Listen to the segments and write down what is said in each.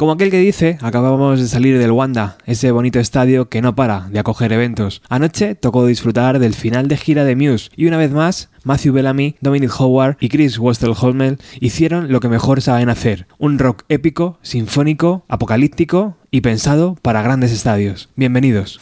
Como aquel que dice, acabábamos de salir del Wanda, ese bonito estadio que no para de acoger eventos. Anoche tocó disfrutar del final de gira de Muse y una vez más, Matthew Bellamy, Dominic Howard y Chris Wastelholmel hicieron lo que mejor saben hacer, un rock épico, sinfónico, apocalíptico y pensado para grandes estadios. Bienvenidos.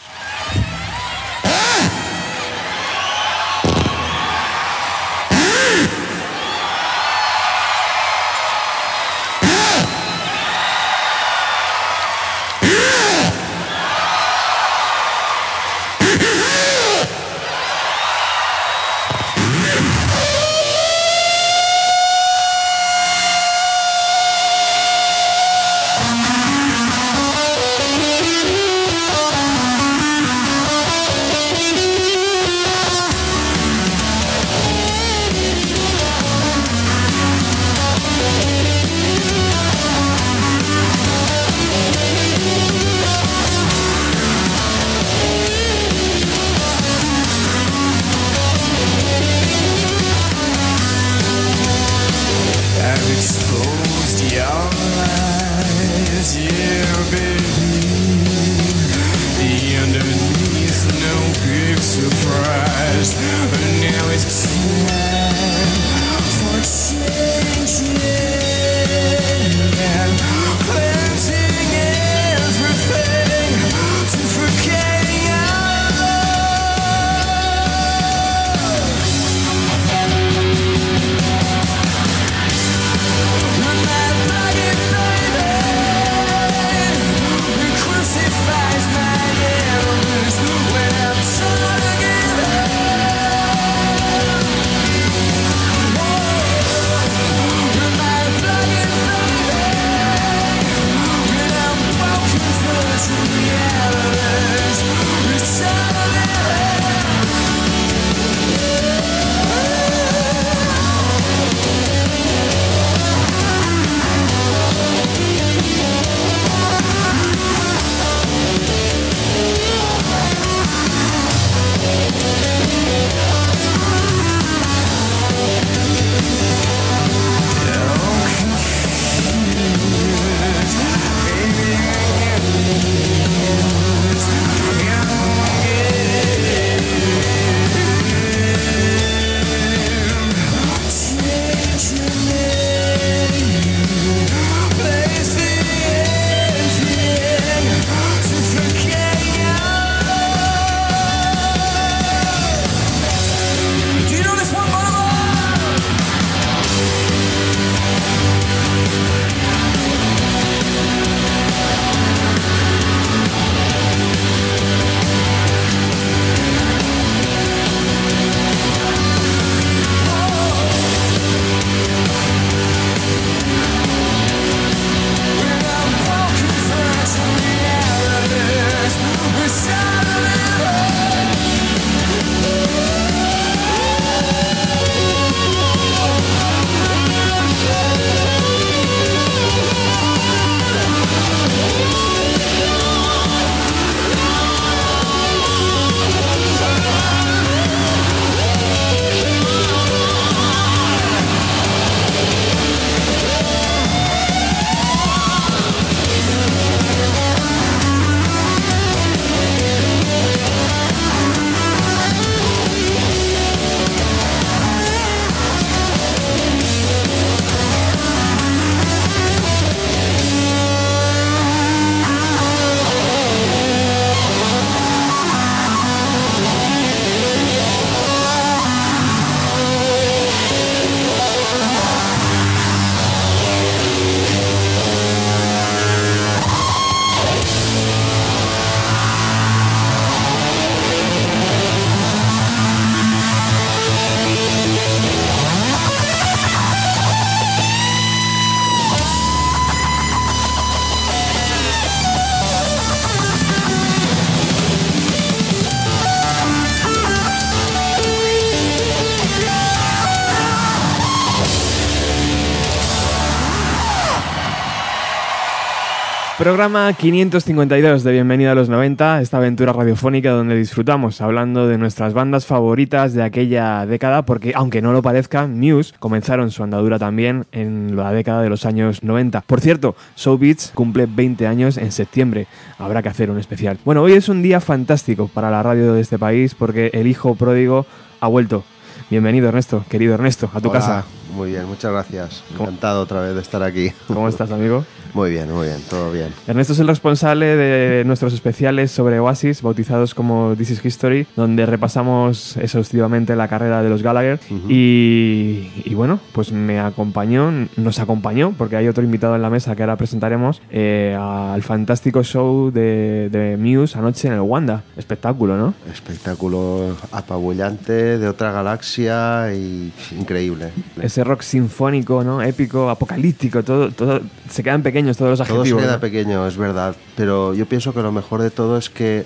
Programa 552 de Bienvenida a los 90, esta aventura radiofónica donde disfrutamos hablando de nuestras bandas favoritas de aquella década, porque aunque no lo parezca, Muse comenzaron su andadura también en la década de los años 90. Por cierto, Show Beats cumple 20 años en septiembre, habrá que hacer un especial. Bueno, hoy es un día fantástico para la radio de este país porque el hijo pródigo ha vuelto. Bienvenido Ernesto, querido Ernesto, a tu Hola, casa. Muy bien, muchas gracias. Encantado otra vez de estar aquí. ¿Cómo estás, amigo? Muy bien, muy bien, todo bien. Ernesto es el responsable de nuestros especiales sobre Oasis, bautizados como This is History, donde repasamos exhaustivamente la carrera de los Gallagher. y, y bueno, pues me acompañó, nos acompañó, porque hay otro invitado en la mesa que ahora presentaremos, eh, al fantástico show de, de Muse anoche en el Wanda. Espectáculo, ¿no? Espectáculo apabullante, de otra galaxia y increíble. Ese rock sinfónico, ¿no? Épico, apocalíptico, todo, todo se quedan pequeños todos los Todo se adjetivos. queda pequeño, es verdad, pero yo pienso que lo mejor de todo es que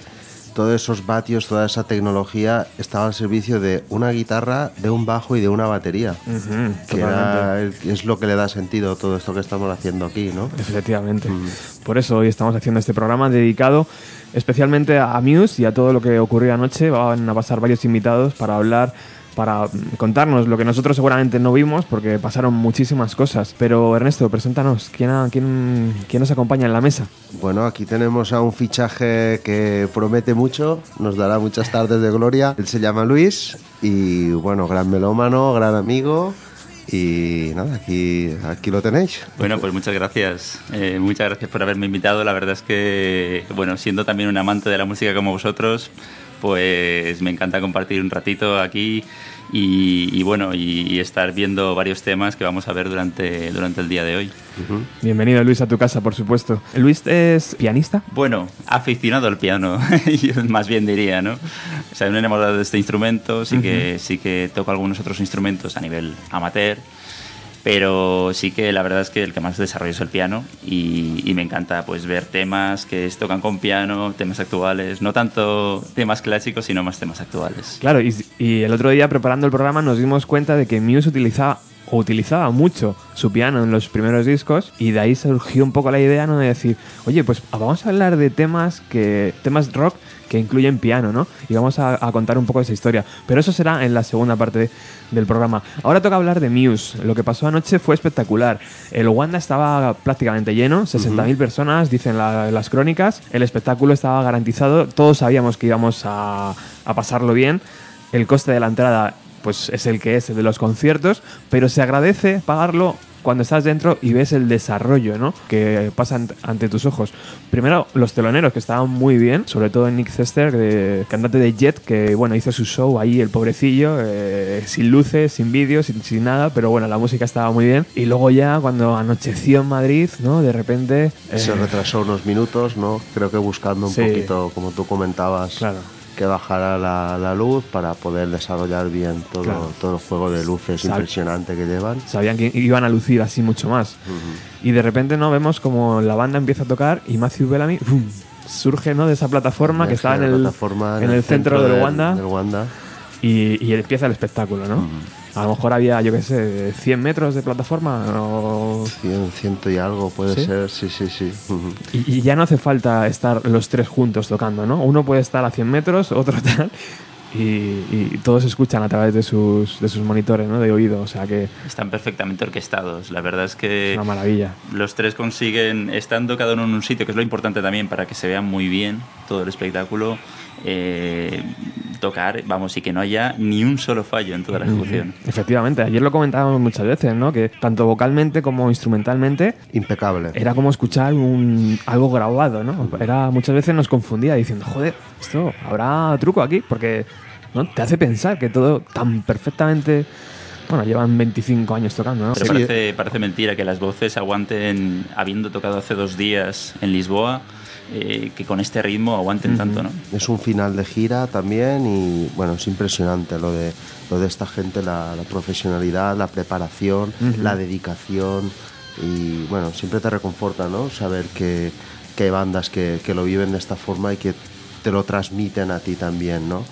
todos esos vatios, toda esa tecnología estaba al servicio de una guitarra, de un bajo y de una batería. Ujú, que totalmente. era es lo que le da sentido a todo esto que estamos haciendo aquí, ¿no? Efectivamente. Mm. Por eso hoy estamos haciendo este programa dedicado especialmente a Muse y a todo lo que ocurrió anoche. Van a pasar varios invitados para hablar, para mm, contarnos lo que nosotros seguramente no vimos porque pasaron muchísimas cosas. Pero Ernesto, preséntanos, ¿quién, ha- quién, quién nos acompaña en la mesa? Bueno, aquí tenemos a un fichaje que promete mucho, nos dará muchas tardes de gloria. Él se llama Luis y bueno, gran melómano, gran amigo y nada, aquí, aquí lo tenéis. Bueno, pues muchas gracias. Eh, muchas gracias por haberme invitado. La verdad es que, bueno, siendo también un amante de la música como vosotros, pues me encanta compartir un ratito aquí y, y bueno, y, y estar viendo varios temas que vamos a ver durante, durante el día de hoy. Bienvenido Luis a tu casa, por supuesto. Luis es pianista. Bueno, aficionado al piano, yo más bien diría, ¿no? O sea, no hemos dado de este instrumento, sí que, sí que toco algunos otros instrumentos a nivel amateur, pero sí que la verdad es que el que más desarrollo es el piano y, me encanta pues ver temas que tocan con piano, temas actuales, no tanto temas clásicos, sino más temas actuales. Claro, y, y el otro día preparando el programa nos dimos cuenta de que Muse utilizaba o utilizaba mucho su piano en los primeros discos y de ahí surgió un poco la idea ¿no? de decir, oye, pues vamos a hablar de temas que temas rock que incluyen piano, ¿no? Y vamos a, a contar un poco de esa historia. Pero eso será en la segunda parte del programa. Ahora toca hablar de Muse. Lo que pasó anoche fue espectacular. El Wanda estaba prácticamente lleno, 60.000 personas, dicen la- las crónicas. El espectáculo estaba garantizado. Todos sabíamos que íbamos a, a pasarlo bien. El coste de la entrada pues es el que es, el de los conciertos, pero se agradece pagarlo cuando estás dentro y ves el desarrollo ¿no? que pasa ant- ante tus ojos. Primero, los teloneros, que estaban muy bien, sobre todo Nick Cester, de- cantante de Jet, que bueno, hizo su show ahí, el pobrecillo, eh, sin luces, sin vídeos, sin, sin nada, pero bueno, la música estaba muy bien. Y luego ya, cuando anocheció en Madrid, ¿no? de repente... eh, Se retrasó unos minutos, ¿no? Creo que buscando un Sí. poquito, como tú comentabas, Claro. Que bajara la, la luz para poder desarrollar bien todo, Claro. todo el juego de luces Sab- impresionante que llevan. sabían que iban a lucir así mucho más. Y de repente no vemos como la banda empieza a tocar y Matthew Bellamy ¡fum! surge ¿no? de esa plataforma que está en el, en el centro, del, Wanda del Wanda. y, y empieza el espectáculo, ¿no? A lo mejor había, yo qué sé, 100 metros de plataforma o- Cien, ciento y algo puede ¿Sí? ser, sí, sí, sí. Y, y ya no hace falta estar los tres juntos tocando, ¿no? Uno puede estar a 100 metros, otro tal, y, y todos escuchan a través de sus, de sus monitores, ¿no? De oído, o sea que Están perfectamente orquestados. La verdad es es que una maravilla. los tres consiguen, estando cada uno en un sitio, que es lo importante también para que se vea muy bien todo el espectáculo, eh, tocar, vamos, y que no haya ni un solo fallo en toda la ejecución. Efectivamente, ayer lo comentábamos muchas veces, ¿no? Que tanto vocalmente como instrumentalmente Impecable. era como escuchar un, algo grabado, ¿no? Era, muchas veces nos confundía diciendo, joder, esto habrá truco aquí, porque ¿no? te hace pensar que todo tan perfectamente. Bueno, llevan 25 años tocando, ¿no? Pero Sí. parece, parece mentira que las voces aguanten, habiendo tocado hace dos días en Lisboa, eh, que con este ritmo aguanten tanto, ¿no? Es un final de gira también y bueno, es impresionante lo de, lo de esta gente, la, la profesionalidad, la preparación, la dedicación y bueno, siempre te reconforta, ¿no? Saber que, que hay bandas que, que lo viven de esta forma y que te lo transmiten a ti también, ¿no?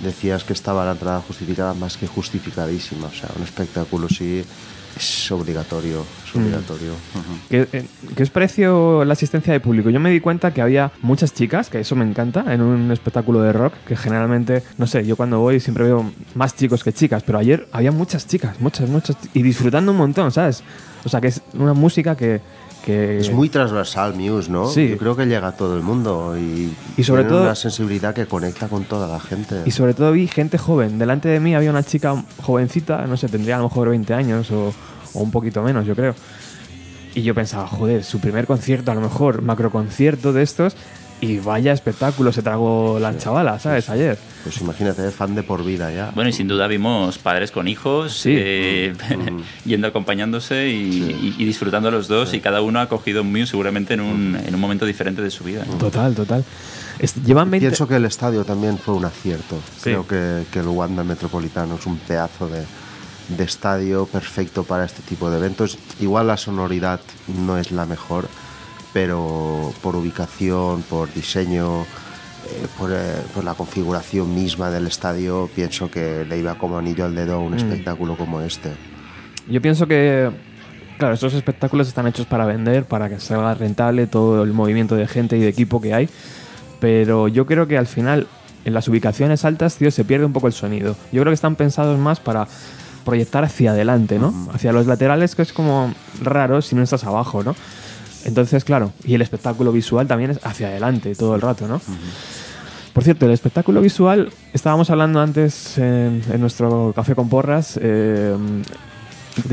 Decías que estaba la entrada justificada más que justificadísima, o sea, un espectáculo sí es obligatorio, es obligatorio. ¿Qué, eh, ¿Qué os pareció la asistencia de público? Yo me di cuenta que había muchas chicas, que eso me encanta, en un espectáculo de rock, que generalmente, no sé, yo cuando voy siempre veo más chicos que chicas, pero ayer había muchas chicas, muchas, muchas, y disfrutando un montón, ¿sabes? O sea, que es una música que... que Es muy transversal Muse, ¿no? Sí. Yo creo que llega a todo el mundo y, Y sobre tienen todo- una sensibilidad que conecta con toda la gente. Y sobre todo vi gente joven. Delante de mí había una chica jovencita, no sé, tendría a lo mejor 20 años o, o un poquito menos, yo creo. Y yo pensaba, joder, su primer concierto, a lo mejor, macro concierto de estos, y vaya espectáculo se tragó la chavala, ¿sabes? Ayer. Pues imagínate, fan de por vida ya. Bueno, y sin duda vimos padres con hijos Sí. eh, yendo acompañándose y, y- y disfrutando los dos y cada uno ha cogido un Muse seguramente en un, en un momento diferente de su vida. Total, total. Es- llevan 20... Pienso que el estadio también fue un acierto. Sí. Creo que, que el Wanda Metropolitano es un pedazo de, de estadio perfecto para este tipo de eventos. Igual la sonoridad no es la mejor, pero por ubicación, por diseño, eh, por, eh, por la configuración misma del estadio, pienso que le iba como anillo al dedo a Mm. un espectáculo como este. Yo pienso que, claro, estos espectáculos están hechos para vender, para que salga rentable todo el movimiento de gente y de equipo que hay. Pero yo creo que al final, en las ubicaciones altas, tío, se pierde un poco el sonido. Yo creo que están pensados más para proyectar hacia adelante, ¿no? Hacia los laterales, que es como raro si no estás abajo, ¿no? Entonces, claro, y el espectáculo visual también es hacia adelante todo el rato, ¿no? Por cierto, el espectáculo visual, estábamos hablando antes en, en nuestro café con porras. eh,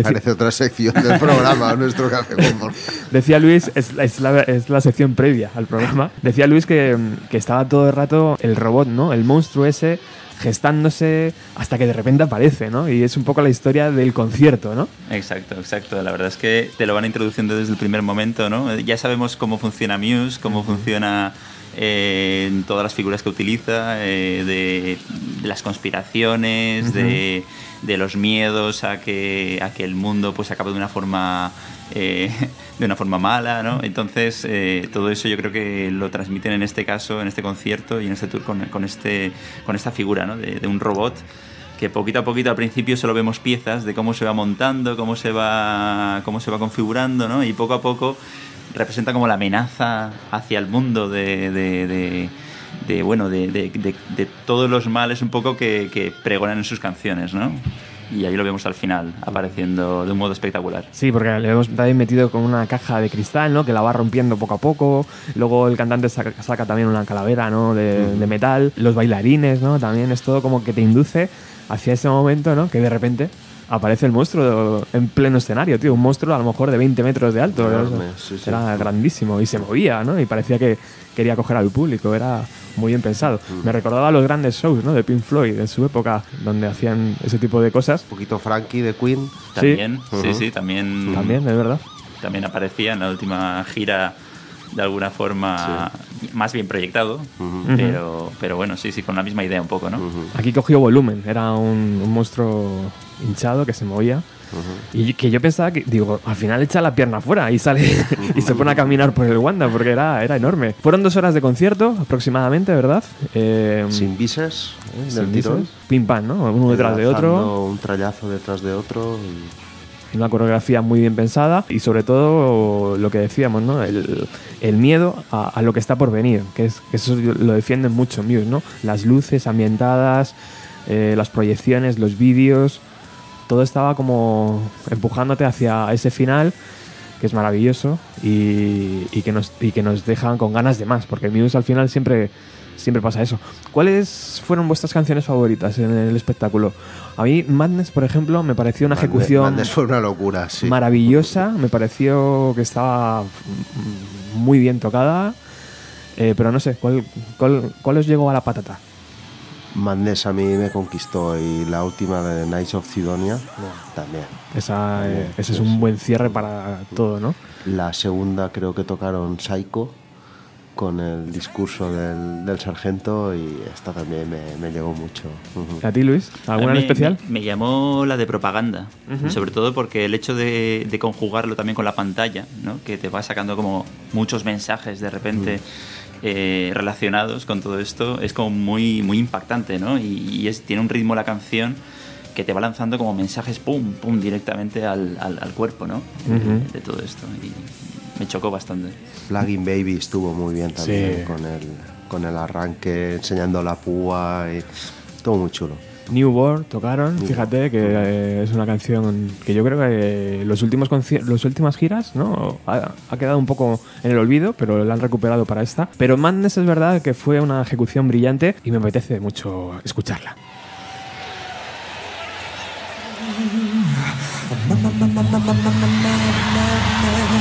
Parece otra sección del programa, nuestro café con Borja. Decía Luis, es, es la, es la sección previa al programa. Decía Luis que, que estaba todo el rato el robot, ¿no? El monstruo ese gestándose hasta que de repente aparece, ¿no? Y es un poco la historia del concierto, ¿no? Exacto, exacto. La verdad es que te lo van introduciendo desde el primer momento, ¿no? Ya sabemos cómo funciona Muse, cómo funciona eh, todas las figuras que utiliza, eh, de, de las conspiraciones, de, de los miedos a que, a que el mundo pues acabe de una forma eh, de una forma mala, ¿no? Entonces eh, todo eso yo creo que lo transmiten en este caso, en este concierto y en este tour con, con este con esta figura, ¿no? De, de un robot que poquito a poquito al principio solo vemos piezas de cómo se va montando, cómo se va, cómo se va configurando, ¿no? Y poco a poco representa como la amenaza hacia el mundo de, de- de- de, bueno, de, todos los males un poco que, que pregonan en sus canciones, ¿no? Y ahí lo vemos al final, apareciendo de un modo espectacular. Sí, porque le hemos también metido con una caja de cristal, ¿no? Que la va rompiendo poco a poco. Luego el cantante saca, saca también una calavera, ¿no? De, de metal. Los bailarines, ¿no? También es todo como que te induce hacia ese momento, ¿no? Que de repente aparece el monstruo en pleno escenario, tío. Un monstruo a lo mejor de 20 metros de alto. Enorme, Era- sí, sí. Era grandísimo y se movía, ¿no? Y parecía que quería coger al público. Era muy bien pensado. Me recordaba a los grandes shows, ¿no? De Pink Floyd en su época, donde hacían ese tipo de cosas. Un poquito Frankie de Queen. También, sí, sí, también, También, es verdad. también aparecía en la última gira de alguna forma más bien proyectado, pero, pero bueno, sí, sí, con la misma idea un poco, ¿no? Aquí cogió volumen, era un, un monstruo hinchado que se movía. Y que yo pensaba que, digo, al final echa la pierna fuera y sale y se pone a caminar por el Wanda porque era, era enorme. Fueron dos horas de concierto aproximadamente, ¿verdad? Eh, Sin bises, ¿eh? sin dices, Pim pam, ¿no? Uno detrás de otro. Un trayazo detrás de otro. y- Una coreografía muy bien pensada y sobre todo lo que decíamos, ¿no? El, el miedo a, lo que está por venir, que, es, que eso lo defienden mucho Muse, ¿no? Las luces ambientadas, eh, las proyecciones, los vídeos, todo estaba como empujándote hacia ese final que es maravilloso y, y que nos, y que nos dejan con ganas de más, porque Muse al final siempre, siempre pasa eso. ¿Cuáles fueron vuestras canciones favoritas en el espectáculo? A mí Madness, por ejemplo, me pareció una Madness- ejecución Madness fue una locura, sí. maravillosa, me pareció que estaba muy bien tocada, eh, pero no sé, ¿cuál, cuál, cuál os llegó a la patata? Madness a mí me conquistó y la última de Knights of Sidonia también. Esa, eh, También, ese es un buen cierre para todo, ¿no? La segunda creo que tocaron Psycho con el discurso del, del sargento y esta también me, me llegó mucho. ¿A ti, Luis? ¿Alguna en especial? Me, me llamó la de propaganda, sobre todo porque el hecho de, de conjugarlo también con la pantalla, ¿no? que te va sacando como muchos mensajes de repente eh, relacionados con todo esto, es como muy, muy impactante, ¿no? Y, y es, tiene un ritmo la canción que te va lanzando como mensajes, pum, pum, directamente al, al, cuerpo, ¿no? de, todo esto. Y me chocó bastante. Plugin Baby estuvo muy bien también con, el, con el arranque, enseñando la púa, y todo muy chulo. New World tocaron, fíjate que eh, es una canción que yo creo que los últimos las últimas giras no ha, ha, quedado un poco en el olvido, pero la han recuperado para esta. Pero Madness es verdad que fue una ejecución brillante y me apetece mucho escucharla.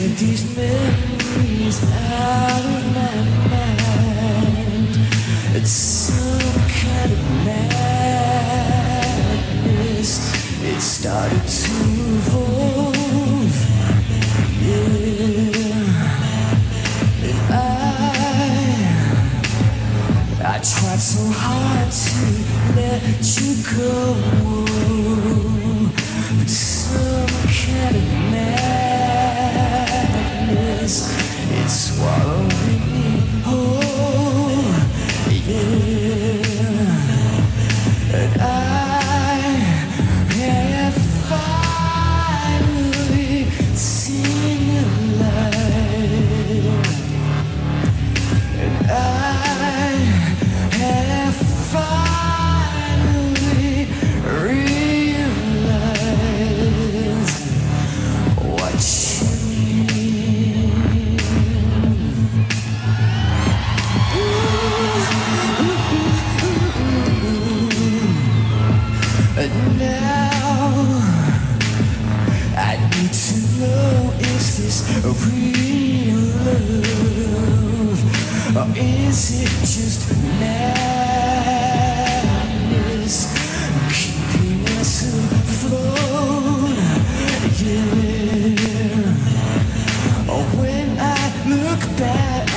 get these memories out of my mind. It's some kind of madness. It started to evolve. Yeah. And I, I tried so hard to let you go. But some kind of madness real love or is it just madness keeping us afloat? Yeah. When I look back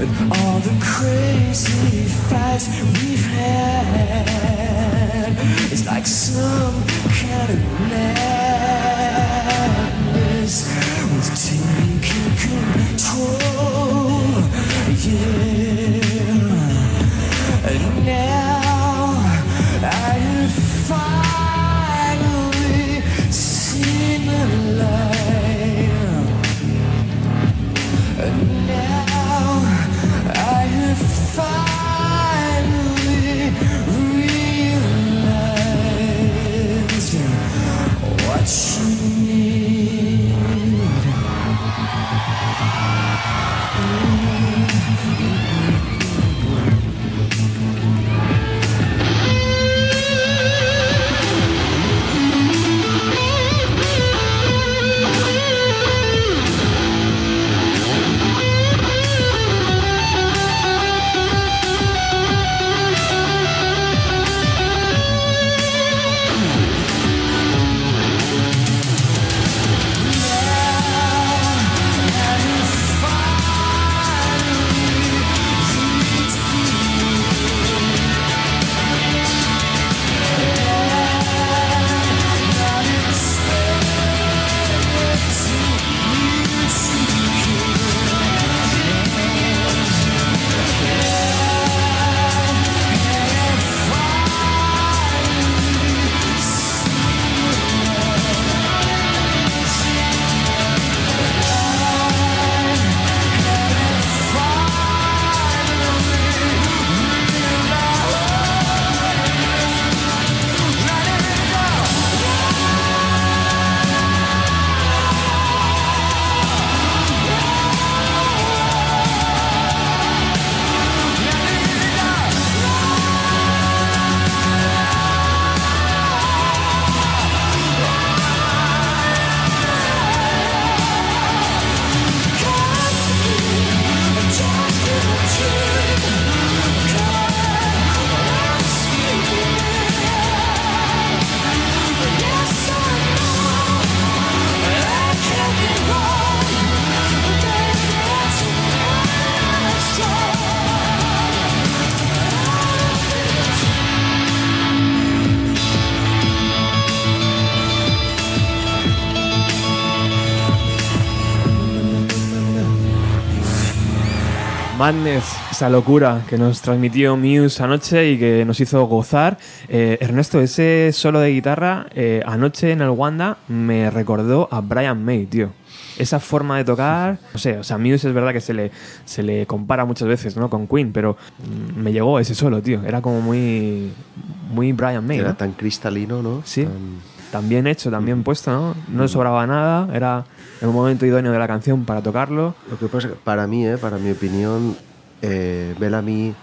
at all the crazy fights we've had, it's like some kind of madness was taking control. Yeah, Madness, esa locura que nos transmitió Muse anoche y que nos hizo gozar. Eh, Ernesto, ese solo de guitarra eh, anoche en el Wanda me recordó a Brian May, tío. Esa forma de tocar, no sé, o sea, Muse es verdad que se le, se le compara muchas veces, ¿no? Con Queen, pero mm, me llegó ese solo, tío. Era como muy, muy Brian May, Era ¿no? tan cristalino, ¿no? Sí. Tan- Tan bien hecho, tan bien puesto, ¿no? No le sobraba nada, era el momento idóneo de la canción para tocarlo. Lo que pasa es que para mí, eh, para mi opinión, eh, Bellamy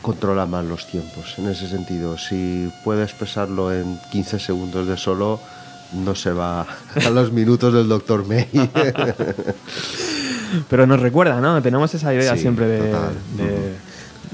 controla más los tiempos en ese sentido. Si puede expresarlo en 15 segundos de solo, no se va a los minutos del Dr. May. Pero nos recuerda, ¿no? Tenemos esa idea Sí, siempre de,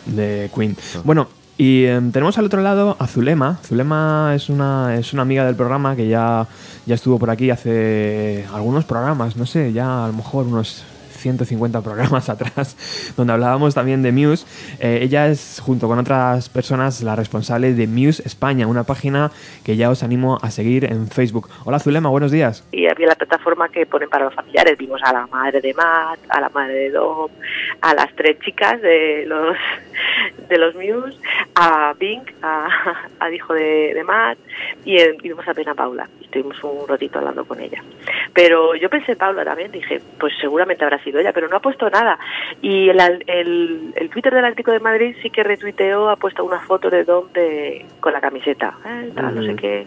de Queen. Bueno, y em, tenemos al otro lado a Zulema. Zulema es una, es una amiga del programa que ya, ya estuvo por aquí hace algunos programas, no sé, ya a lo mejor unos 150 programas atrás, donde hablábamos también de Muse. Eh, ella es, junto con otras personas, la responsable de Muse España, una página que ya os animo a seguir en Facebook. Hola Zulema, buenos días. y había la plataforma que ponen para los familiares. Vimos a la madre de Matt, a la madre de Dom, a las tres chicas de los de los Muse, a Bink, a, al hijo de, de Matt, y, eh, vimos a Paula. Estuvimos un ratito hablando con ella. Pero yo pensé en Paula también, dije, pues seguramente habrá sido ella, pero no ha puesto nada. Y el, el, el Twitter del Atlético de Madrid sí que retuiteó, ha puesto una foto de Dom de, con la camiseta, ¿eh? tal, no sé qué.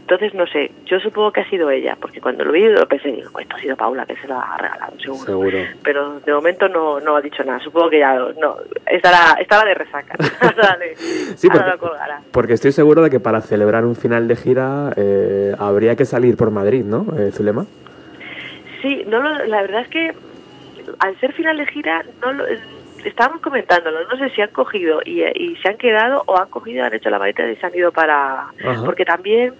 Entonces, no sé, yo supongo que ha sido ella, porque cuando lo vi lo pensé, digo, "Pues esto ha sido Paula, que se lo ha regalado, seguro. Seguro. Pero de momento no, no ha dicho nada, supongo que ya no, estará, estará de resaca, Sí, porque- lo colgará. Porque estoy seguro de que para celebrar un final de gira eh, habría que salir por Madrid, ¿no, eh, Zulema? Sí, no lo- la verdad es que al ser final de gira, no lo, estábamos comentándolo, no sé si han cogido y, y se han quedado o han cogido, han hecho la maleta y se han ido para... Ajá. Porque también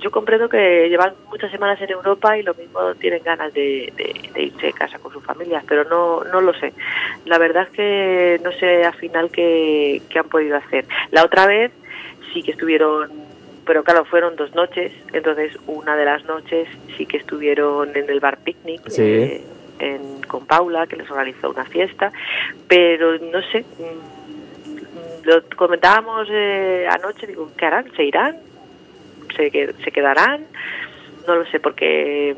yo comprendo que llevan muchas semanas en Europa y lo mismo tienen ganas de, de- de irse a casa con sus familias, pero no, no lo sé. La verdad es que no sé al final qué, qué han podido hacer. La otra vez sí que estuvieron pero claro, fueron dos noches, entonces una de las noches sí que estuvieron en el bar picnic Sí. eh, en- con Paula, que les organizó una fiesta, pero no sé, mm, lo comentábamos eh, anoche, digo, ¿qué harán? ¿Se irán? ¿Se, ¿Se quedarán? No lo sé, porque,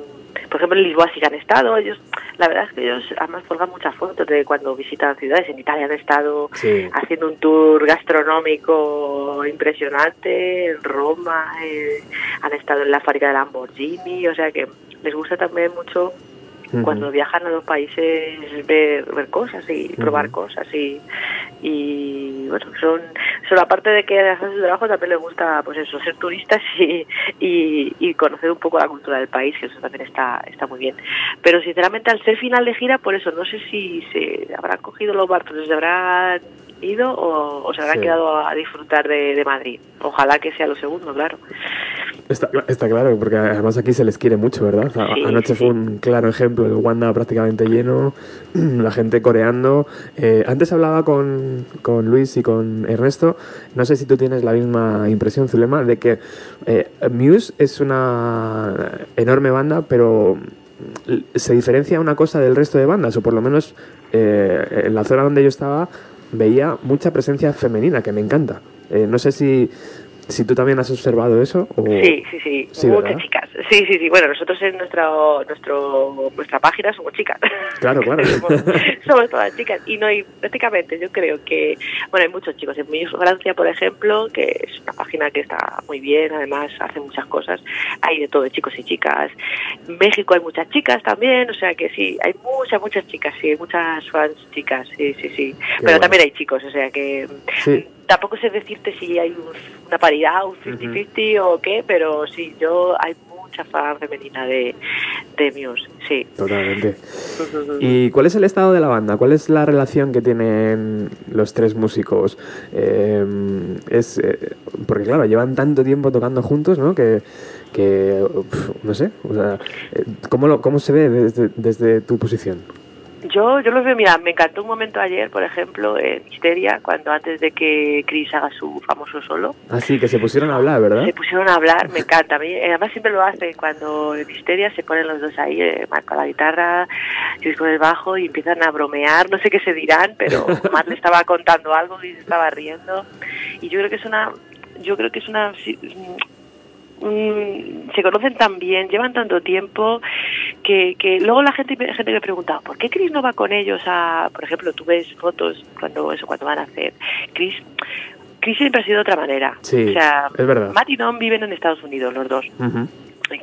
por ejemplo, en Lisboa sí que han estado, ellos, la verdad es que ellos además colgan muchas fotos de cuando visitan ciudades, en Italia han estado Sí. haciendo un tour gastronómico impresionante en Roma, eh, han estado en la fábrica de Lamborghini, o sea que les gusta también mucho cuando viajan a los países ver, ver cosas y probar cosas y, y bueno son son aparte de que hacer su trabajo también les gusta pues eso ser turistas y, y, y conocer un poco la cultura del país que eso también está está muy bien. Pero sinceramente al ser final de gira por eso no sé si se habrán cogido los barcos se habrán ido o, o se habrán Sí. quedado a disfrutar de, de Madrid. Ojalá que sea lo segundo claro Está, está claro, porque además aquí se les quiere mucho, ¿verdad? Sí, Anoche sí, fue un claro ejemplo, el Wanda prácticamente lleno, la gente coreando. Eh, antes hablaba con, con Luis y con Ernesto, no sé si tú tienes la misma impresión, Zulema, de que eh, Muse es una enorme banda, pero se diferencia una cosa del resto de bandas, o por lo menos eh, en la zona donde yo estaba veía mucha presencia femenina, que me encanta. No sé si, si tú también has observado eso. O... Sí, sí, sí, Sí, muchas ¿verdad? chicas. Sí, sí, sí. Bueno, nosotros en nuestro, nuestro, nuestra página somos chicas. Claro, claro. somos, somos todas chicas. Y no hay, prácticamente, yo creo que, bueno, hay muchos chicos. En Miss Francia, por ejemplo, que es una página que está muy bien, además hace muchas cosas. Hay de todo, chicos y chicas. En México hay muchas chicas también, o sea que sí, hay muchas, muchas chicas, sí, muchas fans chicas, sí, sí, sí. Pero bueno. también hay chicos, o sea que Sí. Tampoco sé decirte si hay un- una paridad, un 50-50 o qué, pero sí, yo hay mucha fan femenina de, de Muse, sí. Totalmente. ¿Y cuál es el estado de la banda? ¿Cuál es la relación que tienen los tres músicos? Eh, es eh, porque claro, llevan tanto tiempo tocando juntos, ¿no? Que, que uf, no sé, o sea, eh, ¿cómo, lo- cómo se ve desde, desde tu posición? Yo, yo los veo, mira, me encantó un momento ayer, por ejemplo, en Histeria, cuando antes de que Chris haga su famoso solo. Ah, sí, que se pusieron a hablar, ¿verdad? Se pusieron a hablar, me encanta. A mí, eh, además siempre lo hacen cuando en Histeria se ponen los dos ahí, eh, Marco la guitarra, Chris con el bajo y empiezan a bromear, no sé qué se dirán, pero Matt le estaba contando algo y se estaba riendo. Y yo creo que es una, yo creo que es una Mm, se conocen tan bien, llevan tanto tiempo, que, que luego la gente, gente me pregunta, ¿por qué Chris no va con ellos a, por ejemplo, tú ves fotos cuando eso cuando van a hacer, Chris Chris siempre ha sido de otra manera. Sí, o sea, es verdad. Matt y Don viven en Estados Unidos, los dos.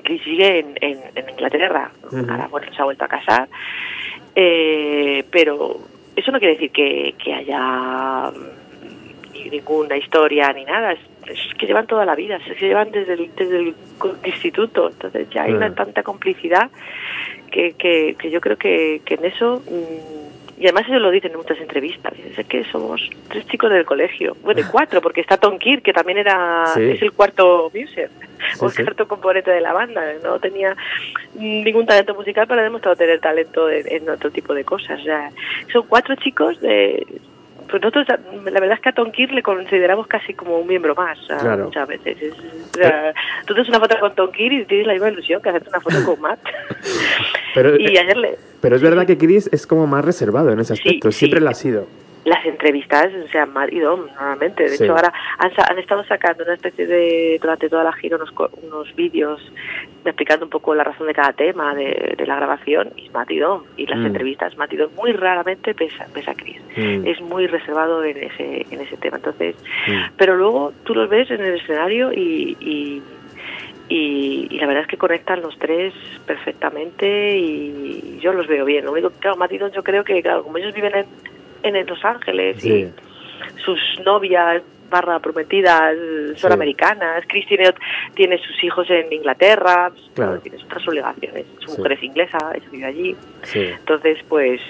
Chris sigue en, en, Inglaterra. Ahora, bueno, se ha vuelto a casar. Eh, pero eso no quiere decir que, que haya ninguna historia ni nada. Es, que llevan toda la vida, se llevan desde el, desde el instituto. Entonces ya hay una tanta complicidad que, que, yo creo que, que en eso. Mm, y además eso lo dicen en muchas entrevistas. Es que somos tres chicos del colegio. Bueno, cuatro, porque está Tom Kirk, que también era es el cuarto muser, o el cuarto componente de la banda. No tenía ningún talento musical, pero ha demostrado tener talento en, en otro tipo de cosas. O sea, son cuatro chicos de pues nosotros la verdad es que a Tom le consideramos casi como un miembro más muchas veces. Es, tú te una foto con Tom y tienes la misma ilusión que hacerte una foto con Matt. pero, y ayer le, pero es verdad que Chris es como más reservado en ese aspecto, siempre lo ha sido las entrevistas o sea y Dom normalmente de hecho ahora han, estado sacando una especie de durante toda la gira unos, unos vídeos explicando un poco la razón de cada tema de, la grabación y Matt y Dom y las mm. entrevistas Matt y Dom muy raramente pesa pesa Chris mm. es muy reservado en ese en ese tema entonces mm. pero luego tú los ves en el escenario y, y y, la verdad es que conectan los tres perfectamente y yo los veo bien. Lo único que, claro, Matt y Don, yo creo que, claro, como ellos viven en, en Los Ángeles y sus novias barra prometidas son americanas, Chris tiene, sus hijos en Inglaterra, pues, tiene otras obligaciones, su mujer es inglesa, ella vive allí, entonces pues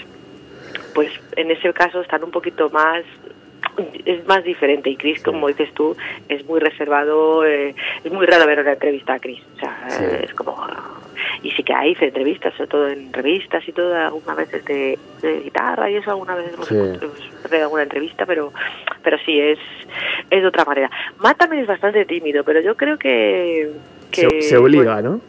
pues en ese caso están un poquito más es más diferente. Y Chris, como dices tú, es muy reservado, eh, es muy raro ver una entrevista a Chris, o sea, es como y sí que hay entrevistas, sobre todo en revistas y todo, algunas veces de, guitarra y eso, algunas veces hemos sí. alguna entrevista, pero pero sí, es, es de otra manera. Matt también es bastante tímido, pero yo creo que... se, obliga, ¿no?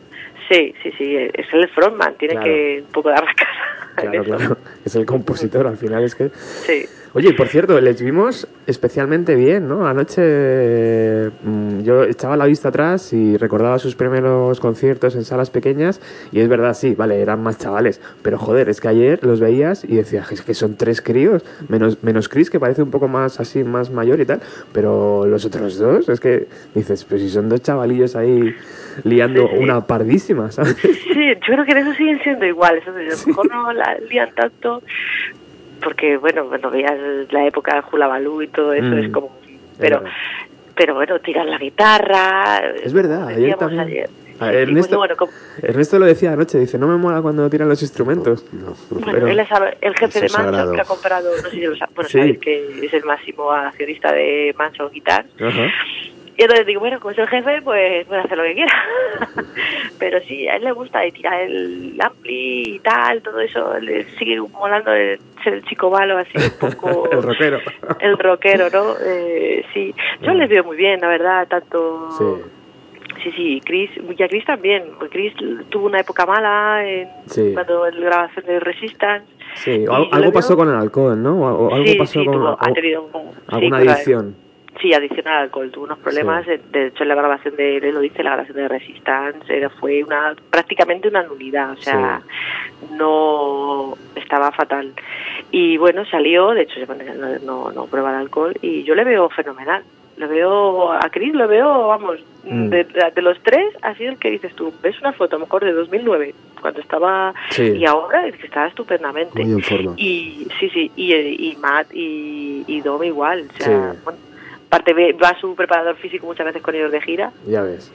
Sí, sí, sí, es el frontman, tiene que un poco dar la cara. Claro, claro, es el compositor, al final es que... Sí. Oye, por cierto, les vimos especialmente bien, ¿no? Anoche mm, yo echaba la vista atrás y recordaba sus primeros conciertos en salas pequeñas y es verdad, sí, vale, eran más chavales, pero joder, es que ayer los veías y decías es que son tres críos, menos, menos Chris que parece un poco más así, más mayor y tal, pero los otros dos, es que dices, pues si son dos chavalillos ahí liando una pardísima, ¿sabes? Sí, yo creo que en eso siguen siendo iguales, a lo mejor no la lían tanto, porque bueno, cuando veías la época de Hula y todo eso, es mm. como... Pero, pero bueno, tiran la guitarra... Es verdad, ayer también... Ernesto, Ernesto, lo decía anoche, dice, no me mola cuando tiran los instrumentos. bueno, él es el jefe de Manson que ha comprado, no sé si lo bueno, sabéis que es el máximo accionista de Manson Guitar. Y entonces digo, bueno, como es el jefe, pues puede hacer lo que quiera. Pero sí, a él le gusta tirar el ampli y tal, todo eso. Le sigue molando el, ser el chico malo, así un poco. el rockero. el rockero, ¿no? Eh, sí. Yo les veo muy bien, la verdad, tanto. Sí. Sí, sí, Chris, y a Chris también. Chris tuvo una época mala en, cuando el grabación de Resistance. Sí, algo pasó con el alcohol, ¿no? O, algo pasó con, ha tenido alguna adicción. Sí, adicional al alcohol, tuvo unos problemas. De hecho, en la grabación de, él lo dice, la grabación de Resistance era, fue una prácticamente una nulidad, o sea, no estaba fatal. Y bueno, salió, de hecho, no, no, no prueba el alcohol y yo le veo fenomenal. Le veo a Chris, lo veo, vamos, mm. de, los tres, así el que dices tú, ves una foto a lo mejor de 2009, cuando estaba, y ahora es que estaba estupendamente. Y sí, sí, y, y Matt y, y Dom igual, o sea, bueno, Aparte va su preparador físico muchas veces con ellos de gira. Ya ves.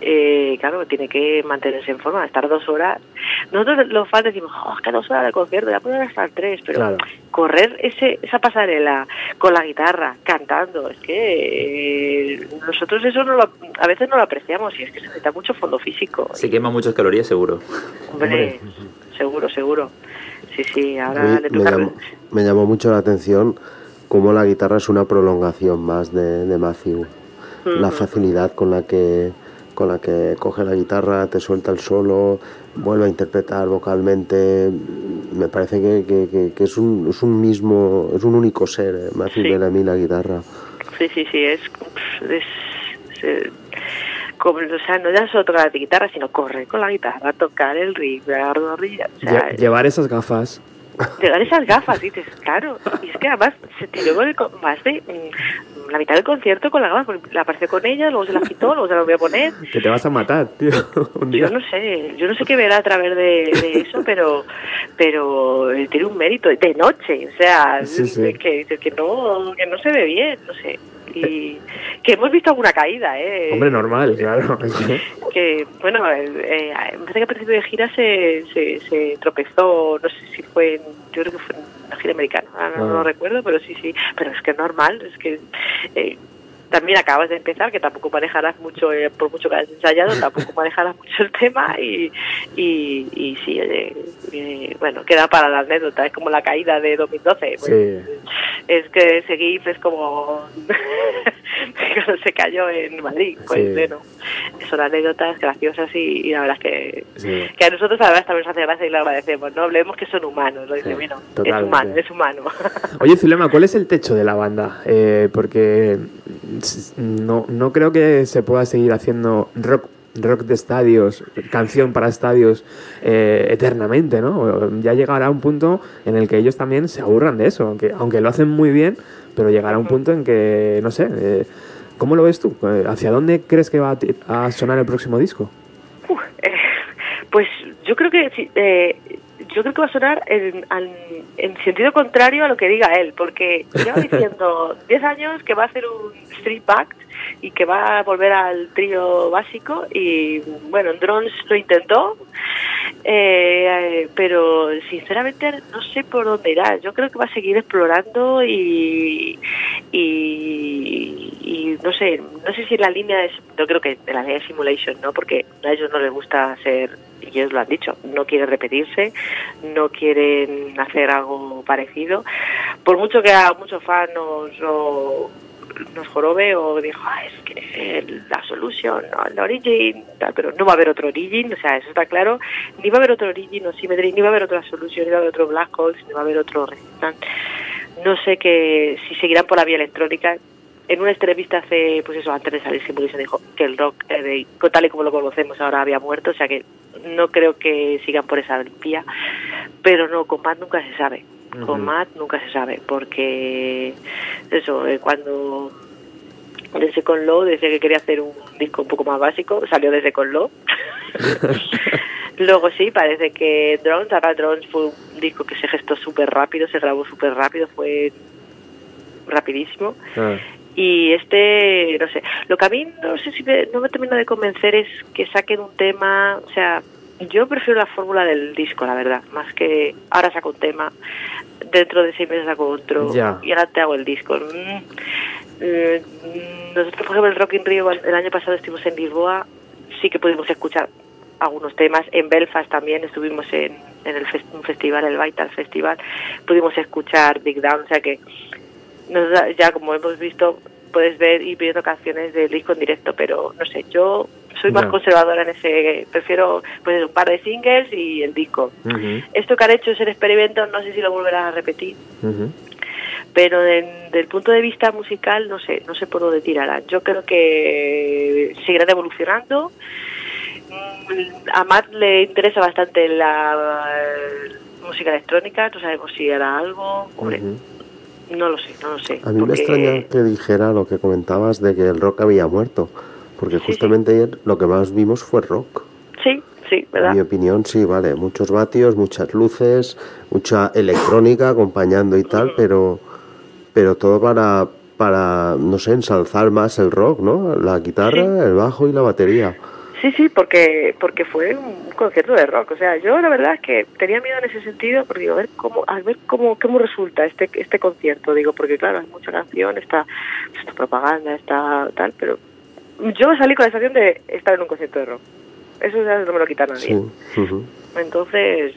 Eh, claro, tiene que mantenerse en forma, estar dos horas. Nosotros los fans decimos, oh, que dos horas de concierto, ya pueden estar tres, pero correr ese, esa pasarela con la guitarra, cantando, es que eh, nosotros eso no lo, a veces no lo apreciamos y es que se necesita mucho fondo físico. Se quema muchas calorías, seguro. Hombre, seguro, seguro. sí, sí, ahora le me, toca... llamó, me llamó mucho la atención cómo la guitarra es una prolongación más de, de Matthew. La facilidad con la que con la que coge la guitarra, te suelta el solo, vuelve a interpretar vocalmente. Me parece que, que- que- que es, un, es un mismo, es un único ser, eh, Matthew Sí. Bellamy, la guitarra. Sí, sí, sí, es... es, es, eh, como, o sea, no ya solo tocar la guitarra, sino correr con la guitarra, tocar el riff, la rodilla, o sea, Lle- llevar esas gafas. Llegar esas gafas, dices, claro, y es que además se tiró con el más de mm, la mitad del concierto con la gafas, porque la apareció con ella, luego se la quitó, luego se la volvió a poner, Que te vas a matar, tío. Un día. Yo no sé, yo no sé qué verá a través de, de eso, pero pero eh, tiene un mérito de noche, o sea, Sí, sí. Que, que no que no se ve bien, no sé. Y que hemos visto alguna caída, ¿eh? Hombre, normal, claro. que- bueno, eh, me parece que a principio de gira se, se, se tropezó, no sé si fue, en, yo creo que fue en la gira americana, no, Ah. lo recuerdo, pero sí, sí, pero es que es normal, es que eh, también acabas de empezar, que tampoco manejarás mucho, eh, por mucho que hayas ensayado, tampoco manejarás mucho el tema y, y, y sí, eh, eh, bueno, queda para la anécdota, es como la caída de 2012. pues, Sí. Es que ese GIF es como cuando se cayó en Madrid, pues Sí. bueno, son anécdotas graciosas y, y la verdad es que, Sí. que a nosotros la verdad también nos hace gracia y le agradecemos, ¿no? Vemos que son humanos, lo dice, bueno, es humano, es humano. Oye, Zulema, ¿cuál es el techo de la banda? Eh, porque no, no creo que se pueda seguir haciendo rock rock de estadios, canción para estadios eh, eternamente, ¿no? Ya llegará un punto en el que ellos también se aburran de eso, aunque, aunque lo hacen muy bien, pero llegará un punto en que, no sé, eh, ¿cómo lo ves tú? Eh, ¿Hacia dónde crees que va a, sonar el próximo disco? Eh, pues yo creo que yo creo que va a sonar en, en sentido contrario a lo que diga él, porque lleva diciendo 10 años que va a hacer un street act y que va a volver al trío básico y bueno, en Drones lo intentó, eh, pero sinceramente no sé por dónde irá. Yo creo que va a seguir explorando y, y, y no sé, no sé si en la línea de, yo creo que en la línea de simulation, ¿no? Porque a ellos no les gusta hacer, ellos lo han dicho, no quieren repetirse, no quieren hacer algo parecido. Por mucho que a muchos fans nos, nos jorobe o dijo, "Ah, es que la solución, no, el origin, tal, pero no va a haber otro origin, o sea, eso está claro, ni va a haber otro origin o Symmetry, ni va a haber otra solución, ni va a haber otro Black Holes, ni va a haber otro Resistance. No sé que si seguirán por la vía electrónica. En una entrevista hace, pues eso, antes de salir Simulation dijo que el rock, eh, de- tal y como lo conocemos ahora, había muerto, o sea que no creo que sigan por esa vía, pero no, con Matt nunca se sabe. Con. Matt nunca se sabe, porque eso, eh, cuando desde con Low decía que quería hacer un disco un poco más básico, salió desde con Low. Luego sí, parece que Drones, ahora Drones fue un disco que se gestó súper rápido, se grabó súper rápido, fue rapidísimo. Ah, Y este, no sé, lo que a mí no sé si me, no me termina de convencer es que saquen un tema, o sea, yo prefiero la fórmula del disco, la verdad, más que ahora saco un tema, dentro de seis meses saco otro, Ya. y ahora te hago el disco. Mm, eh, mm, nosotros, por ejemplo, el Rock in Rio, el año pasado estuvimos en Lisboa, sí que pudimos escuchar algunos temas. En Belfast también estuvimos en, en el fes- un festival, el Vital Festival, pudimos escuchar Big Down, o sea que nos da- ya como hemos visto puedes ver y viendo canciones del disco en directo pero no sé yo soy más conservadora en ese prefiero pues un par de singles y el disco. Esto que han hecho es el experimento no sé si lo volverán a repetir. Pero en- del punto de vista musical no sé no sé por dónde tirarán yo creo que seguirán evolucionando. Mm, a Matt le interesa bastante la eh, música electrónica no sabemos si hará algo hombre. No lo sé no lo sé A mí me extraña que dijera lo que comentabas de que el rock había muerto, porque Sí, justamente ayer lo que más vimos fue rock. Sí, sí, En ¿verdad? mi opinión, sí, vale, muchos vatios, muchas luces, mucha electrónica acompañando y tal, pero, pero todo para, para, no sé, ensalzar más el rock, ¿no? La guitarra, el bajo y la batería. Sí, sí, porque porque fue un concierto de rock. O sea, yo la verdad es que tenía miedo en ese sentido, porque digo, a ver cómo, a ver cómo, cómo resulta este este concierto. Digo, porque claro, hay mucha canción, está, está propaganda, está tal, pero yo salí con la sensación de estar en un concierto de rock. Eso ya no me lo quita nadie. Sí. Entonces,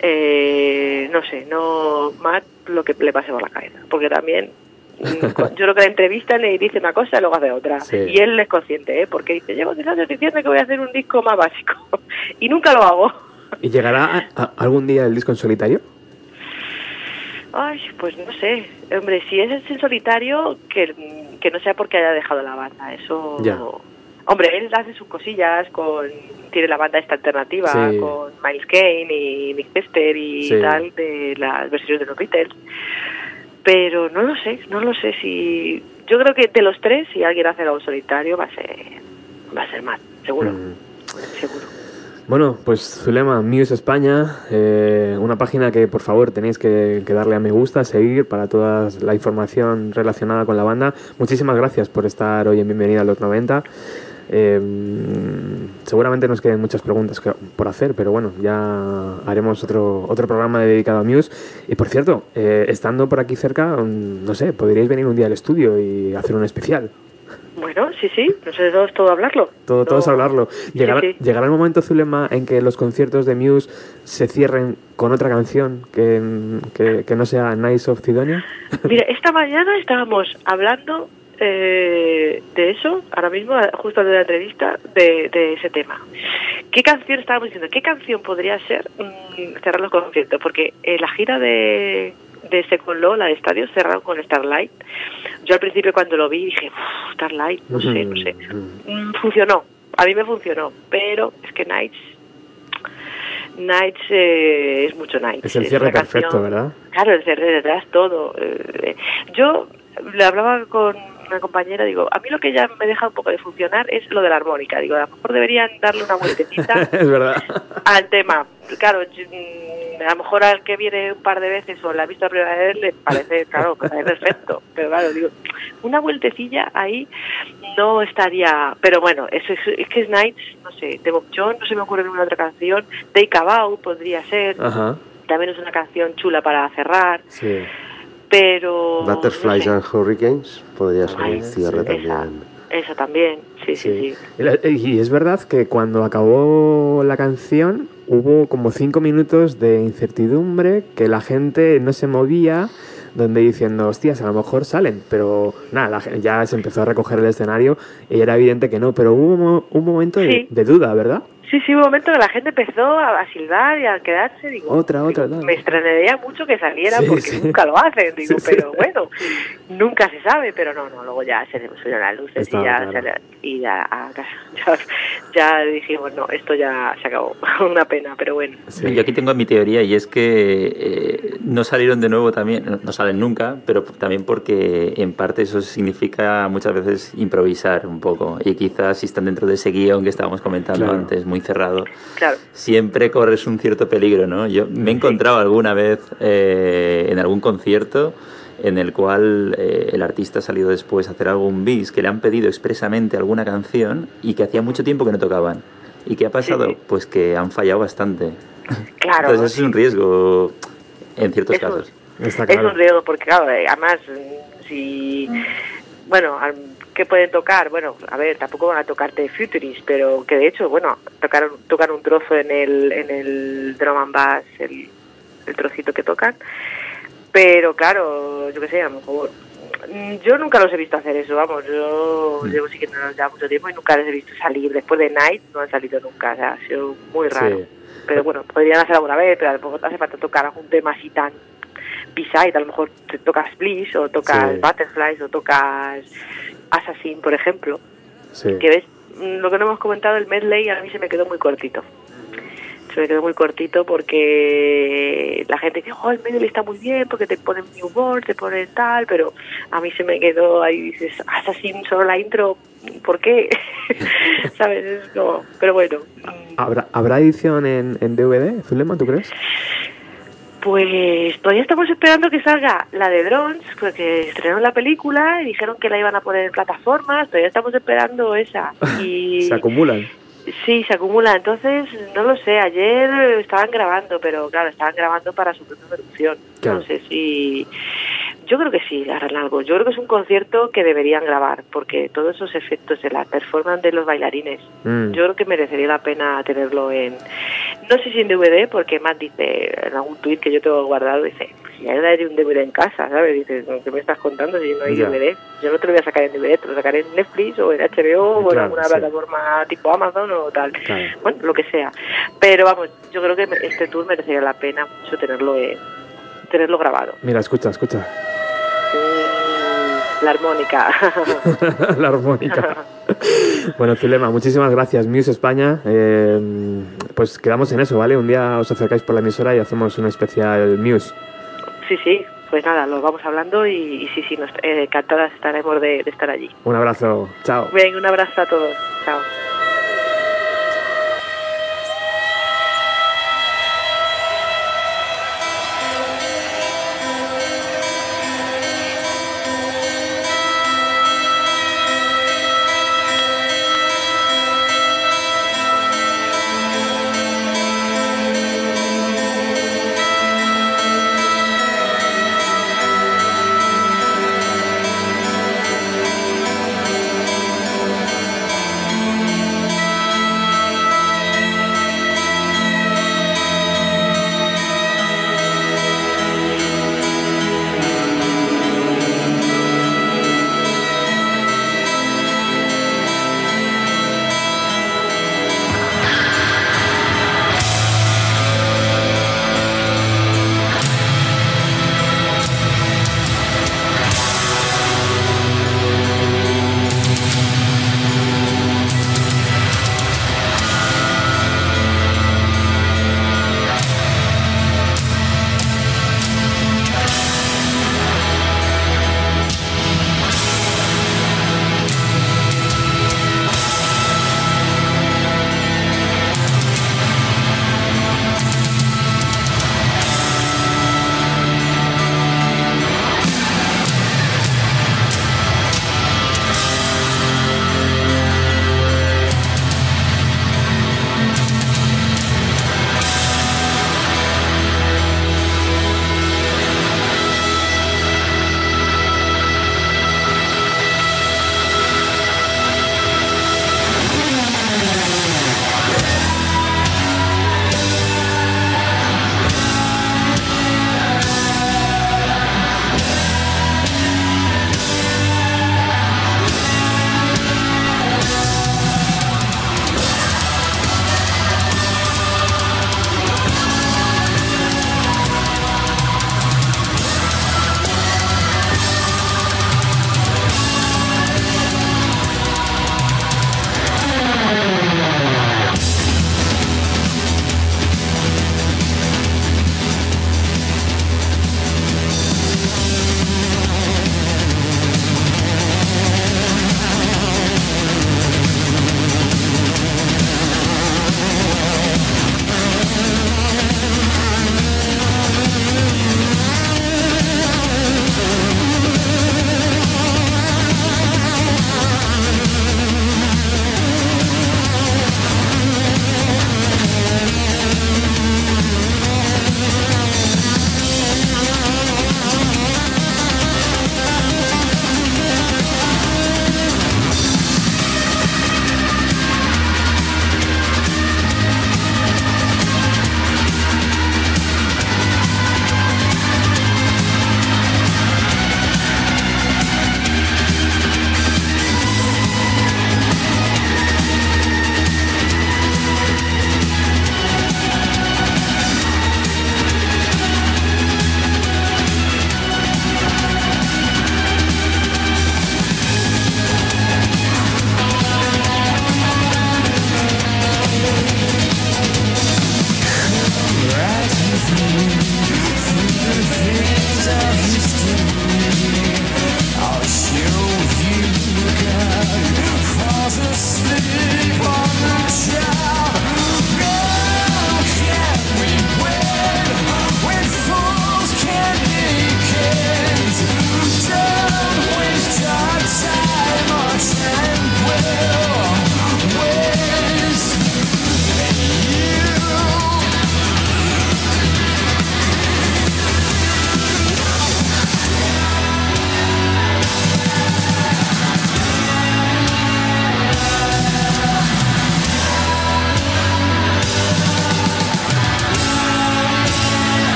eh, no sé, no Matt lo que le pase por la cabeza, porque también yo creo que la entrevista le dice una cosa y luego hace otra. Y él es consciente, ¿eh? porque dice, llevo 10 años diciendo que voy a hacer un disco más básico y nunca lo hago. ¿Y llegará algún día el disco en solitario? Ay, pues no sé. Hombre, si es en solitario, que, que no sea porque haya dejado la banda. Eso. Hombre, él hace sus cosillas con. Tiene la banda esta alternativa con Miles Kane y Nick Tester y tal, de las versiones de los Beatles. Pero no lo sé, no lo sé si. Yo creo que de los tres, si alguien hace algo solitario, va a ser. Va a ser más, seguro. Mm. Seguro. Bueno, pues Zulema, Muse España, eh, una página que por favor tenéis que, darle a me gusta, seguir para toda la información relacionada con la banda. Muchísimas gracias por estar hoy en Bienvenida a los 90. Eh, seguramente nos queden muchas preguntas por hacer, pero bueno, ya haremos otro, otro programa dedicado a Muse. Y por cierto, eh, estando por aquí cerca, no sé, podríais venir un día al estudio y hacer un especial. Bueno, sí, sí, nosotros todo hablarlo. Todo, todo es hablarlo. ¿Llegará, ¿Llegará el momento, Zulema, en que los conciertos de Muse se cierren con otra canción que, que, no sea Nice of Sidonia? Mira, esta mañana estábamos hablando eh, de eso, ahora mismo, justo antes de la entrevista, de, ese tema. ¿Qué canción estábamos diciendo? ¿Qué canción podría ser mm, cerrar los conciertos? Porque eh, la gira de de Second Law, la de estadio, cerrado con Starlight. Yo al principio cuando lo vi dije, Starlight, no sé, no sé. Mm, funcionó, a mí me funcionó, pero es que Nights Nights eh, es mucho Nights. Es el cierre perfecto, ¿verdad? Claro, el cierre detrás, todo. Eh, yo le hablaba con una compañera, digo, a mí lo que ya me deja un poco de funcionar es lo de la armónica. Digo, a lo mejor deberían darle una vueltecita al tema. Claro, mm, a lo mejor al que viene un par de veces o la ha visto la primera vez le parece, claro, que es perfecto. Pero claro, digo, una vueltecilla ahí no estaría. Pero bueno, eso es, es que Nights, no sé, de Bob John, no se me ocurre ninguna otra canción. Take About podría ser. También es una canción chula para cerrar. Sí pero... Butterflies and Hurricanes podría ser un cierre también. Esa también, sí, sí, sí, Y es verdad que cuando acabó la canción hubo como cinco minutos de incertidumbre, que la gente no se movía, donde diciendo, hostias, a lo mejor salen, pero nada, ya se empezó a recoger el escenario y era evidente que no, pero hubo un momento de duda, ¿verdad? Sí, sí, un momento que la gente empezó a, silbar y a quedarse. Digo, otra, otra. Me extrañaría mucho que saliera porque nunca lo hacen. Digo, pero bueno, nunca se sabe. Pero no, no, luego ya se pusieron las luces y ya, y ya, ya, ya, dijimos, no, esto ya se acabó. Una pena, pero bueno. Yo aquí tengo mi teoría y es que eh, no salieron de nuevo también, no salen nunca, pero también porque en parte eso significa muchas veces improvisar un poco. Y quizás si están dentro de ese guion que estábamos comentando antes, muy cerrado, siempre corres un cierto peligro, ¿no? Yo me he encontrado alguna vez eh, en algún concierto en el cual eh, el artista ha salido después a hacer algún bis que le han pedido expresamente alguna canción y que hacía mucho tiempo que no tocaban. ¿Y qué ha pasado? Pues que han fallado bastante. Claro. Entonces eso es un riesgo en ciertos casos. Es un riesgo porque, claro, eh, además, si... Bueno, que pueden tocar? Bueno, a ver, tampoco van a tocarte Futurist, pero que de hecho, bueno, tocaron, tocan un trozo en el, en el drum and bass, el, el trocito que tocan. Pero claro, yo qué sé, a lo mejor yo nunca los he visto hacer eso, vamos, yo mm. llevo siguiendo ya mucho tiempo y nunca les he visto salir. Después de Night no han salido nunca, o sea, ha sido muy raro. Pero bueno, podrían hacer alguna vez, pero a lo mejor hace falta tocar algún tema así tan beside, a lo mejor te tocas Bliss o tocas Butterflies o tocas Assassin, por ejemplo. Que ves, lo que no hemos comentado, el medley a mí se me quedó muy cortito. Se me quedó muy cortito porque la gente dice, oh, el medley está muy bien porque te ponen New World, te ponen tal, pero a mí se me quedó ahí, dices, Assassin, solo la intro, ¿por qué? ¿Sabes? Es como, pero bueno. ¿Habrá, ¿habrá edición en, en DVD, Zulema, tú crees? Pues todavía estamos esperando que salga la de Drones, porque estrenó la película y dijeron que la iban a poner en plataformas, todavía estamos esperando esa. Y se acumulan. Sí, se acumulan. Entonces, no lo sé, ayer estaban grabando, pero claro, estaban grabando para su propia producción. No sé si... Yo creo que sí, harán algo. Yo creo que es un concierto que deberían grabar, porque todos esos efectos de la performance de los bailarines, Mm. yo creo que merecería la pena tenerlo en, no sé si en DVD, porque Matt dice en algún tuit que yo tengo guardado, dice, si hay un DVD en casa, ¿sabes? Dice, ¿qué me estás contando si no hay. DVD? Yo no te lo voy a sacar en DVD, te lo sacaré en Netflix o en HBO o en Claro, alguna sí. plataforma tipo Amazon o tal. Claro. Bueno, lo que sea. Pero vamos, yo creo que este tour merecería la pena mucho tenerlo en, tenerlo grabado. Mira, escucha, escucha. La armónica. la armónica. bueno, Zulema, muchísimas gracias, Muse España. Eh, pues quedamos en eso, ¿vale? Un día os acercáis por la emisora y hacemos un especial Muse. sí, sí, pues nada, lo vamos hablando y, y sí, sí, nos, eh, encantadas estaremos de, de estar allí. Un abrazo, chao. Bien, un abrazo a todos. Chao.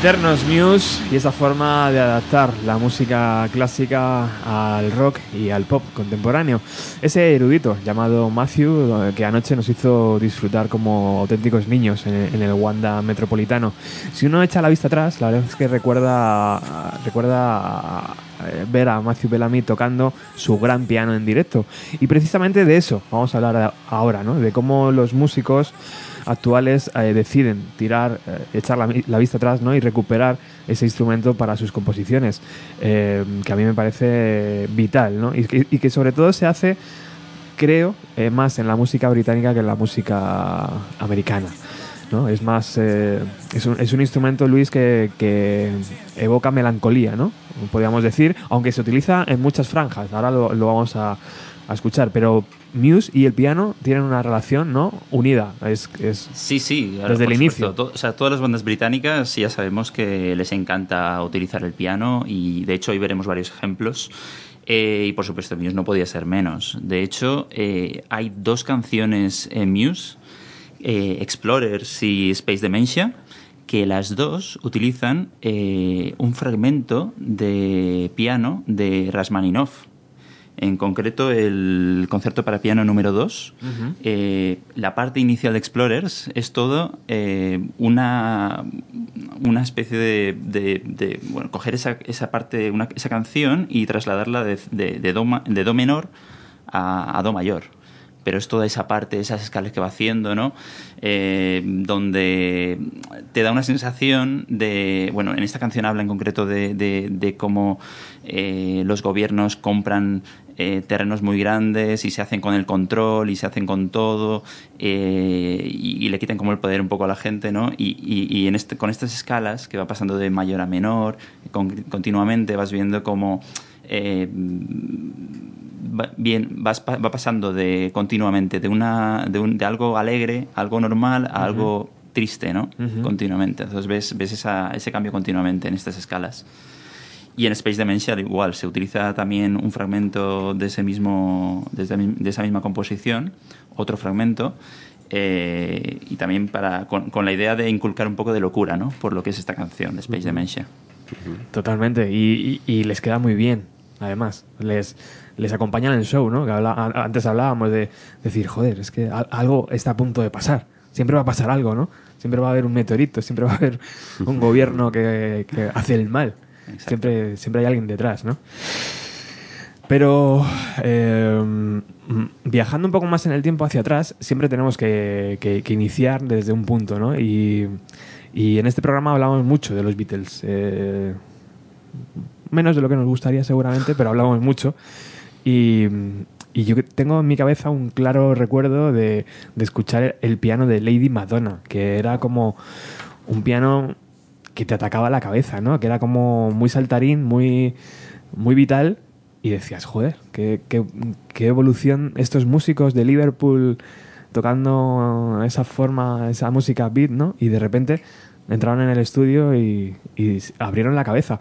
Eternos Muse y esa forma de adaptar la música clásica al rock y al pop contemporáneo. Ese erudito llamado Matthew que anoche nos hizo disfrutar como auténticos niños en, el Wanda Metropolitano. Si uno echa la vista atrás, la verdad es que recuerda, recuerda eh, ver a Matthew Bellamy tocando su gran piano en directo. Y precisamente de eso vamos a hablar ahora, ¿no? De cómo los músicos actuales eh, deciden tirar, eh, echar la, vista atrás ¿no? y recuperar ese instrumento para sus composiciones, eh, que a mí me parece vital ¿no? y, que, sobre todo se hace, creo, más en la música británica que en la música americana. ¿no? Es más, es un, es, un, instrumento, Luis, que, que, evoca melancolía, ¿no? Podríamos decir, aunque se utiliza en muchas franjas. Ahora lo, lo vamos a, a escuchar, pero Muse y el piano tienen una relación no unida. Es, es sí, sí, desde el inicio. o sea, todas las bandas británicas ya sabemos que les encanta utilizar el piano y de hecho hoy veremos varios ejemplos. Eh, y por supuesto, Muse no podía ser menos. De hecho, eh, hay dos canciones en Muse, eh, Explorers y Space Dementia, que las dos utilizan un fragmento de piano de Rasmaninov en concreto el concierto para piano número 2. Eh, la parte inicial de Explorers es todo eh, una, una especie de, bueno, coger esa, esa parte, una, esa canción y trasladarla de, de, do, menor a, a do mayor pero es toda esa parte, esas escalas que va haciendo, ¿no? Eh, donde te da una sensación de, bueno, en esta canción habla en concreto de, de, cómo los gobiernos compran eh, terrenos muy grandes y se hacen con el control y se hacen con todo eh, y, le quitan como el poder un poco a la gente, ¿no? Y, y, en este, con estas escalas que va pasando de mayor a menor, continuamente vas viendo cómo eh, bien, va pasando de continuamente de, una, de, un, de algo alegre, algo normal, a algo triste, ¿no? Continuamente. Entonces ves, ves esa, ese cambio continuamente en estas escalas. Y en Space Dementia igual, se utiliza también un fragmento de, ese mismo, de, esa misma composición, otro fragmento, eh, y también para, con, la idea de inculcar un poco de locura, ¿no? Por lo que es esta canción de Space Dementia. Totalmente, y, les queda muy bien, además. Les, les acompañan en el show, ¿no? Que antes hablábamos de decir, joder, es que algo está a punto de pasar. Siempre va a pasar algo, ¿no? Siempre va a haber un meteorito, siempre va a haber un gobierno que, que hace el mal. Siempre, siempre hay alguien detrás, ¿no? Pero eh, viajando un poco más en el tiempo hacia atrás, siempre tenemos que, iniciar desde un punto, ¿no? Y, en este programa hablamos mucho de los Beatles. Eh, menos de lo que nos gustaría seguramente, pero hablamos mucho. Y, yo tengo en mi cabeza un claro recuerdo de, de escuchar el piano de Lady Madonna, que era como un piano que te atacaba la cabeza, ¿no? Que era como muy saltarín, muy, muy vital. Y decías, joder, qué, qué, evolución estos músicos de Liverpool tocando esa forma, esa música beat, ¿no? Y de repente entraron en el estudio y, abrieron la cabeza.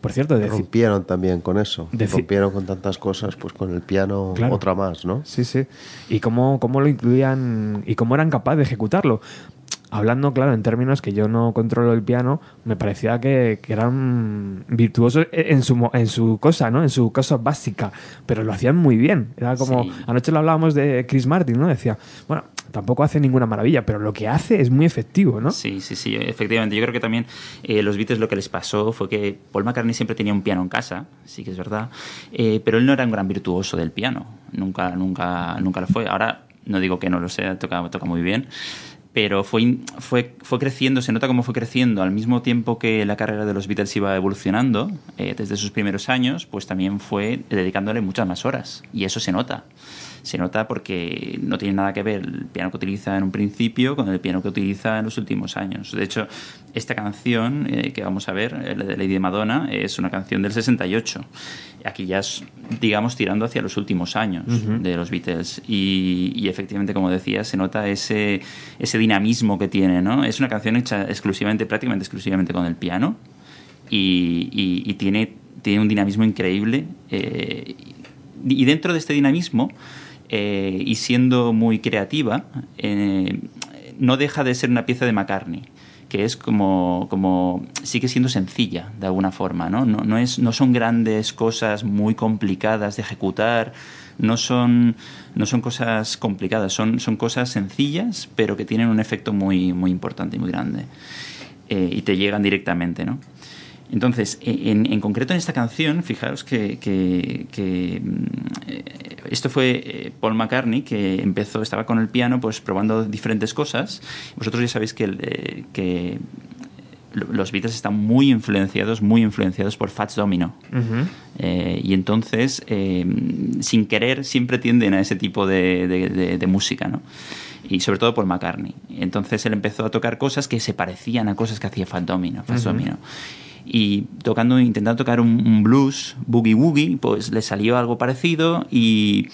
Por cierto, rompieron también con eso. rompieron con tantas cosas, pues con el piano otra más, ¿no? Sí, sí. Y cómo, cómo lo incluían y cómo eran capaces de ejecutarlo hablando, claro, en términos que yo no controlo el piano, me parecía que, eran virtuosos en su, en su cosa, ¿no? En su cosa básica, pero lo hacían muy bien. Era como, anoche lo hablábamos de Chris Martin, ¿no? Decía, bueno, tampoco hace ninguna maravilla, pero lo que hace es muy efectivo, ¿no? Sí, sí, sí, efectivamente. Yo creo que también eh, los Beatles lo que les pasó fue que Paul McCartney siempre tenía un piano en casa, sí que es verdad, eh, pero él no era un gran virtuoso del piano, nunca, nunca, nunca lo fue. Ahora no digo que no lo sea, toca, toca muy bien, pero fue, fue, fue creciendo, se nota cómo fue creciendo. Al mismo tiempo que la carrera de los Beatles iba evolucionando, eh, desde sus primeros años, pues también fue dedicándole muchas más horas, y eso se nota se nota porque no tiene nada que ver el piano que utiliza en un principio con el piano que utiliza en los últimos años. De hecho, esta canción eh, que vamos a ver, eh, la de Lady Madonna, es una canción del 68. Aquí ya es, digamos, tirando hacia los últimos años de los Beatles. Y, efectivamente, como decía, se nota ese, ese dinamismo que tiene. ¿no? Es una canción hecha exclusivamente, prácticamente exclusivamente con el piano. Y, tiene, tiene un dinamismo increíble. Eh, y dentro de este dinamismo eh, y siendo muy creativa, eh, no deja de ser una pieza de McCartney, que es como, como sigue siendo sencilla de alguna forma, ¿no? No, no, es, no son grandes cosas muy complicadas de ejecutar, no son, no son cosas complicadas, son, son cosas sencillas, pero que tienen un efecto muy, muy importante y muy grande. Eh, y te llegan directamente, ¿no? Entonces, en, en, concreto en esta canción, fijaos que, que, que mm, esto fue eh, Paul McCartney que empezó, estaba con el piano, pues probando diferentes cosas. Vosotros ya sabéis que, eh, que los Beatles están muy influenciados, muy influenciados por Fats Domino. Uh -huh. eh, y entonces, eh, sin querer, siempre tienden a ese tipo de, de, de, de, música, ¿no? Y sobre todo por McCartney. Entonces él empezó a tocar cosas que se parecían a cosas que hacía Fats Domino. Uh -huh. Domino y tocando, intentando tocar un, un, blues, boogie woogie, pues le salió algo parecido y,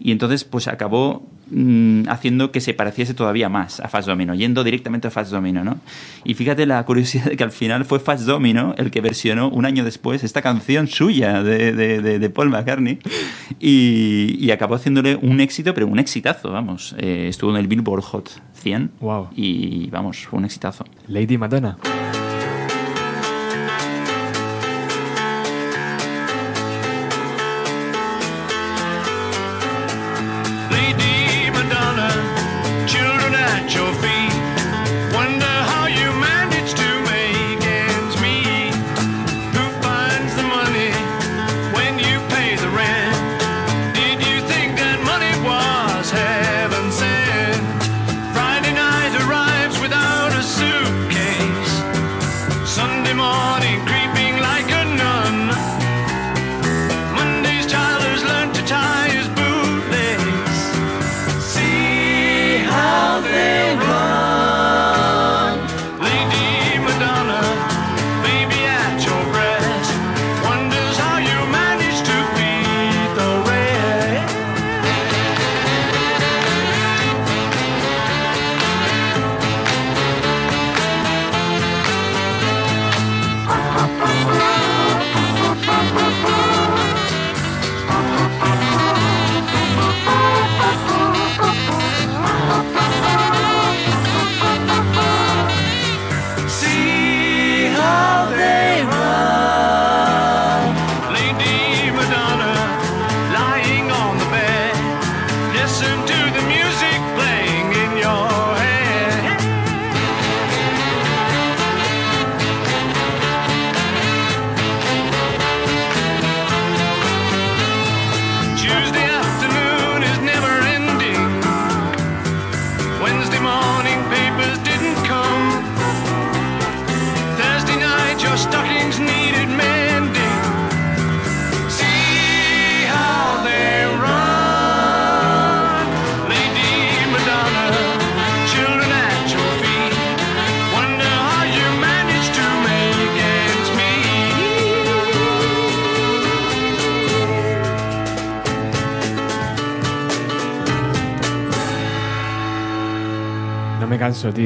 y entonces pues acabó mmm, haciendo que se pareciese todavía más a Fats Domino, yendo directamente a Fats Domino, ¿no? Y fíjate la curiosidad de que al final fue Fats Domino el que versionó un año después esta canción suya de, de, de, de Paul McCartney y, y, acabó haciéndole un éxito, pero un exitazo, vamos. Eh, estuvo en el Billboard Hot 100 wow. y vamos, fue un exitazo. Lady Madonna.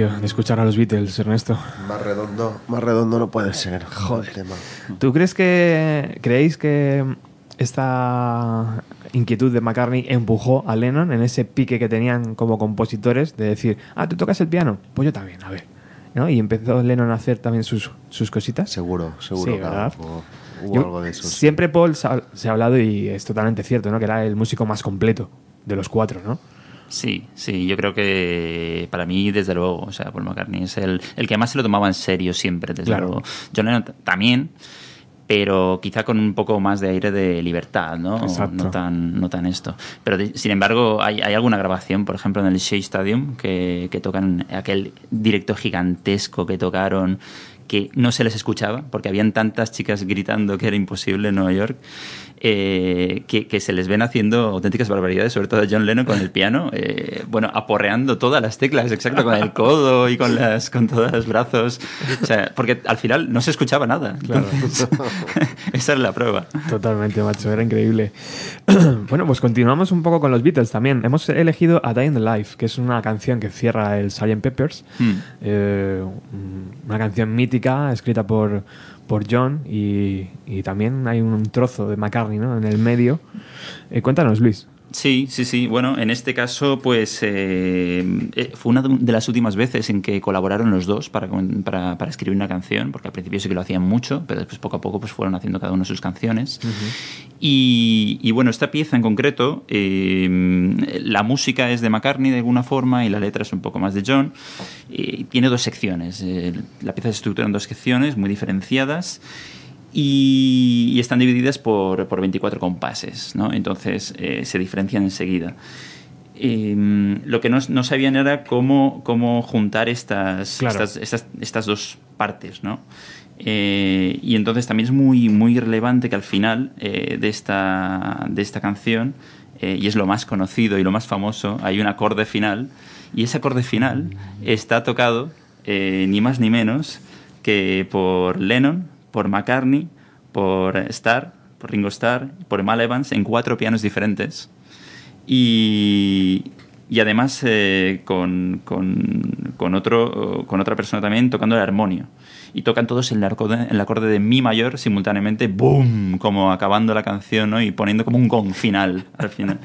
De escuchar a los Beatles, Ernesto. Más redondo, más redondo no puede ser. Joder. ¿Tú crees que creéis que esta inquietud de McCartney empujó a Lennon en ese pique que tenían como compositores de decir, ah, tú tocas el piano, pues yo también, a ver. ¿No? Y empezó Lennon a hacer también sus, sus cositas. Seguro, seguro. Sí, ¿verdad? Hubo, hubo yo, algo de eso. Siempre Paul se ha, se ha hablado y es totalmente cierto, ¿no? Que era el músico más completo de los cuatro, ¿no? Sí, sí, yo creo que para mí, desde luego, o sea, Paul McCartney es el, el que más se lo tomaba en serio siempre, desde Claro. luego. John Lennon también, pero quizá con un poco más de aire de libertad, ¿no? Exacto. No tan, no tan esto. Pero de- sin embargo, hay, hay alguna grabación, por ejemplo, en el Shea Stadium, que, que tocan aquel directo gigantesco que tocaron que no se les escuchaba porque habían tantas chicas gritando que era imposible en Nueva York eh, que, que se les ven haciendo auténticas barbaridades, sobre todo John Lennon con el piano, eh, bueno, aporreando todas las teclas, exacto, con el codo y con las con todos los brazos, o sea, porque al final no se escuchaba nada. Entonces, esa es la prueba. Totalmente, macho, era increíble. bueno, pues continuamos un poco con los Beatles también. Hemos elegido A Day in the Life, que es una canción que cierra el Sgt. Peppers. Hmm. Eh, una canción mítica escrita por, por John y, y también hay un trozo de McCartney ¿no? en el medio. Eh, cuéntanos, Luis. Sí, sí, sí. Bueno, en este caso, pues eh, eh, fue una de las últimas veces en que colaboraron los dos para, para, para, escribir una canción, porque al principio sí que lo hacían mucho, pero después poco a poco pues fueron haciendo cada uno sus canciones. y, y, bueno, esta pieza en concreto, eh, la música es de McCartney de alguna forma y la letra es un poco más de John. Y tiene dos secciones. la pieza se estructura en dos secciones muy diferenciadas y, están divididas por, por 24 compases, ¿no? Entonces eh, se diferencian enseguida. Eh, lo que no, no, sabían era cómo, cómo juntar estas, claro. estas, estas, estas, dos partes, ¿no? Eh, y entonces también es muy, muy relevante que al final eh, de, esta, de esta canción, eh, y es lo más conocido y lo más famoso, hay un acorde final, y ese acorde final está tocado ni más ni menos que por Lennon, por McCartney, por Starr, por Ringo Starr, por Mal Evans en cuatro pianos diferentes. Y, y además eh, con, con, con, otro, con otra persona también tocando el armonio. Y tocan todos el acorde, el acorde de Mi mayor simultáneamente, ¡boom! Como acabando la canción ¿no? y poniendo como un gong final al final.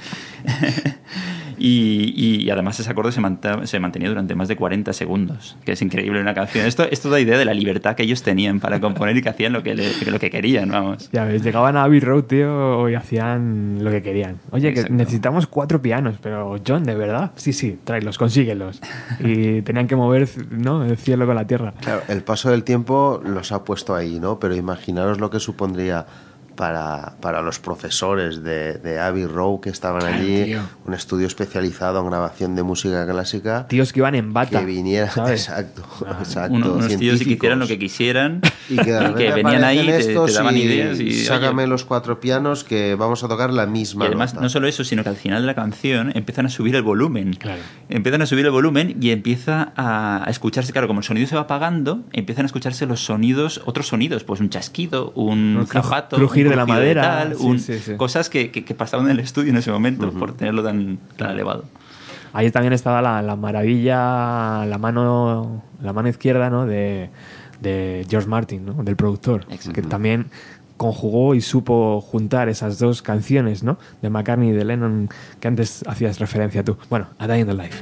Y, y, además ese acorde se, se, mantenía durante más de 40 segundos, que es increíble en una canción. Esto, esto da idea de la libertad que ellos tenían para componer y que hacían lo que, le, lo que querían, vamos. Ya ves, llegaban a Abbey Road, tío, y hacían lo que querían. Oye, Exacto. que necesitamos cuatro pianos, pero John, ¿de verdad? Sí, sí, tráelos, consíguelos. Y tenían que mover ¿no? el cielo con la tierra. Claro, el paso del tiempo los ha puesto ahí, ¿no? Pero imaginaros lo que supondría para, para los profesores de, de Abbey Road que estaban Claro, allí, tío. un estudio especializado en grabación de música clásica. Tíos que iban en bata. Que vinieran, ¿sabes? exacto, Ah, exacto. Uno- unos tíos que hicieran lo que quisieran Y que, y que venían ahí, te, te daban y ideas y, sácame oye, los cuatro pianos que vamos a tocar la misma y además nota. no solo eso, sino que al final de la canción empiezan a subir el volumen. Claro. Empiezan a subir el volumen y empieza a, a escucharse, claro, como el sonido se va apagando, empiezan a escucharse los sonidos, otros sonidos, pues un chasquido, un Un zapato, de la madera, tal, un- sí, sí. cosas que, que- que pasaban en el estudio en ese momento por tenerlo tan, tan elevado. Ahí también estaba la, la maravilla, la mano, la mano izquierda, ¿no? De, de George Martin, ¿no? Del productor, Exacto. que también conjugó y supo juntar esas dos canciones, ¿no? De McCartney y de Lennon que antes hacías referencia tú. Bueno, A Day in the Life.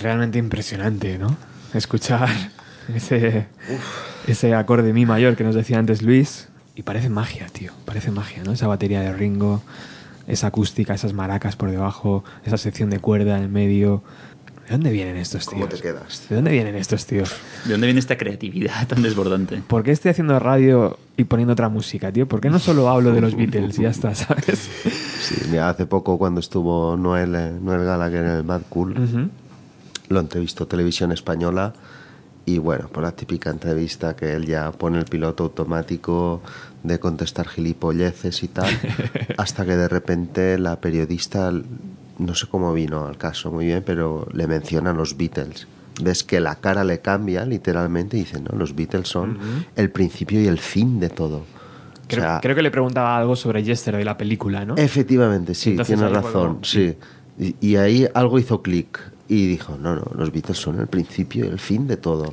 Realmente impresionante, ¿no? Escuchar ese, ese acorde mi mayor que nos decía antes Luis. Y parece magia, tío. Parece magia, ¿no? Esa batería de Ringo, esa acústica, esas maracas por debajo, esa sección de cuerda en el medio. ¿De dónde vienen estos tíos? ¿Cómo te quedas? ¿De dónde vienen estos tíos? ¿De dónde viene esta creatividad tan desbordante? ¿Por qué estoy haciendo radio y poniendo otra música, tío? ¿Por qué no solo hablo de los Beatles y ya está, ¿sabes? Sí, mira, hace poco cuando estuvo Noel, eh, Noel Gallagher en el Mad Cool, Ujú. Lo entrevistó Televisión Española y bueno, por la típica entrevista que él ya pone el piloto automático de contestar gilipolleces y tal, hasta que de repente la periodista, no sé cómo vino al caso muy bien, pero le mencionan los Beatles. Ves que la cara le cambia literalmente y dice, no, los Beatles son el principio y el fin de todo. O Creo, sea, creo que le preguntaba algo sobre Yesterday, la película, ¿no? Efectivamente, sí, Entonces fue razón, sí. Y, y ahí algo hizo clic y dijo, no, no, los Beatles son el principio y el fin de todo.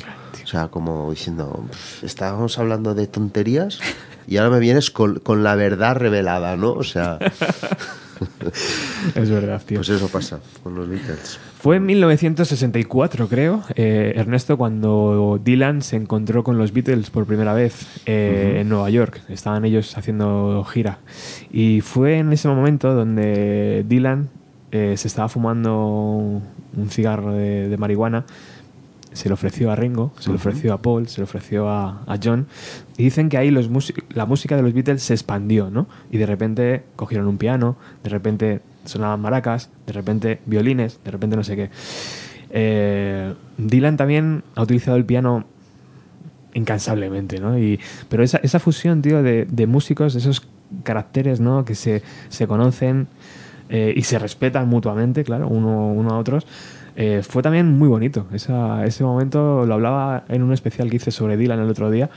O sea, como diciendo, "Pff, estábamos hablando de tonterías y ahora me vienes con, con la verdad revelada, ¿no? O sea, Es verdad, tío. pues eso pasa con los Beatles. Fue en 1964, creo, eh, Ernesto, cuando Dylan se encontró con los Beatles por primera vez eh, en Nueva York. Estaban ellos haciendo gira. Y fue en ese momento donde Dylan eh, se estaba fumando un cigarro de, de marihuana. Se lo ofreció a Ringo, se lo ofreció a Paul, se lo ofreció a, a John. Y dicen que ahí los la música de los Beatles se expandió, ¿no? Y de repente cogieron un piano, de repente sonaban maracas, de repente violines, de repente no sé qué. Eh, Dylan también ha utilizado el piano incansablemente, ¿no? Y, pero esa, esa fusión, tío, de, de músicos, esos caracteres, ¿no? Que se, se conocen eh, y se respetan mutuamente, claro, uno, uno a otros. eh, fue también muy bonito. Esa- ese momento lo hablaba en un especial que hice sobre Dylan el otro día.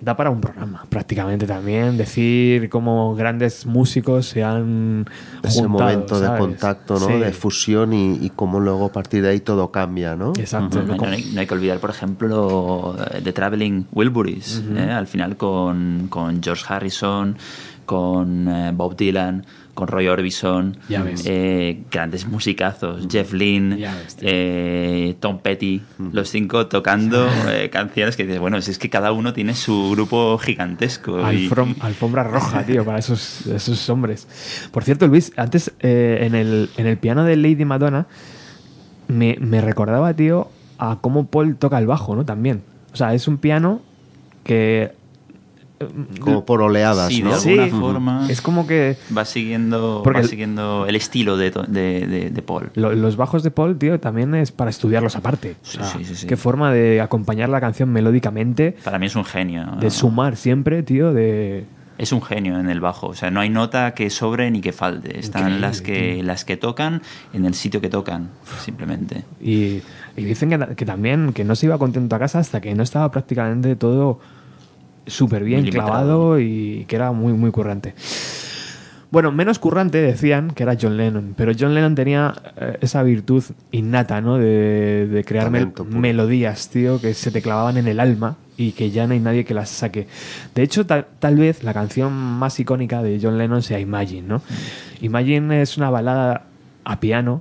Da para un programa, prácticamente también. Decir cómo grandes músicos se han Ese juntado, momento de ¿sabes? contacto, ¿no? Sí. De fusión y, y cómo luego a partir de ahí todo cambia, ¿no? Exacto. No, no hay, no hay que olvidar, por ejemplo, The Traveling Wilburys, ¿eh? al final con, con George Harrison, con eh, Bob Dylan, con Roy Orbison, eh, grandes musicazos, Jeff Lynne, eh, Tom Petty, los cinco tocando eh, canciones que dices, bueno, si es que cada uno tiene su grupo gigantesco. y- alfombra roja, tío, para esos, esos hombres. Por cierto, Luis, antes en, el, en el piano de Lady Madonna me, me recordaba, tío, a cómo Paul toca el bajo, ¿no? También. O sea, es un piano que Como por oleadas, Sí, ¿no? de Sí. alguna forma es como que va siguiendo, Porque va el- siguiendo el estilo de, de, de- de Paul. lo- los bajos de Paul, tío, también es para estudiarlos aparte. O Sí, sea, sí, sí, sí. Qué forma de acompañar la canción melódicamente, Para mí es un genio. de sumar siempre, tío, de... Es un genio en el bajo, o sea, no hay nota que sobre ni que falte. Están Increíble, las que las que tocan en el sitio que tocan, simplemente. Y, y dicen que, que también que no se iba contento a casa hasta que no estaba prácticamente todo súper bien clavado y que era muy, muy currante. Bueno, menos currante decían que era John Lennon, pero John Lennon tenía eh, esa virtud innata, ¿no? De, de crear mel- Talento puro. melodías, tío, que se te clavaban en el alma y que ya no hay nadie que las saque. De hecho, tal, tal vez la canción más icónica de John Lennon sea Imagine, ¿no? Imagine es una balada a piano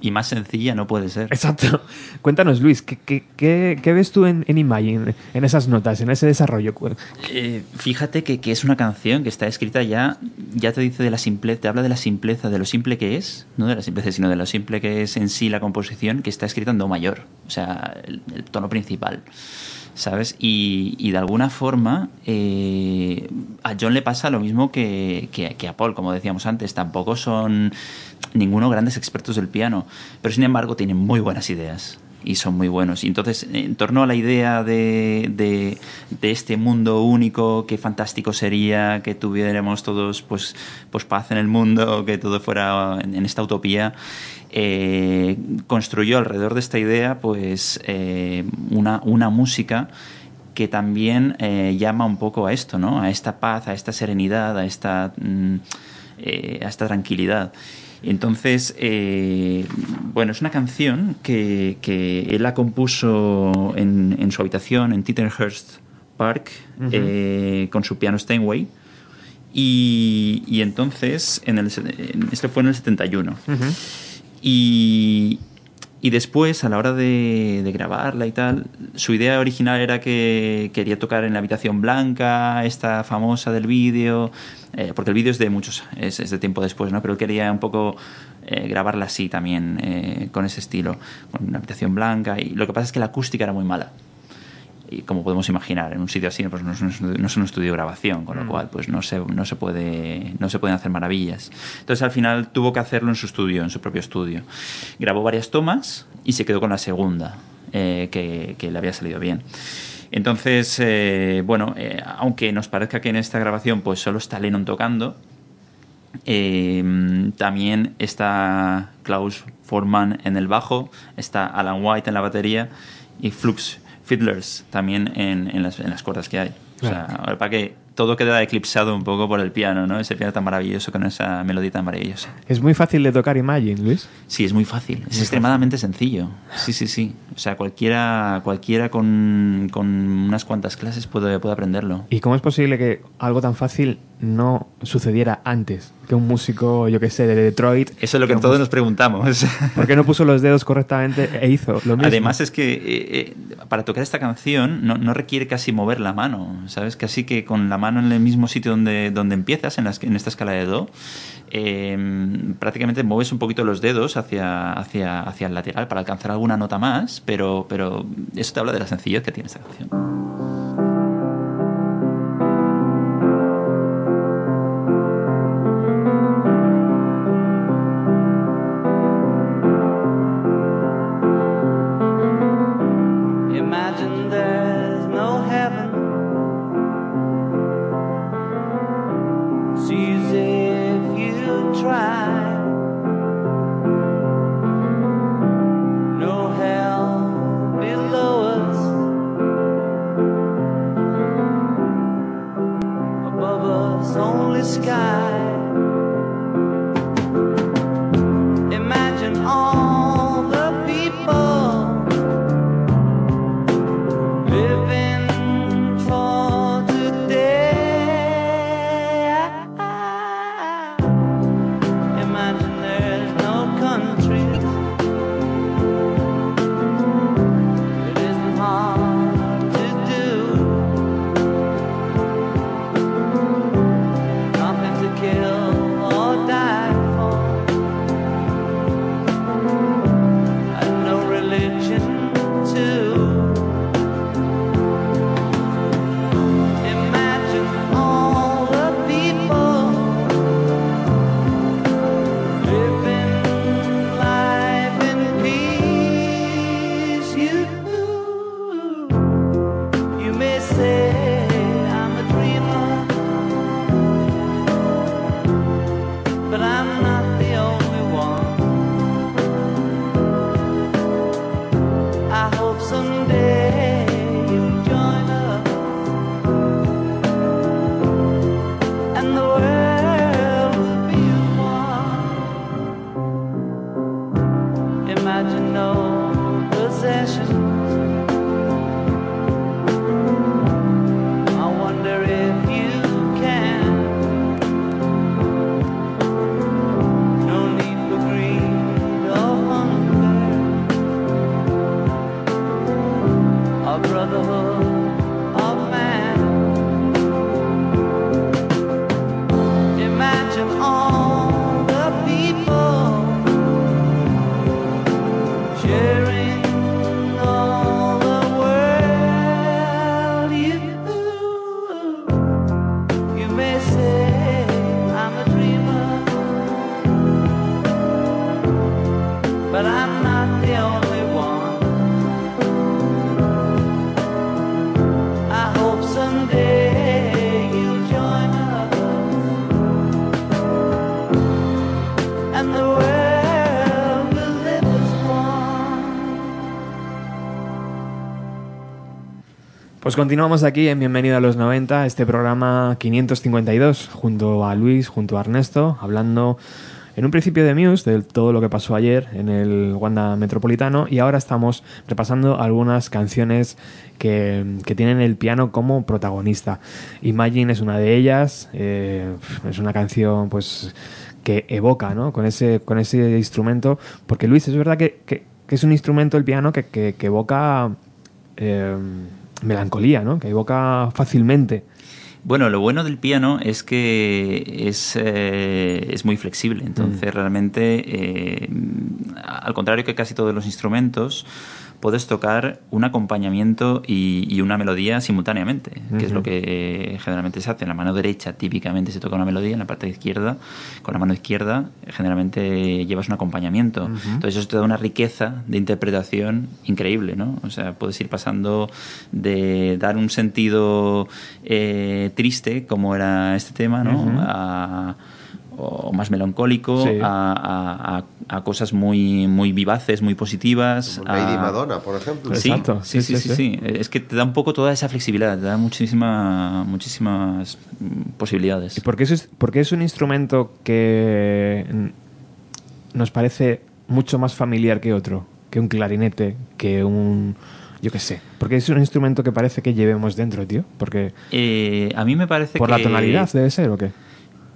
Y más sencilla no puede ser. Exacto. Cuéntanos, Luis, ¿qué, qué, qué- qué ves tú en, en Imagine, en esas notas, en ese desarrollo? Eh, fíjate que, que es una canción que está escrita ya, ya te dice de la simpleza, te habla de la simpleza, de lo simple que es, no de la simpleza, sino de lo simple que es en sí la composición, que está escrita en do mayor, o sea, el, el tono principal, ¿sabes? Y, y de alguna forma eh, a John le pasa lo mismo que, que- a Paul, como decíamos antes, tampoco son ninguno grandes expertos del piano, pero sin embargo tienen muy buenas ideas y son muy buenos. Y entonces, en torno a la idea de, de, de este mundo único, qué fantástico sería que tuviéramos todos pues, pues paz en el mundo, que todo fuera en esta utopía, eh, construyó alrededor de esta idea pues eh, una, una música que también eh, llama un poco a esto, ¿no? A esta paz, a esta serenidad, a esta, mm, a esta tranquilidad. Entonces, eh, bueno, es una canción que, que él la compuso en, en su habitación en Tittenhurst Park eh, con su piano Steinway. Y, y entonces, en el, en- esto fue en el 71. Y, y después, a la hora de, grabarla y tal, su idea original era que quería tocar en la habitación blanca, esta famosa del vídeo, eh, porque el vídeo es de muchos, es, es de tiempo después, ¿no? Pero él quería un poco eh, grabarla así también, eh, con ese estilo, con una habitación blanca. Y lo que pasa es que la acústica era muy mala. Y como podemos imaginar, en un sitio así pues no, es, un- no es un estudio de grabación, con lo cual pues no se, no, se puede, no se pueden hacer maravillas. Entonces al final tuvo que hacerlo en su estudio, en su propio estudio. Grabó varias tomas y se quedó con la segunda, eh, que, que le había salido bien. Entonces, eh, bueno, eh, aunque nos parezca que en esta grabación pues solo está Lennon tocando, eh, también está Klaus Forman en el bajo, está Alan White en la batería y Flux Fiddlers también en, en las, en las cuerdas que hay. O sea, para que todo queda eclipsado un poco por el piano, ¿no? Ese piano tan maravilloso con esa melodía tan maravillosa. Es muy fácil de tocar Imagine, Luis. Sí, es muy fácil, es extremadamente sencillo. Sí, sí, sí. O sea, cualquiera, cualquiera con, con unas cuantas clases puede, puede aprenderlo. ¿Y cómo es posible que algo tan fácil no sucediera antes? Que un músico, yo qué sé, de Detroit... Eso es lo que todos nos preguntamos. ¿Por qué no puso los dedos correctamente e hizo lo mismo? Además es que eh, eh, para tocar esta canción no, no requiere casi mover la mano, ¿sabes? Casi que con la mano en el mismo sitio donde, donde empiezas, en, en esta escala de Do, eh, prácticamente mueves un poquito los dedos hacia, hacia, hacia el lateral para alcanzar alguna nota más, pero, pero eso te habla de la sencillez que tiene esta canción. Pues continuamos aquí en Bienvenido a los 90, este programa 552, junto a Luis, junto a Ernesto, hablando en un principio de Muse, de todo lo que pasó ayer en el Wanda Metropolitano, y ahora estamos repasando algunas canciones que, que tienen el piano como protagonista. Imagine es una de ellas, eh, es una canción pues que evoca, ¿no? Con ese, con ese instrumento, porque Luis, es verdad que, que- es un instrumento el piano que evoca eh, melancolía, ¿no? Que evoca fácilmente. Bueno, lo bueno del piano es que es, eh, es muy flexible, entonces realmente, eh, al contrario que casi todos los instrumentos, puedes tocar un acompañamiento y, y una melodía simultáneamente, que es lo que generalmente se hace. En la mano derecha típicamente se toca una melodía, en la parte izquierda, con la mano izquierda, generalmente llevas un acompañamiento. Entonces eso te da una riqueza de interpretación increíble, ¿no? O sea, puedes ir pasando de dar un sentido eh, triste, como era este tema, ¿no? A- o más melancólico, Sí. a, a- a- a cosas muy, muy vivaces, muy positivas. Como Lady a- Madonna, por ejemplo. Sí, Exacto, sí, sí, sí, sí, sí, sí. sí. Es que te da un poco toda esa flexibilidad, te da muchísima, muchísimas posibilidades. ¿Y por qué es, por qué es un instrumento que nos parece mucho más familiar que otro? Que un clarinete, que un... Yo qué sé. Porque es un instrumento que parece que llevemos dentro, tío. Porque... Eh, a mí me parece ¿Por que... la tonalidad debe ser o qué?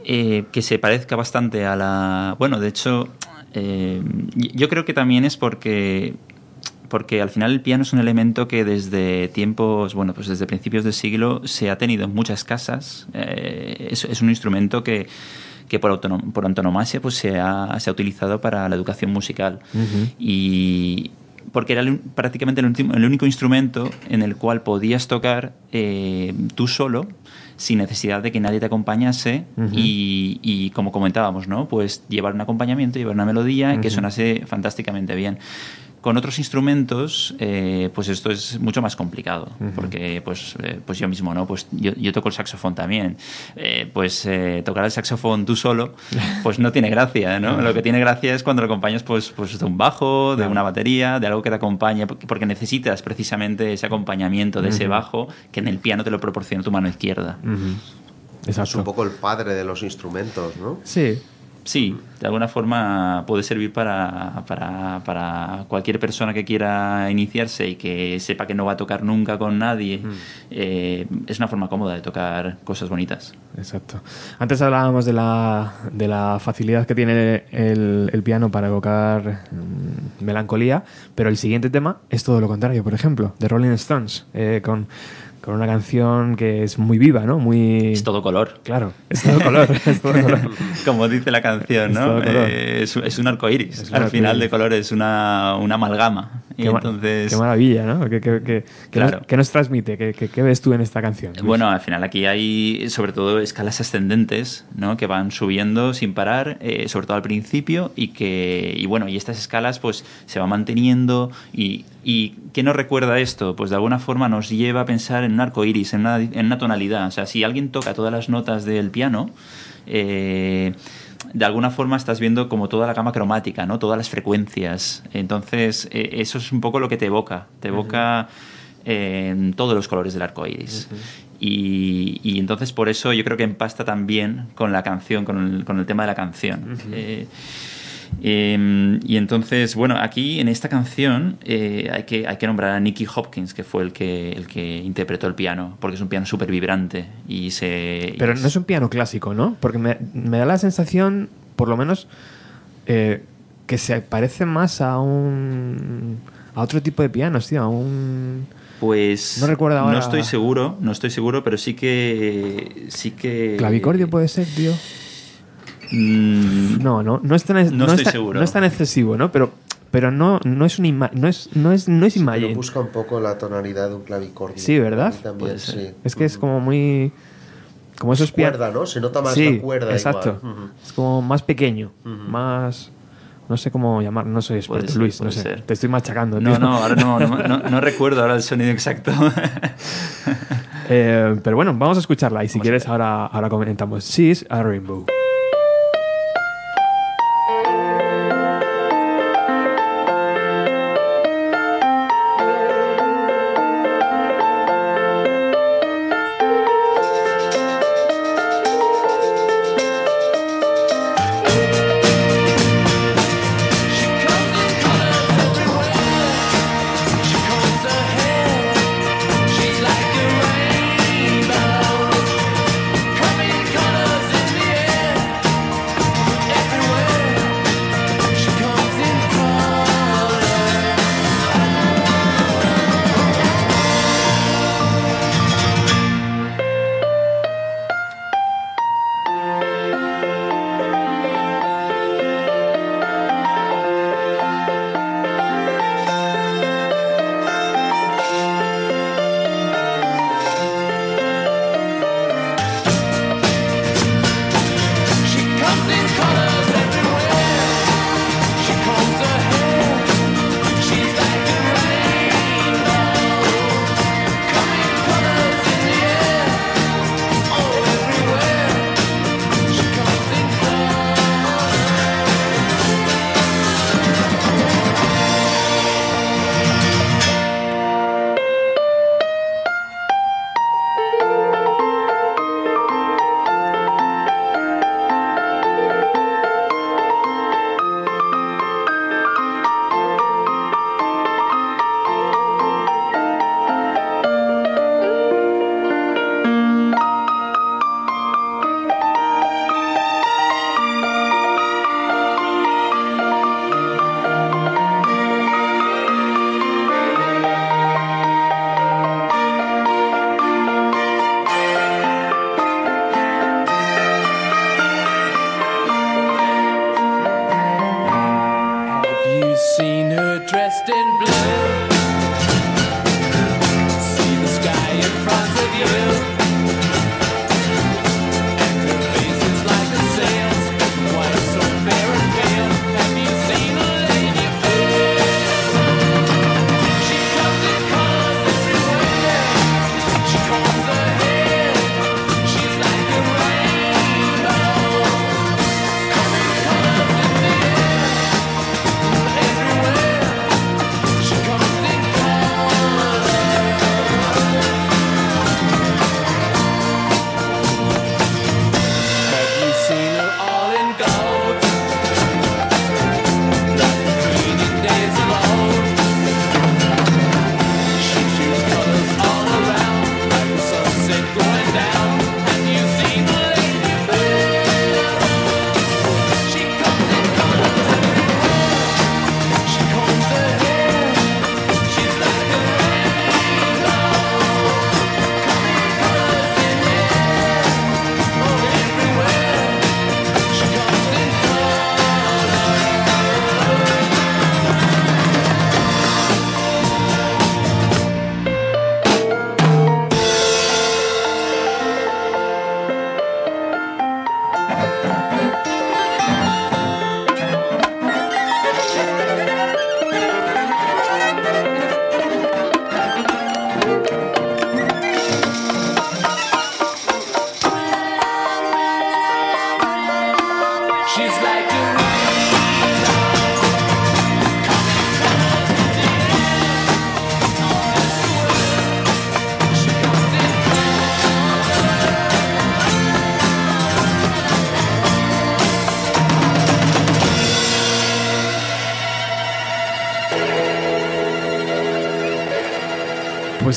Eh, que se parezca bastante a la... Bueno, de hecho, eh, yo creo que también es porque porque al final el piano es un elemento que desde tiempos, bueno, pues desde principios del siglo se ha tenido en muchas casas. Eh, es, es un instrumento que, que por, autonom- por antonomasia pues se ha, se ha utilizado para la educación musical. Y porque era el prácticamente el, último- el único instrumento en el cual podías tocar eh, tú solo sin necesidad de que nadie te acompañase y, y como comentábamos, ¿no? Pues llevar un acompañamiento, llevar una melodía que sonase fantásticamente bien. Con otros instrumentos, eh, pues esto es mucho más complicado, porque pues, eh, pues yo mismo, ¿no? Pues yo, yo toco el saxofón también. Eh, pues eh, tocar el saxofón tú solo, pues no tiene gracia, ¿no? Lo que tiene gracia es cuando lo acompañas pues, pues de un bajo, de una batería, de algo que te acompañe, porque necesitas precisamente ese acompañamiento de ese bajo que en el piano te lo proporciona tu mano izquierda. Es Exacto. un poco el padre de los instrumentos, ¿no? Sí. Sí, de alguna forma puede servir para, para, para cualquier persona que quiera iniciarse y que sepa que no va a tocar nunca con nadie. Eh, es una forma cómoda de tocar cosas bonitas. Exacto. Antes hablábamos de la, de la facilidad que tiene el, el piano para evocar mm, melancolía, pero el siguiente tema es todo lo contrario, por ejemplo, de Rolling Stones, eh, con, con una canción que es muy viva, ¿no? Muy... Es todo color. Claro, es todo color. es todo color. Como dice la canción, Es ¿no? color. Eh, es, es un arco iris. Es Al final de colores, una, una amalgama. Y Qué, entonces. qué maravilla, ¿no? ¿Qué, qué- qué- qué nos, transmite? ¿Qué, qué- ves tú en esta canción? Luis? Bueno, al final aquí hay sobre todo escalas ascendentes, ¿no? Que van subiendo sin parar, eh, sobre todo al principio, y que, y bueno, y estas escalas pues se van manteniendo. Y, y ¿qué nos recuerda esto? Pues de alguna forma nos lleva a pensar en un arco iris, en una, en una tonalidad. O sea, si alguien toca todas las notas del piano, eh, de alguna forma estás viendo como toda la gama cromática, ¿no? Todas las frecuencias. Entonces, eh, eso es un poco lo que te evoca. Te evoca en todos los colores del arco iris. y, y entonces por eso yo creo que empasta también con la canción, con el, con el tema de la canción. Eh, eh, y entonces, bueno, aquí en esta canción eh, hay, que, hay que nombrar a Nicky Hopkins, que fue el que, el que interpretó el piano, porque es un piano súper vibrante. Y se, Pero y no es un piano clásico, ¿no? Porque me, me da la sensación, por lo menos, eh, que se parece más a un. a otro tipo de pianos, tío, a un. Pues No recuerdo ahora- No estoy seguro, no estoy seguro, pero sí que sí que Clavicordio puede ser, tío. Mm, No, no, no es tan, No es estoy tan- seguro. no es tan excesivo, ¿no? Pero, pero no, no es un ima- no es, no es, no es Pero Imagine. busca un poco la tonalidad de un clavicordio. Sí, ¿verdad? También, ser. sí. Es que es como muy. Como esos pia- cuerda, ¿no? Se nota más sí, la cuerda. Exacto. igual. Ujú. Es como más pequeño, más. No sé cómo llamar, no soy experto, Puede ser, Luis, no puede sé. ser. Te estoy machacando. no, tío. no, ahora no, no, no- no recuerdo ahora el sonido exacto. Eh, pero bueno, vamos a escucharla y si quieres ahora, ahora comentamos. She's a Rainbow.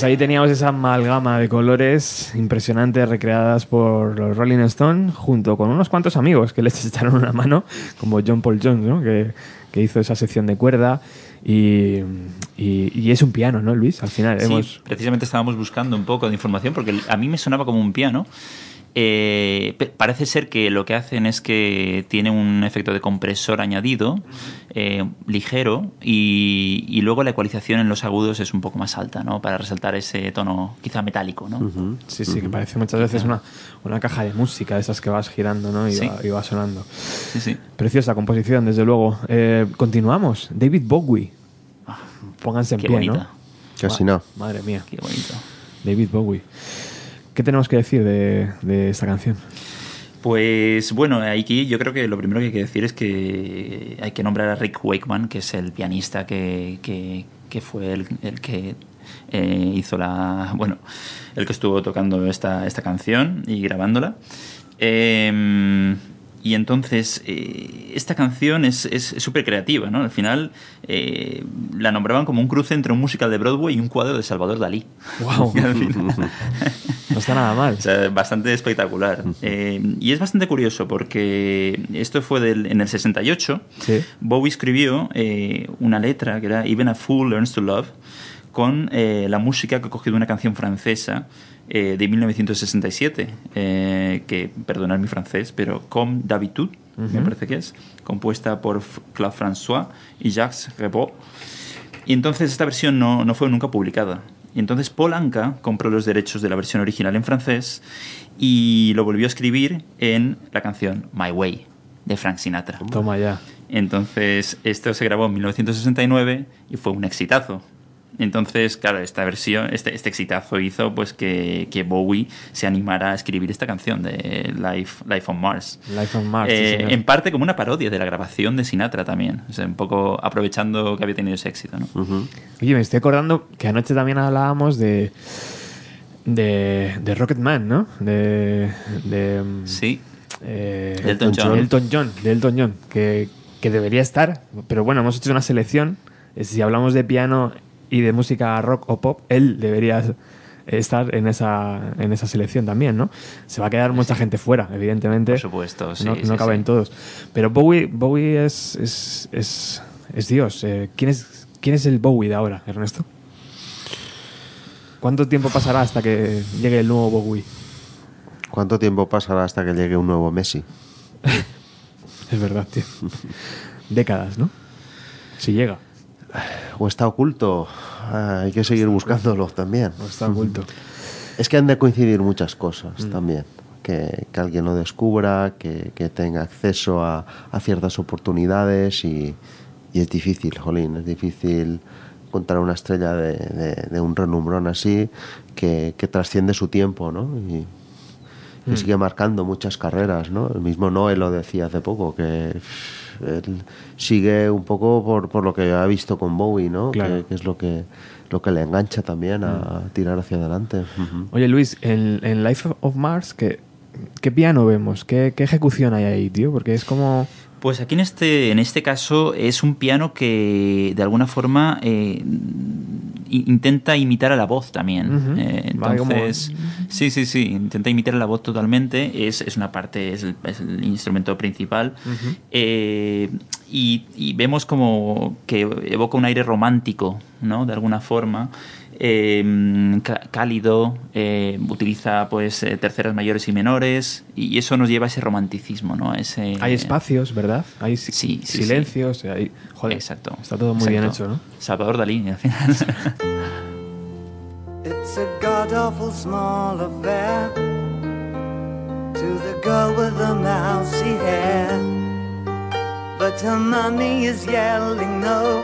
Pues ahí teníamos esa amalgama de colores impresionantes recreadas por los Rolling Stones junto con unos cuantos amigos que les echaron una mano, como John Paul Jones, ¿no? que, que hizo esa sección de cuerda. Y, y- y es un piano, ¿no, Luis? Al final Sí, hemos... precisamente estábamos buscando un poco de información porque a mí me sonaba como un piano Eh, parece ser que lo que hacen es que tiene un efecto de compresor añadido, eh, ligero, y, y luego la ecualización en los agudos es un poco más alta, ¿no? Para resaltar ese tono quizá metálico, ¿no? Sí, sí, que parece muchas veces una, una caja de música, de esas que vas girando ¿no? y, Sí. va, y va sonando. Sí, sí. Preciosa composición, desde luego. Eh, continuamos. David Bowie. Pónganse en qué pie, bonita. ¿no? Casi no. Madre mía. Qué bonito. David Bowie. ¿Qué tenemos que decir de, esta canción? Pues bueno, aquí yo creo que lo primero que hay que decir es que hay que nombrar a Rick Wakeman, que es el pianista que, que- que fue el, el que eh, hizo la. Bueno, el que estuvo tocando esta, esta canción y grabándola. Eh, y entonces, eh, esta canción es súper creativa, ¿no? Al final eh, la nombraban como un cruce entre un musical de Broadway y un cuadro de Salvador Dalí. ¡Wow! No está nada mal. O sea, bastante espectacular. Eh, y es bastante curioso porque esto fue del- en el 68. Sí. Bowie escribió una letra que era Even a Fool Learns to Love con eh, la música que cogió de una canción francesa eh, de 1967, eh, que, perdonad mi francés, pero Comme d'habitude, me parece que es, compuesta por Claude François y Jacques Rebaud. Y entonces esta versión no, no fue nunca publicada. Y entonces Paul Anka compró los derechos de la versión original en francés y lo volvió a escribir en la canción My Way de Frank Sinatra. Toma ya. Entonces esto se grabó en 1969 y fue un exitazo. Entonces, claro, esta versión, este, este exitazo hizo pues que, que Bowie se animara a escribir esta canción de Life, Life on Mars. Life on Mars, sí, Eh, señor. en parte como una parodia de la grabación de Sinatra también. O sea, un poco aprovechando que había tenido ese éxito, ¿no? Oye, me estoy acordando que anoche también hablábamos de. de, de Rocketman, ¿no? De. de Sí. eh, De Elton John. Elton John, de Elton John, que, que debería estar, pero bueno, hemos hecho una selección. Eh, Si hablamos de piano y de música rock o pop, él debería estar en esa, en esa selección también, ¿no? Se va a quedar mucha gente fuera, evidentemente. Por supuesto, sí, no, sí, no caben sí. todos. Pero Bowie, Bowie es, es, es, es Dios. Eh, ¿quién, es, ¿Quién es el Bowie de ahora, Ernesto? ¿Cuánto tiempo pasará hasta que llegue el nuevo Bowie? ¿Cuánto tiempo pasará hasta que llegue un nuevo Messi? Es verdad, tío. Décadas, ¿no? Si llega. ¿O está oculto? Ah, hay que seguir buscándolo también. No está oculto. Es que han de coincidir muchas cosas también. Que, que alguien lo descubra, que, que tenga acceso a, a ciertas oportunidades y, y es difícil, Jolín, es difícil encontrar una estrella de, de- de un renumbrón así que, que trasciende su tiempo, ¿no? Y, y sigue marcando muchas carreras, ¿no? El mismo Noel lo decía hace poco, que él sigue un poco por, por lo que ha visto con Bowie, ¿no? Claro. Que, que es lo que, lo que le engancha también a tirar hacia adelante. Oye, Luis, en, en Life of Mars, ¿qué, qué piano vemos? ¿Qué, ¿Qué ejecución hay ahí, tío? Porque es como... Pues aquí en este, en este caso es un piano que de alguna forma eh, intenta imitar a la voz también. Eh, Vale, entonces, sí, sí, sí, intenta imitar a la voz totalmente. Es, es una parte, es el, es el instrumento principal. Eh, y, y vemos como que evoca un aire romántico, ¿no? De alguna forma. Eh, cá- cálido, eh, utiliza pues eh, terceras mayores y menores y eso nos lleva a ese romanticismo, ¿no? Ese, Hay espacios, ¿verdad? Hay si- Sí, sí, silencios. hay- joder, Exacto. Está todo muy bien Exacto. hecho, ¿no? Salvador Dalí, al final. It's a god awful small affair to the girl with the mousy hair. But her mommy is yelling no,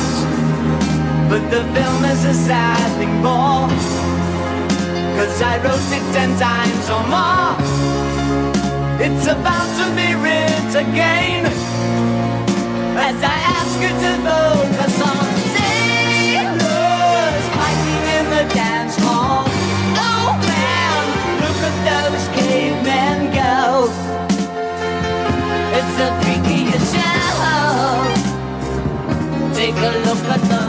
But the film is a sad thing more. Cause I wrote it ten times or more. It's about to be writ again. As I ask you to on sailors fighting in the dance hall. Oh man, look at those cavemen go. It's show. Take a look at the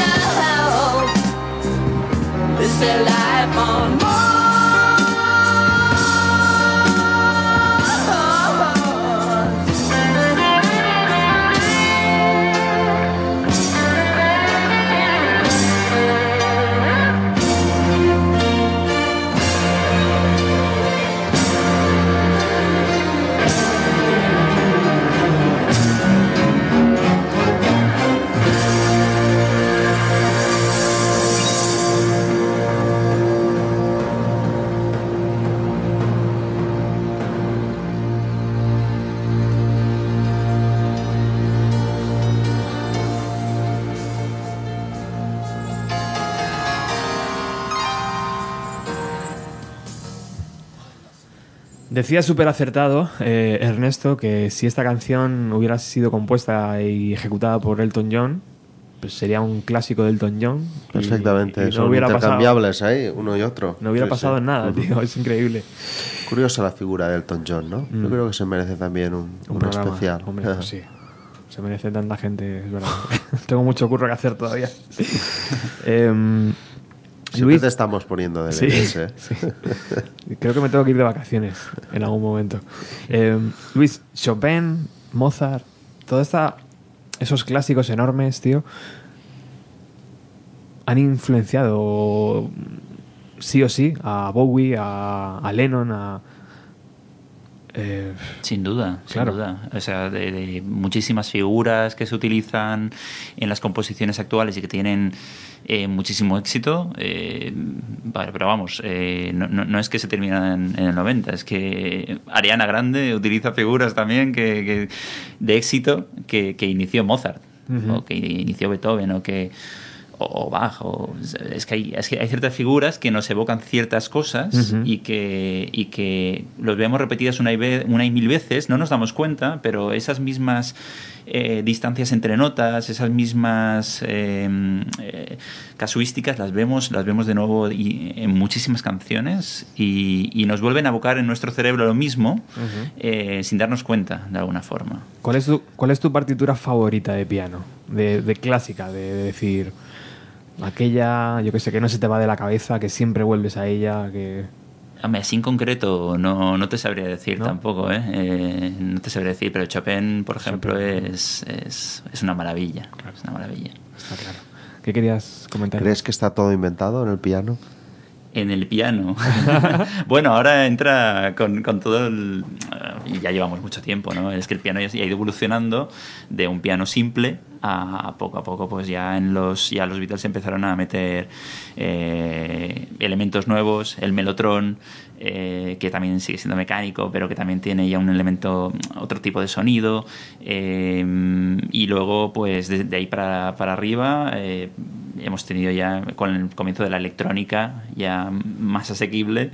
show? Is their life on Decía súper acertado eh, Ernesto que si esta canción hubiera sido compuesta y ejecutada por Elton John, pues sería un clásico de Elton John. Perfectamente, y no son hubiera pasado, intercambiables ahí, uno y otro. no hubiera Sí, pasado sí. nada, tío, es increíble. Curiosa la figura de Elton John, ¿no? Yo creo que se merece también un, Un especial. Hombre, pues sí. Se merece tanta gente, es verdad. Tengo mucho curro que hacer todavía. Em, Siempre Luis, te estamos poniendo de Sí, ¿eh? sí. Creo que me tengo que ir de vacaciones en algún momento. Eh, Luis, Chopin, Mozart, todos esos clásicos enormes, tío, han influenciado sí o sí a Bowie, a, a Lennon, a... eh, Sin duda, Claro. sin duda. O sea, de, de muchísimas figuras que se utilizan en las composiciones actuales y que tienen eh, muchísimo éxito. eh, pero vamos, eh, no, no- no es que se terminan en el 90, es que Ariana Grande utiliza figuras también que, que- de éxito que, que inició Mozart, o que inició Beethoven, o que o Bach, o- es, que hay, es que hay ciertas figuras que nos evocan ciertas cosas y, que, y que los vemos repetidas una y, ve- una y mil veces, no nos damos cuenta, pero esas mismas eh, distancias entre notas, esas mismas eh, eh, casuísticas las vemos, las vemos de nuevo y- en muchísimas canciones y, y nos vuelven a evocar en nuestro cerebro lo mismo eh, sin darnos cuenta de alguna forma. ¿cuál, es tu, ¿Cuál es tu partitura favorita de piano? De, de clásica, de, de decir... Aquella, yo que sé, que no se te va de la cabeza, que siempre vuelves a ella, que... Hombre, así en concreto no, no te sabría decir ¿No? tampoco, ¿eh? Eh, No te sabría decir, pero Chopin, por ejemplo, es, es, es una maravilla. Es una maravilla. Está claro. ¿Qué querías comentar? ¿Crees que está todo inventado en el piano? En el piano. bueno, ahora entra con, con todo el... Y ya llevamos mucho tiempo, ¿no? Es que el piano ya ha ido evolucionando de un piano simple a, poco a poco, pues ya en los ya los Beatles empezaron a meter eh, elementos nuevos, el melotrón, eh, que también sigue siendo mecánico, pero que también tiene ya un elemento, otro tipo de sonido. eh, y luego, pues de, de ahí para, para arriba, eh, hemos tenido ya con el comienzo de la electrónica ya más asequible,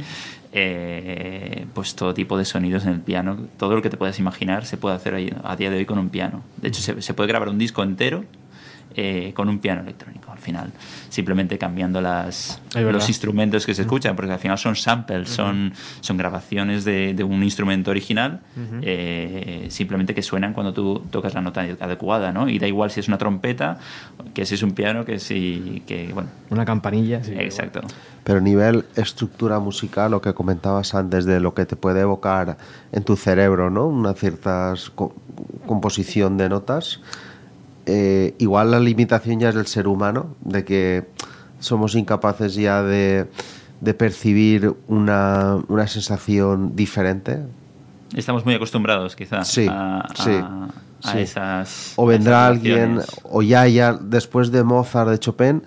eh, pues todo tipo de sonidos en el piano. Todo lo que te puedas imaginar se puede hacer ahí- a día de hoy con un piano. De hecho, se, se puede grabar un disco entero eh, con un piano electrónico al final. Simplemente cambiando las, los instrumentos que se escuchan, porque al final son samples, son, son grabaciones de, de un instrumento original, eh, simplemente que suenan cuando tú tocas la nota adecuada, ¿no? Y da igual si es una trompeta, que si es un piano, que si... Que, bueno, Una campanilla. sí, exacto. Pero a nivel estructura musical, lo que comentabas antes de lo que te puede evocar en tu cerebro, ¿no? Una cierta co- composición de notas. Eh, igual la limitación ya es del ser humano, de que somos incapaces ya de, de percibir una, una sensación diferente. Estamos muy acostumbrados, quizás, Sí, a, a- sí, a sí. esas. O a vendrá esas alguien, o ya, ya después de Mozart, de Chopin,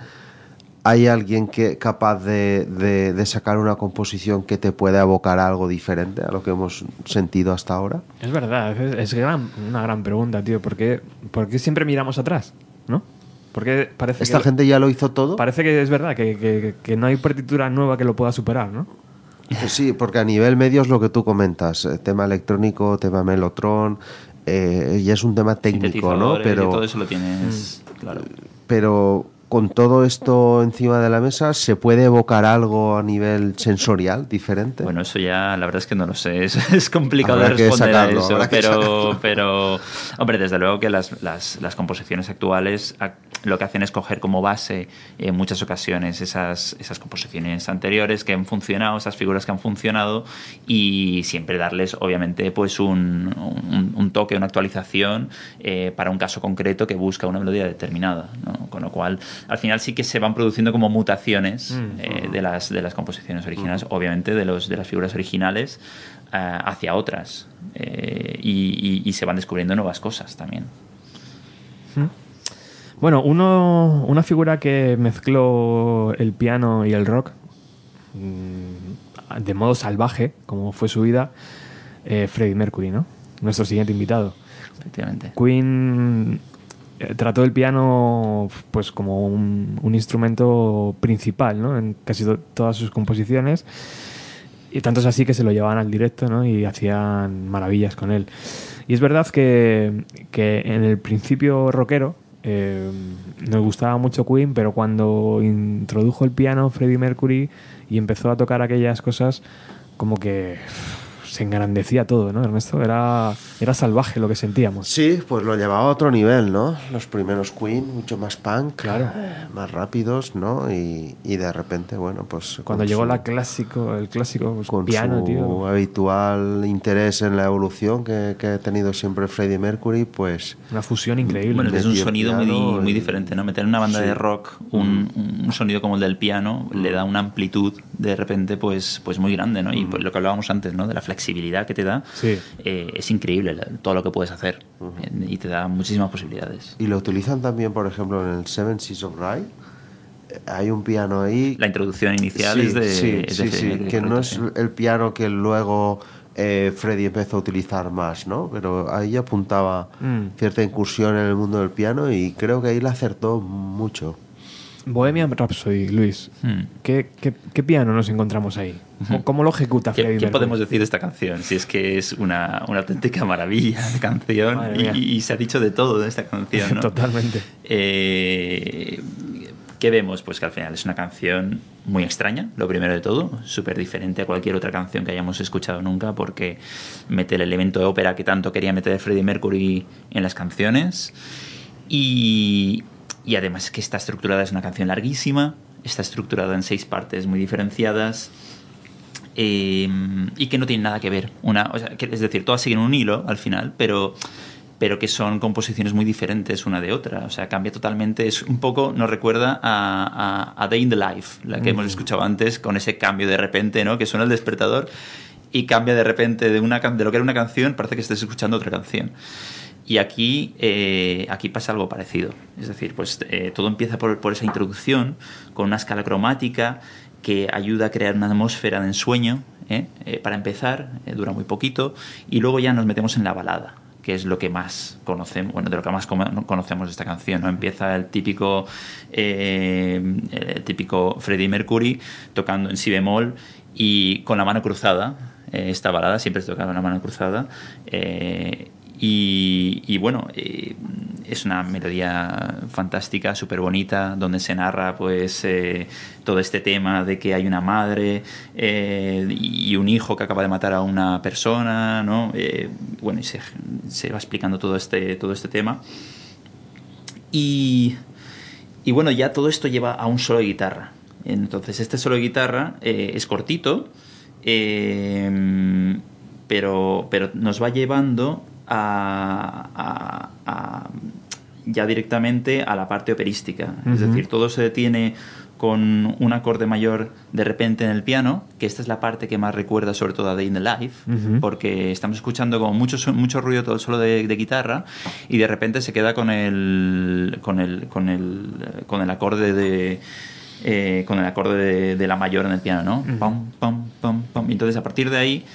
hay alguien que capaz de, de- de sacar una composición que te pueda evocar algo diferente a lo que hemos sentido hasta ahora. Es verdad, es, es gran, una gran pregunta, tío. ¿Por qué, por qué siempre miramos atrás? ¿No? Porque parece Esta que, gente ya lo hizo todo. parece que es verdad, que, que- que no hay partitura nueva que lo pueda superar, ¿no? Sí, porque a nivel medio es lo que tú comentas, eh, tema electrónico, tema melotron, eh, y es un tema técnico, ¿no? Pero, todo eso lo tienes, claro. pero con todo esto encima de la mesa, ¿se puede evocar algo a nivel sensorial diferente? Bueno, eso ya la verdad es que no lo sé. Es, es complicado Habrá de responder sacarlo, a eso. Pero, pero, hombre, desde luego que las, las, las composiciones actuales ac- lo que hacen es coger como base en muchas ocasiones esas, esas composiciones anteriores que han funcionado, esas figuras que han funcionado y siempre darles, obviamente, pues un, un- un toque, una actualización eh, para un caso concreto que busca una melodía determinada. ¿no? Con lo cual, al final sí que se van produciendo como mutaciones eh, de, las, de las composiciones originales, obviamente de, los, de las figuras originales eh, hacia otras. Eh, y, y- y se van descubriendo nuevas cosas también. Bueno, uno, una figura que mezcló el piano y el rock mm, de modo salvaje, como fue su vida, eh, Freddie Mercury, ¿no? Nuestro siguiente invitado. Efectivamente. Queen eh, trató el piano pues como un, un instrumento principal ¿no? en casi to- todas sus composiciones y tanto es así que se lo llevaban al directo ¿no? y hacían maravillas con él y es verdad que, que en el principio rockero eh, nos gustaba mucho Queen pero cuando introdujo el piano Freddie Mercury y empezó a tocar aquellas cosas como que se engrandecía todo, ¿no, Ernesto? Era, era salvaje lo que sentíamos. Sí, pues lo llevaba a otro nivel, ¿no? Los primeros Queen, mucho más punk, Claro. eh, más rápidos, ¿no? Y, y de repente, bueno, pues... Cuando llegó su- la clásico, el clásico pues, con piano, su tío. habitual interés en la evolución que, que ha tenido siempre Freddie Mercury, pues Una fusión increíble. Bueno, es un sonido muy, muy diferente, ¿no? Meter en una banda Sí. de rock un, un sonido como el del piano le da una amplitud de repente pues, pues muy grande, ¿no? Y pues lo que hablábamos antes, ¿no? De la flexibilidad que te da, Sí. eh, es increíble todo lo que puedes hacer eh, y te da muchísimas posibilidades. y lo utilizan también, por ejemplo, en el Seven Seas of Rye. Eh, Hay un piano ahí La introducción inicial Sí, es de, sí, es de sí, Mercury, que no es el piano que luego eh, Freddie empezó a utilizar más, ¿no? Pero ahí apuntaba Mm. cierta incursión en el mundo del piano y creo que ahí la acertó mucho. Bohemian Rhapsody, Luis. Hmm. ¿Qué, qué, qué piano nos encontramos ahí? ¿Cómo, cómo lo ejecuta ¿Qué, Freddie qué Mercury? podemos decir de esta canción? Si es que es una, una auténtica maravilla de canción y se ha dicho de todo de esta canción, ¿no? Totalmente. Eh, ¿Qué vemos? Pues que al final es una canción muy extraña, lo primero de todo, súper diferente a cualquier otra canción que hayamos escuchado nunca, porque mete el elemento de ópera que tanto quería meter Freddie Mercury en las canciones. Y, y además que está estructurada, es una canción larguísima, está estructurada en seis partes muy diferenciadas. eh, y que no tienen nada que ver. Una, o sea, que- es decir, todas siguen un hilo al final, pero, pero que son composiciones muy diferentes una de otra. O sea, cambia totalmente. Es un poco, nos recuerda a, a, a Day in the Life, la que hemos escuchado antes, con ese cambio de repente, ¿no? Que suena el despertador y cambia de repente de, una, de lo que era una canción, parece que estés escuchando otra canción. Y aquí, eh, aquí pasa algo parecido. Es decir, pues eh, todo empieza por, por esa introducción, con una escala cromática que ayuda a crear una atmósfera de ensueño, ¿eh? Eh, para empezar, eh, dura muy poquito, y luego ya nos metemos en la balada que es lo que más conocemos, bueno, de lo que más conocemos de esta canción, ¿no? Empieza el típico, eh, el típico Freddie Mercury tocando en si bemol y con la mano cruzada. Eh, esta balada siempre se toca con la mano cruzada. eh, y, bueno, eh, es una melodía fantástica, súper bonita, donde se narra pues eh, todo este tema de que hay una madre eh, y un hijo que acaba de matar a una persona, ¿no? Bueno, y se, se va explicando todo este, todo este tema. Y, y bueno, ya todo esto lleva a un solo de guitarra. Entonces, este solo de guitarra es cortito, eh, pero, pero nos va llevando a, a- a- ya directamente a la parte operística. Es decir, todo se detiene con un acorde mayor de repente en el piano, que esta es la parte que más recuerda sobre todo a Day in the Life, Ujú. porque estamos escuchando como mucho, mucho ruido todo solo de, de guitarra y de repente se queda con el, con el, con el, con el acorde de... eh, con el acorde de, de la mayor en el piano, ¿no? Ujú. Pam, pam, pam, pam. Y entonces a partir de ahí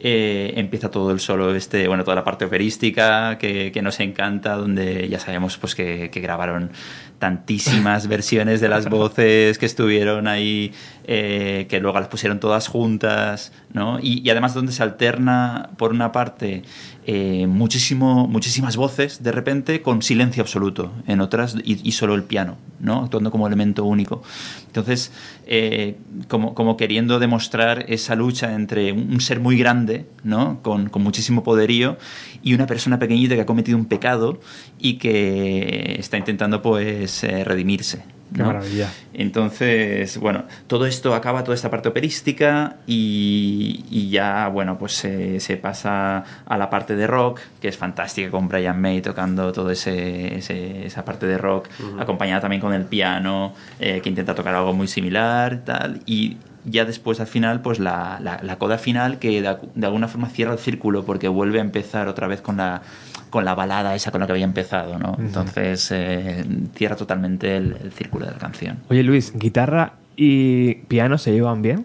eh, empieza todo el solo este, bueno, toda la parte operística que, que nos encanta, donde ya sabemos pues que, que grabaron tantísimas versiones de las voces que estuvieron ahí, eh, que luego las pusieron todas juntas, ¿no? Y, además donde se alterna, por una parte, eh, muchísimo, muchísimas voces de repente con silencio absoluto, en otras y, solo el piano, ¿no? Actuando como elemento único. Entonces, eh, como, como queriendo demostrar esa lucha entre un, un ser muy grande, ¿no? Con, con muchísimo poderío y una persona pequeñita que ha cometido un pecado y que está intentando pues eh, redimirse. Qué ¿no? maravilla. Entonces, bueno, todo esto acaba, toda esta parte operística y, y ya, bueno, pues se, se pasa a la parte de rock, que es fantástica con Brian May tocando toda esa parte de rock, acompañada también con el piano, eh, que intenta tocar algo muy similar, tal, y ya después al final, pues la, la- la coda final que de, de alguna forma cierra el círculo porque vuelve a empezar otra vez con la con la balada esa con la que había empezado, ¿no? Entonces eh, cierra totalmente el, el círculo de la canción. Oye Luis, ¿guitarra y piano se llevan bien?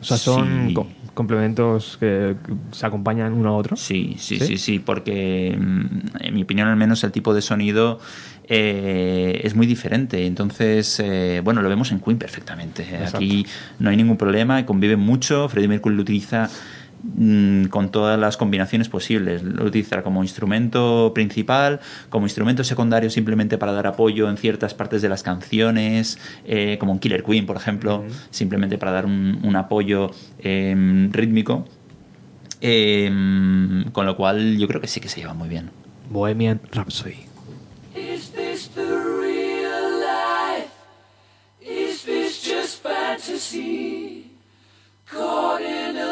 O sea, son Sí. co- complementos que se acompañan uno a otro. Sí, sí, ¿Sí? sí, sí, porque mm, en mi opinión al menos el tipo de sonido eh, es muy diferente. Entonces, eh, bueno, lo vemos en Queen perfectamente. Exacto. Aquí no hay ningún problema, conviven mucho. Freddie Mercury lo utiliza mm, con todas las combinaciones posibles. Lo utiliza como instrumento principal, como instrumento secundario simplemente para dar apoyo en ciertas partes de las canciones, eh, como en Killer Queen, por ejemplo, simplemente para dar un, un apoyo eh, rítmico. Em, con lo cual yo creo que sí que se lleva muy bien. Bohemian Rhapsody. Is this the real life? Is this just fantasy? Caught in a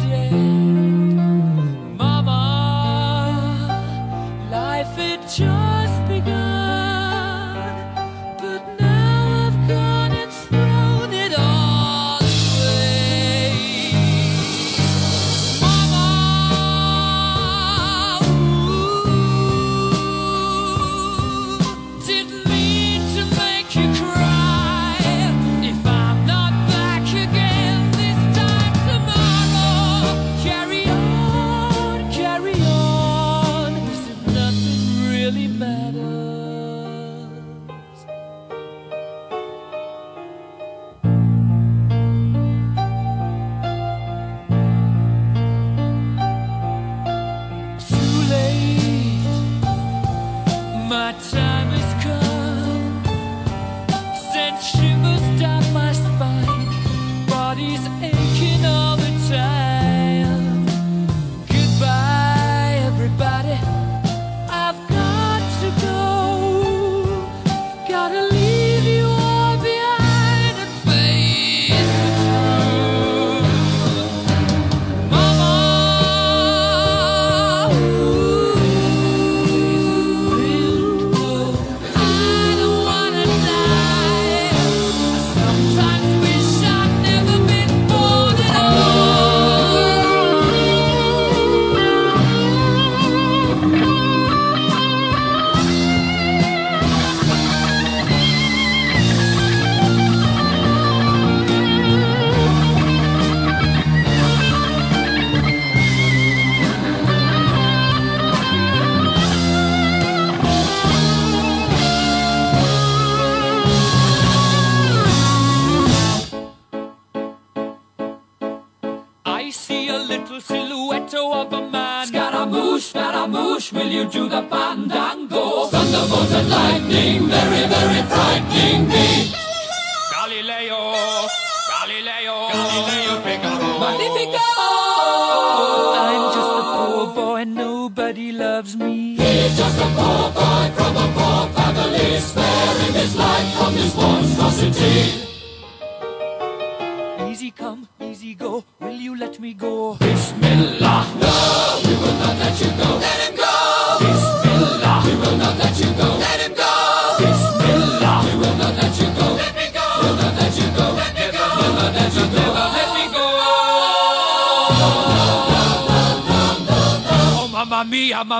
life had just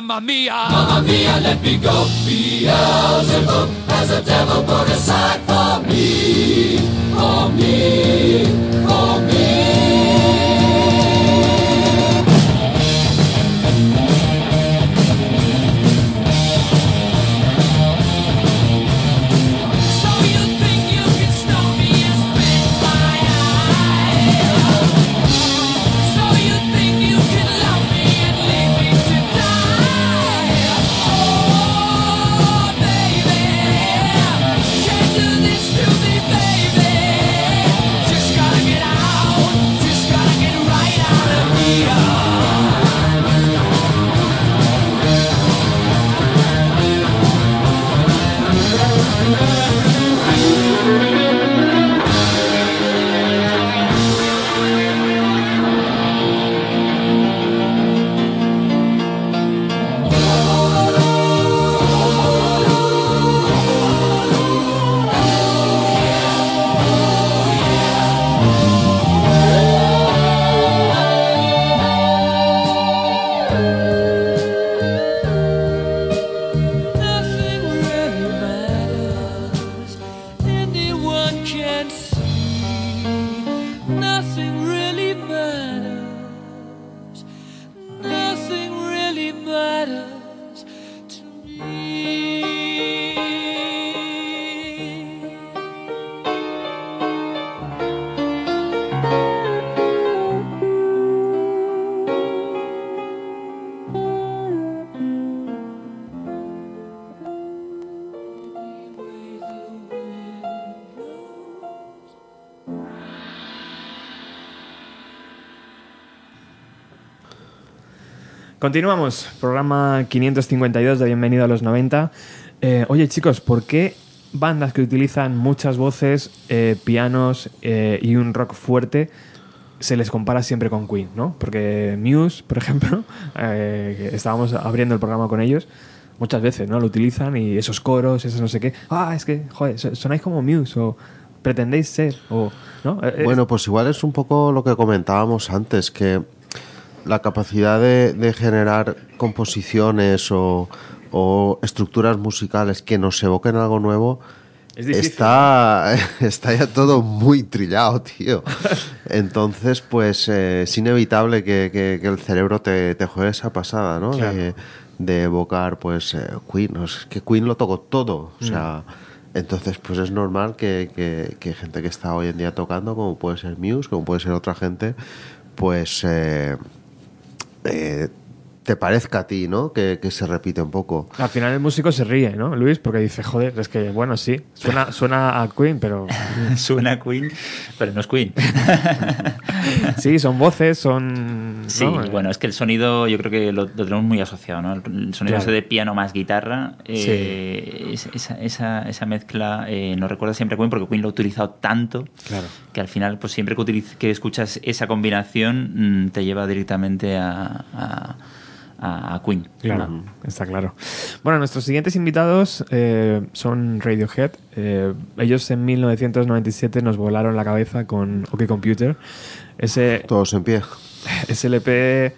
mamma mia. Mamma mia, let me go. Beelzebub Continuamos, programa 552 de Bienvenido a los 90. Eh, oye chicos, ¿por qué bandas que utilizan muchas voces, eh, pianos eh, y un rock fuerte se les compara siempre con Queen, ¿no? Porque Muse, por ejemplo, que estábamos abriendo el programa con ellos, muchas veces, ¿no? Lo utilizan y esos coros, esos no sé qué. Ah, es que, joder, so- sonáis como Muse o pretendéis ser o... ¿no? Bueno, pues igual es un poco lo que comentábamos antes, que la capacidad de, de generar composiciones o, o estructuras musicales que nos evoquen algo nuevo Es está, está ya todo muy trillado, tío. Entonces, pues eh, es inevitable que, que- que el cerebro te, te juegue esa pasada, ¿no? Claro. De, de evocar, pues, eh, Queen. Es que Queen lo tocó todo. O sea, entonces, pues es normal que, que- que gente que está hoy en día tocando, como puede ser Muse, como puede ser otra gente, pues eh, eh, te parezca a ti, ¿no? Que, que se repite un poco. Al final el músico se ríe, ¿no, Luis? Porque dice, joder, es que, bueno, sí, suena, suena a Queen, pero Suena Queen, pero no es Queen. sí, son voces, son... Sí, ¿no? bueno, es que el sonido yo creo que lo, lo tenemos muy asociado, ¿no? El, el sonido Claro. ese de piano más guitarra, eh, es- esa, esa, esa mezcla eh, nos recuerda siempre a Queen porque Queen lo ha utilizado tanto Claro. que al final, pues siempre que, utiliz- que escuchas esa combinación, mm, te lleva directamente a, a, a- a Queen. Claro, ¿no? está claro. Bueno, nuestros siguientes invitados eh, son Radiohead. Eh, ellos en 1997 nos volaron la cabeza con OK Computer. Ese Todos en pie. SLP,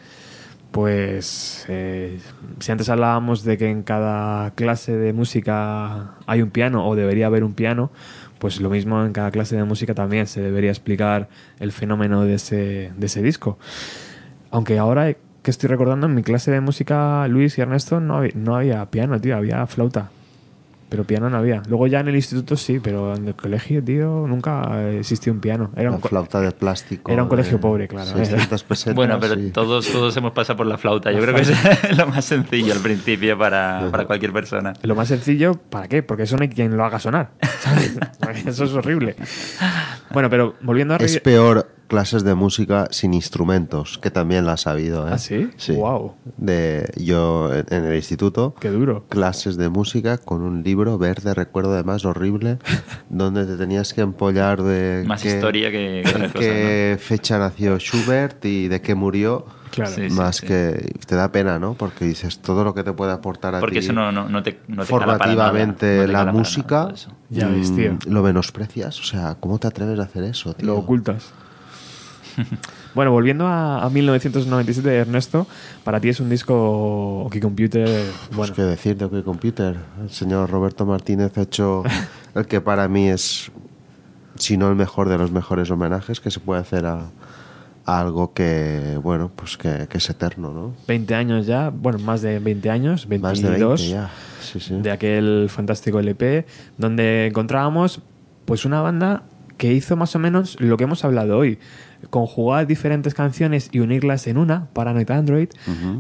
pues eh, si antes hablábamos de que en cada clase de música hay un piano o debería haber un piano, pues lo mismo en cada clase de música también se debería explicar el fenómeno de ese, de ese disco. Aunque ahora que estoy recordando, en mi clase de música, Luis y Ernesto, no había, no había piano, tío, había flauta. pero piano no había. Luego ya en el instituto sí, pero en el colegio, tío, nunca existió un piano. Era La un, flauta de plástico. Era un colegio pobre, claro. 600 pesetas Bueno, pero y- todos, todos hemos pasado por la flauta. Yo creo que es lo más sencillo al principio para, para cualquier persona. Lo más sencillo, ¿para qué? Porque eso no hay quien lo haga sonar. ¿sabes? eso es horrible. Bueno, pero volviendo a... Es peor clases de música sin instrumentos, que también las ha habido. ¿eh? ¿Ah, sí? Sí. Guau. De, yo en, en el instituto, Qué duro. clases de música con un libro verde, recuerdo además horrible, donde te tenías que empollar de Más qué- historia que que en cosa. qué fecha nació Schubert y de qué murió. Claro. Sí, más sí. que te da pena, ¿no? Porque dices todo lo que te puede aportar a Porque ti eso no, no, no te, no te cala para nada, formativamente no te la música. Ya ves, mm, tío. lo menosprecias o sea cómo te atreves a hacer eso tío? Lo ocultas. bueno, volviendo a, a 1997, Ernesto, para ti es un disco OK Computer, Pues bueno, qué decir de OK Computer. El señor Roberto Martínez ha hecho el que para mí es si no el mejor de los mejores homenajes que se puede hacer a, a algo que bueno pues que, que es eterno no 20 años ya, bueno, más de 20 años, 22 más de 20 ya sí sí. de aquel fantástico LP, donde encontrábamos pues una banda que hizo más o menos lo que hemos hablado hoy, conjugar diferentes canciones y unirlas en una, Paranoid Android,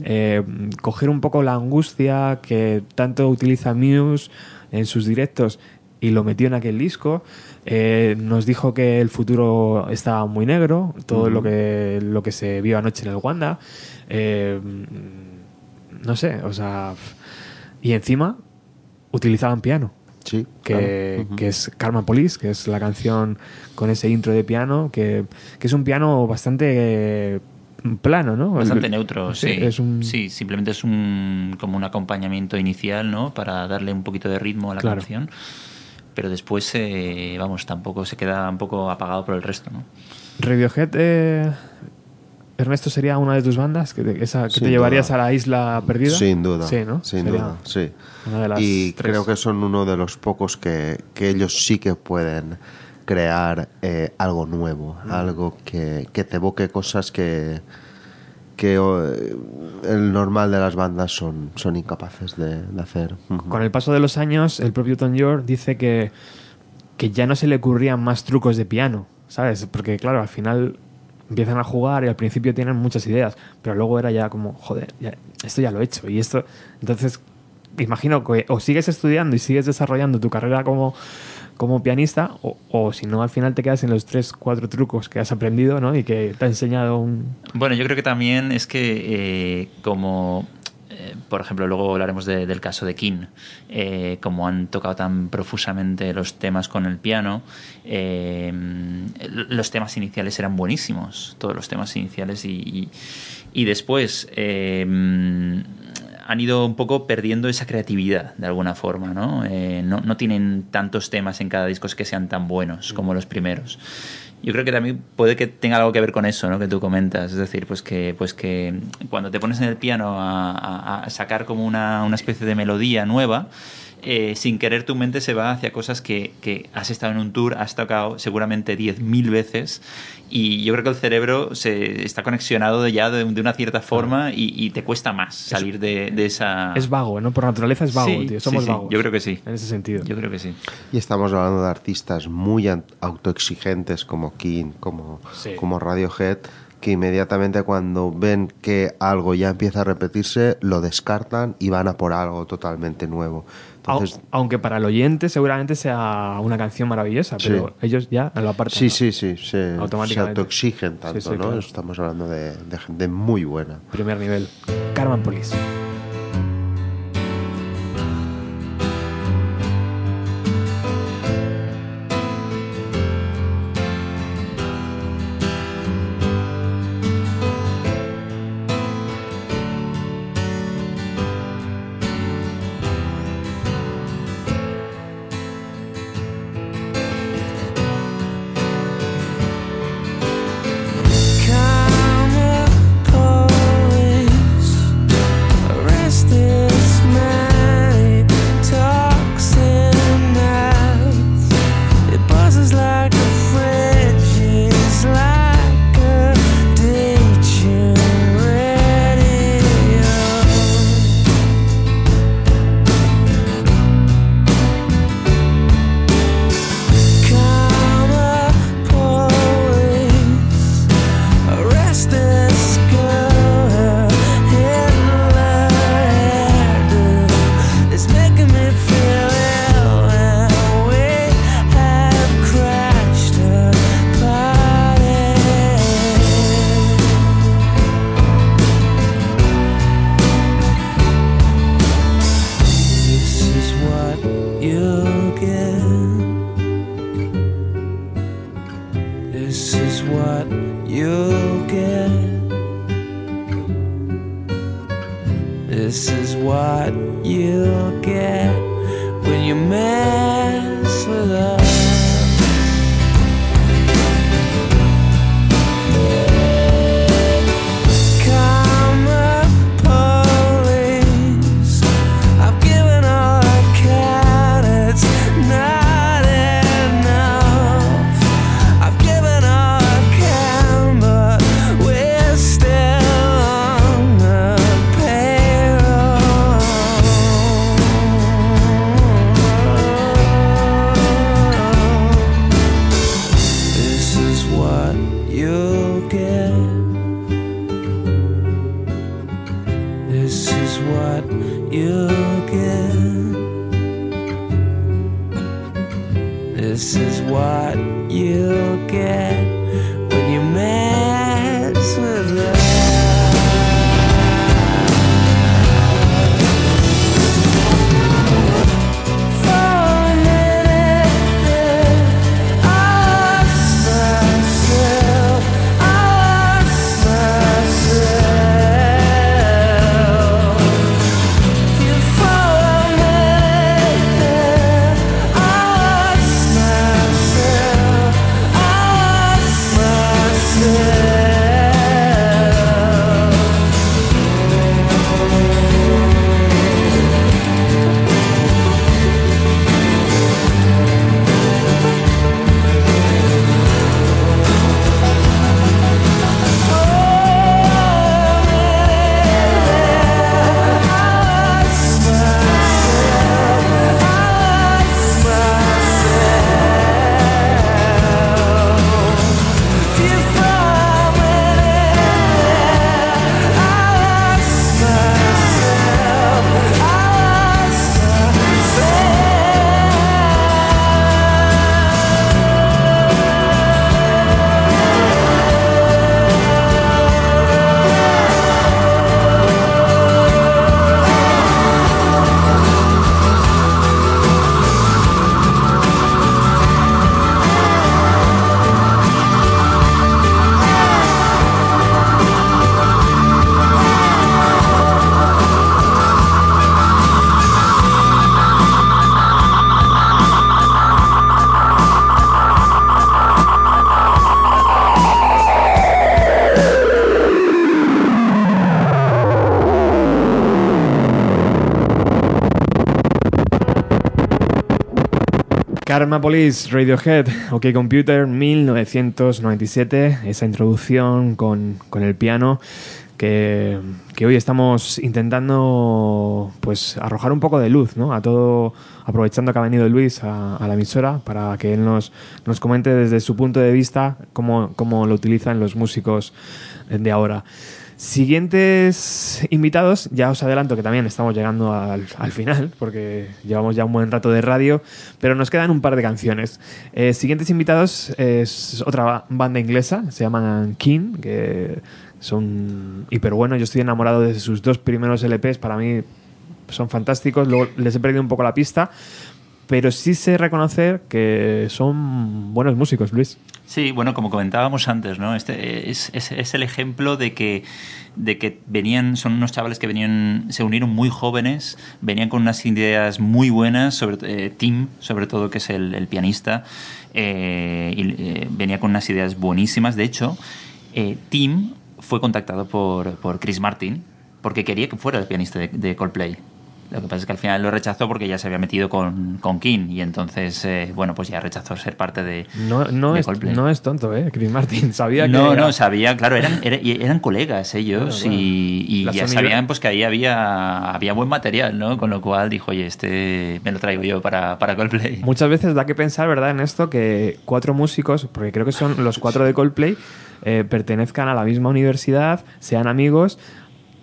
eh, coger un poco la angustia que tanto utiliza Muse en sus directos y lo metió en aquel disco. Eh, nos dijo que el futuro estaba muy negro, todo lo, que, lo que se vio anoche en el Wanda. Eh, no sé, o sea. Y encima utilizaban piano, sí que, claro. Que es Karma Police, que es la canción con ese intro de piano, que, que es un piano bastante eh, plano, ¿no? Bastante El- neutro, sí. Es un, Sí, simplemente es un, como un acompañamiento inicial, ¿no? Para darle un poquito de ritmo a la Claro. canción. Pero después, eh, vamos, tampoco se queda un poco apagado por el resto, ¿no? Radiohead, eh, Ernesto, sería una de tus bandas que te, esa, que te llevarías duda. a la isla perdida. Sin duda. Sí, ¿no? Sin Sería duda, sí. una de las y tres. creo que son uno de los pocos que, que ellos sí que pueden crear eh, algo nuevo, Mm. algo que, que te evoque cosas que, que eh, el normal de las bandas son, son incapaces de, de hacer. Con el paso de los años, el propio Tom York dice que, que ya no se le ocurrían más trucos de piano, ¿sabes? Porque, claro, al final empiezan a jugar y al principio tienen muchas ideas, pero luego era ya como, joder, esto ya lo he hecho. Y esto, entonces, imagino que o sigues estudiando y sigues desarrollando tu carrera como, como pianista, o, o si no, al final te quedas en los tres, cuatro trucos que has aprendido, ¿no? Y que te ha enseñado un... Bueno, yo creo que también es que eh, como, eh, por ejemplo, luego hablaremos de- del caso de King, eh, como han tocado tan profusamente los temas con el piano, eh, los temas iniciales eran buenísimos, todos los temas iniciales y, y- y después... han ido un poco perdiendo esa creatividad de alguna forma, ¿no? Eh, no, no tienen tantos temas en cada disco que sean tan buenos como los primeros. Yo creo que también puede que tenga algo que ver con eso, ¿no? Que tú comentas. Es decir, pues que, pues que cuando te pones en el piano a, a- a sacar como una, una especie de melodía nueva, eh, sin querer tu mente se va hacia cosas que, que has estado en un tour, has tocado seguramente 10.000 veces y yo creo que el cerebro se está conexionado ya de, de una cierta forma y, y te cuesta más salir de, de esa... Es vago, ¿no? Por naturaleza es vago, Sí, tío. sí, Somos sí. vagos. Yo creo que sí. En ese sentido. Yo creo que sí. Y estamos hablando de artistas muy autoexigentes como King, como, Sí. como Radiohead, que inmediatamente cuando ven que algo ya empieza a repetirse, lo descartan y van a por algo totalmente nuevo. Entonces, Aunque para el oyente seguramente sea una canción maravillosa, Sí. pero ellos ya lo apartan. sí, ¿no? sí, sí, se, se Automáticamente. autoexigen tanto, Sí, sí, ¿no? claro. Estamos hablando de, de gente muy buena. Primer nivel. Carmen police Karma Police, Radiohead, OK Computer, 1997. Esa introducción con, con el piano que, que hoy estamos intentando pues arrojar un poco de luz ¿no? a todo, aprovechando que ha venido Luis a, a la emisora para que él nos, nos comente desde su punto de vista cómo, cómo lo utilizan los músicos de ahora. Siguientes invitados, ya os adelanto que también estamos llegando al, al final, porque llevamos ya un buen rato de radio, pero nos quedan un par de canciones. Eh, siguientes invitados es otra ba- banda inglesa, se llaman King, que son hiper buenos. Yo estoy enamorado de sus dos primeros LPs, para mí son fantásticos. Luego les he perdido un poco la pista, pero sí sé reconocer que son buenos músicos, Luis. Sí, bueno, como comentábamos antes, ¿no? Este es, es- el ejemplo de que, de que venían, son unos chavales que venían, se unieron muy jóvenes, venían con unas ideas muy buenas, sobre eh, Tim, sobre todo, que es el, pianista, eh, eh, venía con unas ideas buenísimas. De hecho, eh, Tim fue contactado por, por Chris Martin porque quería que fuera el pianista de Coldplay. Lo que pasa es que al final lo rechazó porque ya se había metido con, con King y entonces, eh, bueno, pues ya rechazó ser parte de, No, no, de es, Coldplay. no es tonto, ¿eh? Chris Martin sabía que... No, no, sabía, claro, eran, era- y eran colegas ellos y, y ya sabían pues que ahí había, había buen material, ¿no? Con lo cual dijo, oye, este me lo traigo yo para, para Coldplay. Muchas veces da que pensar, ¿verdad?, en esto que cuatro músicos, porque creo que son los cuatro de Coldplay, eh, pertenezcan a la misma universidad, sean amigos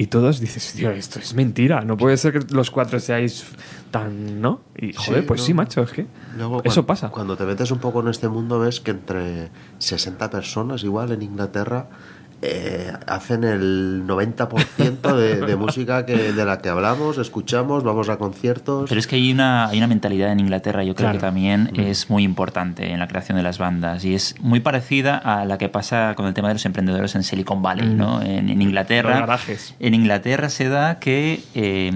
y todos dices, tío, esto es mentira, no puede ser que los cuatro seáis tan, ¿no? Y joder, Sí, pues no. sí, macho, es que Luego, eso pasa. Cuando te metes un poco en este mundo ves que entre 60 personas igual en Inglaterra eh, hacen el 90% de, de música que, de la que hablamos, escuchamos, vamos a conciertos. Pero es que hay una, hay una mentalidad en Inglaterra, yo creo Claro. que también es muy importante en la creación de las bandas y es muy parecida a la que pasa con el tema de los emprendedores en Silicon Valley, ¿no? En, en Inglaterra. Los. En Inglaterra se da que eh,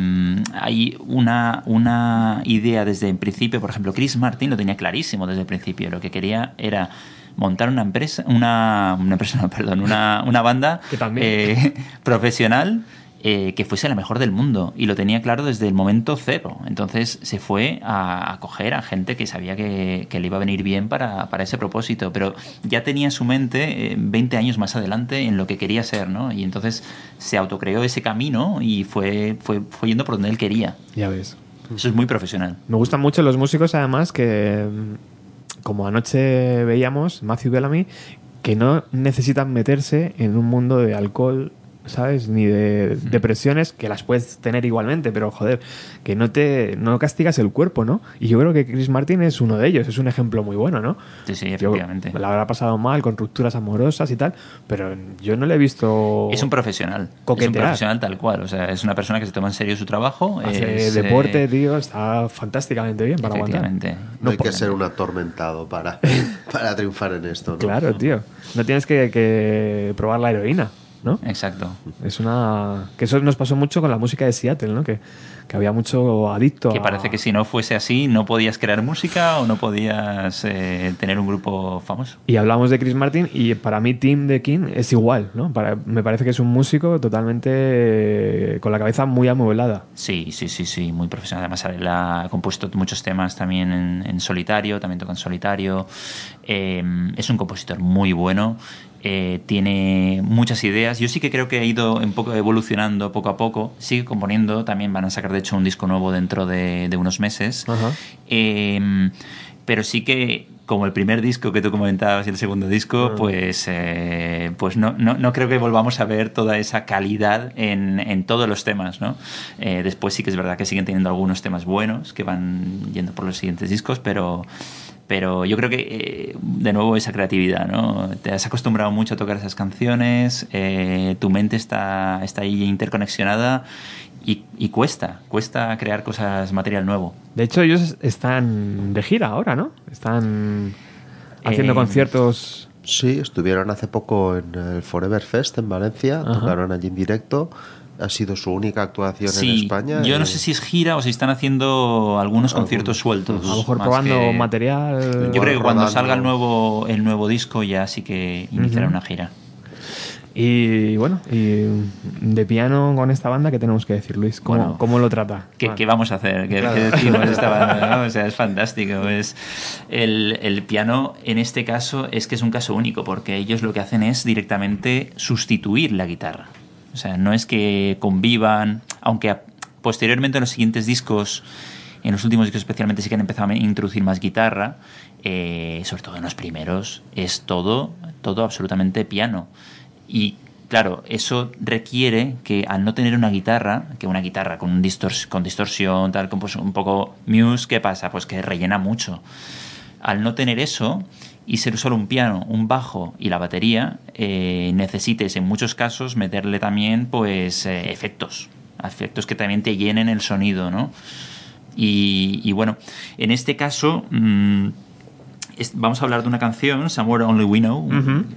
hay una, una idea desde el principio, por ejemplo, Chris Martin lo tenía clarísimo desde el principio, lo que quería era montar una empresa, una, una empresa, no, perdón, una, una banda Que también. eh, profesional eh, que fuese la mejor del mundo y lo tenía claro desde el momento cero. Entonces se fue a, a coger a gente que sabía que, que le iba a venir bien para, para ese propósito, pero ya tenía en su mente eh, 20 años más adelante en lo que quería ser, ¿no? Y entonces se autocreó ese camino y fue, fue, fue yendo por donde él quería. Ya ves. Eso es muy profesional. Me gustan mucho los músicos, además, que como anoche veíamos, Matthew Bellamy, que no necesitan meterse en un mundo de alcohol, ¿sabes? Ni de depresiones, que las puedes tener igualmente, pero joder, que no te no castigas el cuerpo, ¿no? Y yo creo que Chris Martin es uno de ellos, es un ejemplo muy bueno, ¿no? Sí, sí, Yo efectivamente. la habrá pasado mal con rupturas amorosas y tal, pero yo no le he visto Es un profesional. Es un Coquetear. profesional tal cual. O sea, es una persona que se toma en serio su trabajo. hace es, eh, deporte, tío, está fantásticamente bien para aguantar. no hay que ser un atormentado para, para triunfar en esto. ¿no? Claro, tío. No tienes que, que probar la heroína, ¿no? Exacto. Es una. Que eso nos pasó mucho con la música de Seattle, ¿no? Que, que había mucho adicto. Que a- parece que si no fuese así, no podías crear música o no podías eh, tener un grupo famoso. Y hablamos de Chris Martin y para mí Tim de King es igual, ¿no? Para, me parece que es un músico totalmente eh, con la cabeza muy amueblada. Sí, sí, sí, sí, muy profesional. Además, él ha compuesto muchos temas también en, en solitario, también toca en solitario. Eh, es un compositor muy bueno. Eh, tiene muchas ideas. Yo sí que creo que ha ido un poco evolucionando poco a poco. Sigue componiendo. También van a sacar, de hecho, un disco nuevo dentro de, de unos meses. Eh, pero sí que como el primer disco que tú comentabas y el segundo disco, pues, eh, pues no, no, no creo que volvamos a ver toda esa calidad en, en todos los temas, ¿no? Eh, después sí que es verdad que siguen teniendo algunos temas buenos que van yendo por los siguientes discos, pero, pero yo creo que, eh, de nuevo, esa creatividad, ¿no? Te has acostumbrado mucho a tocar esas canciones, eh, tu mente está, está ahí interconexionada y, y cuesta, cuesta crear cosas, material nuevo. De hecho, ellos están de gira ahora, ¿no? Están haciendo Eh, conciertos. Sí, estuvieron hace poco en el Forever Fest en Valencia, Ajá. tocaron allí en directo. Ha sido su única actuación en España. yo no sé si es gira o si están haciendo algunos conciertos sueltos. A lo mejor probando que- material. Yo creo que cuando salga el nuevo, el nuevo disco ya sí que iniciará una gira. Y bueno, y de piano con esta banda, ¿qué tenemos que decir, Luis? ¿Cómo, Bueno, cómo lo trata? ¿Qué, Ah. qué vamos a hacer? ¿Qué, qué decimos de esta banda? no? O sea, es fantástico. Es el, el piano, en este caso, es que es un caso único, porque ellos lo que hacen es directamente sustituir la guitarra. O sea, no es que convivan, aunque posteriormente en los siguientes discos, en los últimos discos especialmente, sí que han empezado a introducir más guitarra, eh, sobre todo en los primeros, es todo, todo absolutamente piano. Y claro, eso requiere que al no tener una guitarra, que una guitarra con, un con distorsión, tal, como pues un poco Muse, ¿qué pasa? Pues que rellena mucho. Al no tener eso y ser solo un piano, un bajo y la batería, eh, necesites en muchos casos meterle también pues eh, efectos, efectos que también te llenen el sonido, ¿no? Y, y bueno, en este caso mm, es- vamos a hablar de una canción, Somewhere Only We Know,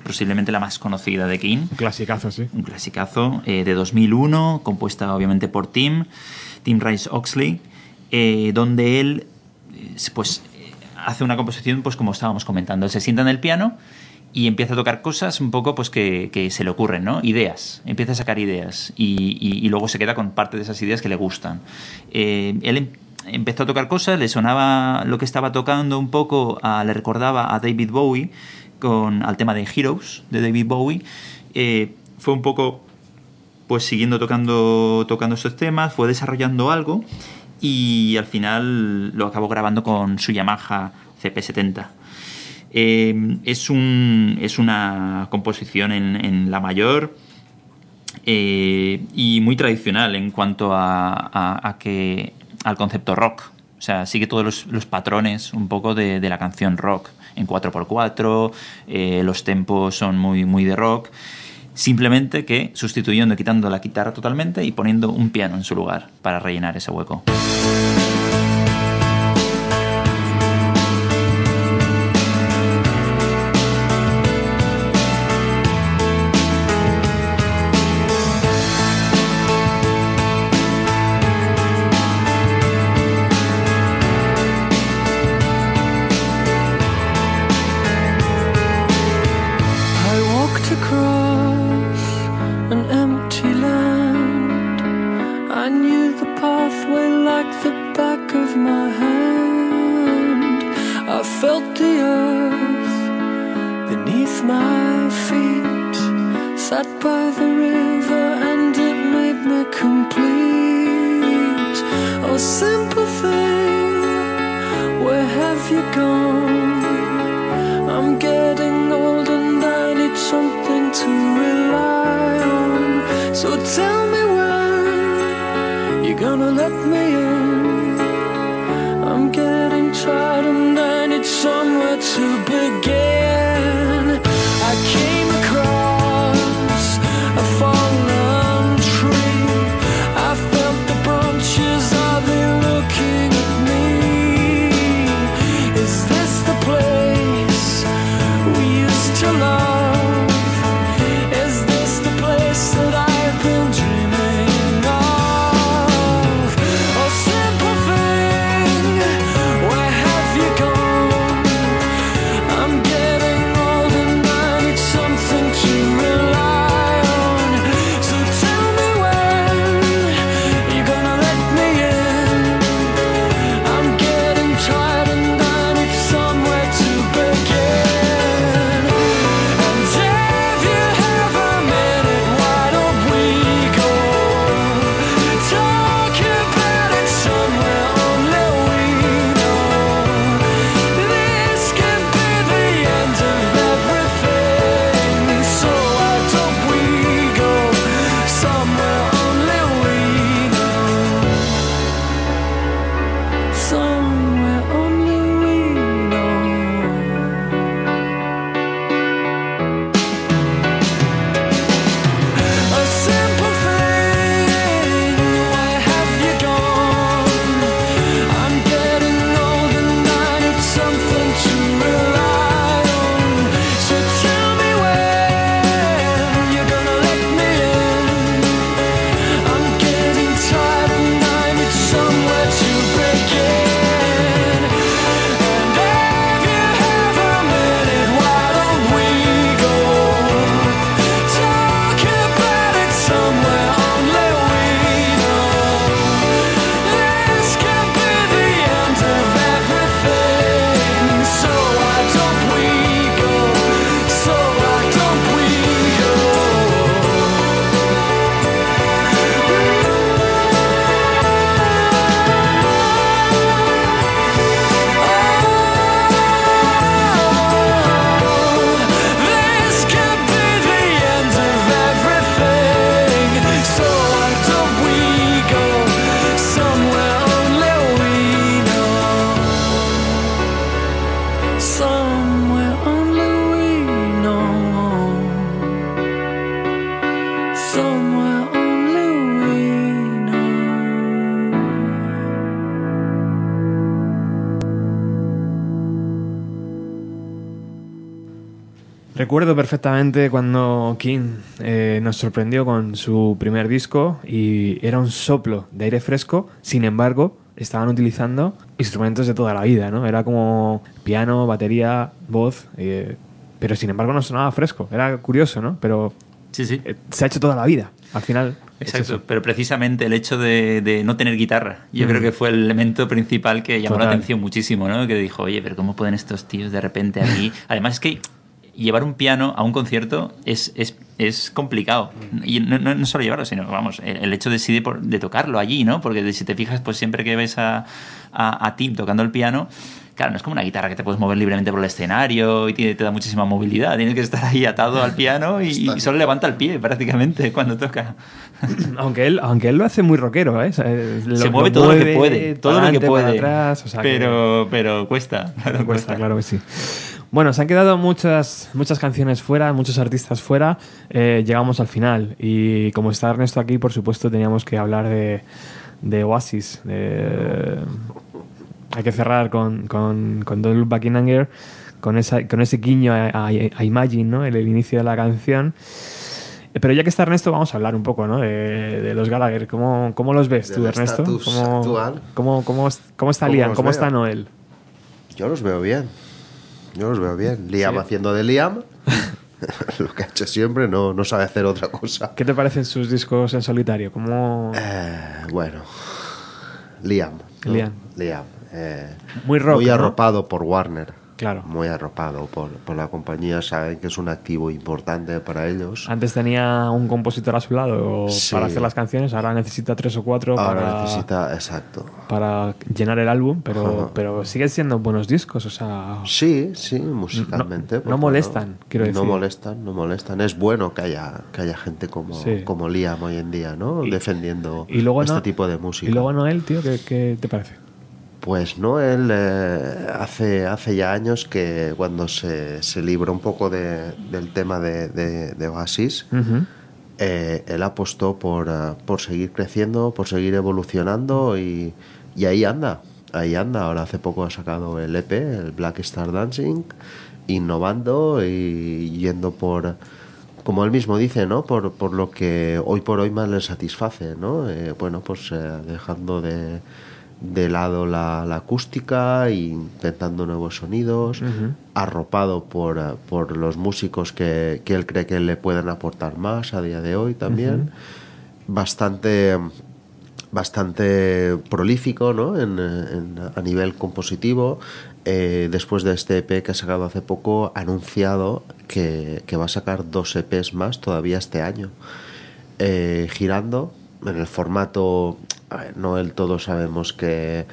posiblemente la más conocida de King, Un clasicazo, sí. un clasicazo eh, de 2001, compuesta obviamente por Tim, Tim Rice Oxley, donde él pues hace una composición pues como estábamos comentando, se sienta en el piano y empieza a tocar cosas un poco pues que, se le ocurren, ¿no? Ideas, empieza a sacar ideas y, luego se queda con parte de esas ideas que le gustan. Eh, él em- empezó a tocar cosas, le sonaba lo que estaba tocando un poco, le recordaba a David Bowie con al tema de Heroes de David Bowie. Eh, fue un poco pues siguiendo tocando, tocando estos temas, fue desarrollando algo y al final lo acabó grabando con su Yamaha CP70. Eh, es, un, es una composición en, en la mayor eh, y muy tradicional en cuanto a, a- a que al concepto rock. O sea, sigue todos los, patrones un poco de, de la canción rock. En 4x4, eh, los tempos son muy, muy de rock. Simplemente que sustituyendo, quitando la guitarra totalmente y poniendo un piano en su lugar para rellenar ese hueco. Recuerdo perfectamente cuando King eh, nos sorprendió con su primer disco y era un soplo de aire fresco, sin embargo, estaban utilizando instrumentos de toda la vida, ¿no? Era como piano, batería, voz, eh, pero sin embargo no sonaba fresco. Era curioso, ¿no? Pero Sí, sí. eh, se ha hecho toda la vida, al final. es Exacto, eso. pero precisamente el hecho de, de no tener guitarra, yo Mm. creo que fue el elemento principal que llamó la Total. atención muchísimo, ¿no? Que dijo, oye, pero ¿cómo pueden estos tíos de repente aquí? Además es que llevar un piano a un concierto es, es, es complicado. Y no, no, no solo llevarlo, sino, vamos, el, el hecho de, sí de, por- de tocarlo allí, ¿no? Porque si te fijas, pues siempre que ves a, a, a Tim tocando el piano, claro, no es como una guitarra que te puedes mover libremente por el escenario y tiene- te da muchísima movilidad. Tienes que estar ahí atado al piano y, y solo levanta el pie prácticamente cuando toca. Aunque él, aunque él lo hace muy rockero, ¿eh? O sea, eh, lo- se mueve lo todo lo que mueve puede, todo para lo que adelante, puede. atrás, o sea que- pero, pero cuesta, claro, Cuesta, claro que sí. Bueno, se han quedado muchas, muchas canciones fuera, muchos artistas fuera. Eh, llegamos al final. Y como está Ernesto aquí, por supuesto, teníamos que hablar de, de Oasis. de- hay que cerrar con, con, con Don't Look Back in Anger, con, esa, con ese guiño a, a- a Imagine, ¿no? El, el inicio de la canción. Eh, Pero ya que está Ernesto, vamos a hablar un poco ¿no? de, de los Gallagher. ¿Cómo, cómo los ves tú, Ernesto? ¿Cómo, actual. cómo, cómo, cómo está ¿Cómo Liam? ¿Cómo está Noel? Yo los veo bien. Yo los veo bien. Liam Sí. haciendo de Liam. Lo que ha hecho siempre, no, no sabe hacer otra cosa. ¿Qué te parecen sus discos en solitario? ¿Cómo... Eh, bueno, Liam. ¿no? Liam. Liam. eh, Muy rock, Muy ¿no? arropado por Warner. Claro. Muy arropado por, por la compañía. Saben que es un activo importante para ellos. Antes tenía un compositor a su lado Sí. para hacer las canciones, ahora necesita tres o cuatro Ahora para, necesita, exacto. para llenar el álbum, pero, Ajá. pero siguen siendo buenos discos, o sea... Sí, sí, musicalmente. No- pues no molestan, quiero decir. No molestan, no molestan. Es bueno que haya, que haya gente como, Sí. como Liam hoy en día, ¿no? Defendiendo Y luego este no- tipo de música. Y luego Noel, tío, ¿qué, qué te parece? Pues no, él eh, hace, hace ya años que cuando se, se libró un poco de- del tema de, de- de Oasis, eh, él apostó por, eh, por seguir creciendo, por seguir evolucionando y, y ahí anda, ahí anda. Ahora hace poco ha sacado el EP, el Black Star Dancing, innovando y yendo por, como él mismo dice, ¿no? Por, por lo que hoy por hoy más le satisface, ¿no? Eh, bueno, pues eh, dejando de, de lado la, la acústica intentando nuevos sonidos, arropado por, eh, por los músicos que, que él cree que le pueden aportar más a día de hoy también. Bastante bastante prolífico ¿no? en, en- a nivel compositivo. Eh, después de este EP que ha sacado hace poco, ha anunciado que, que va a sacar dos EPs más todavía este año. Eh, girando en el formato, a ver, no del todo sabemos que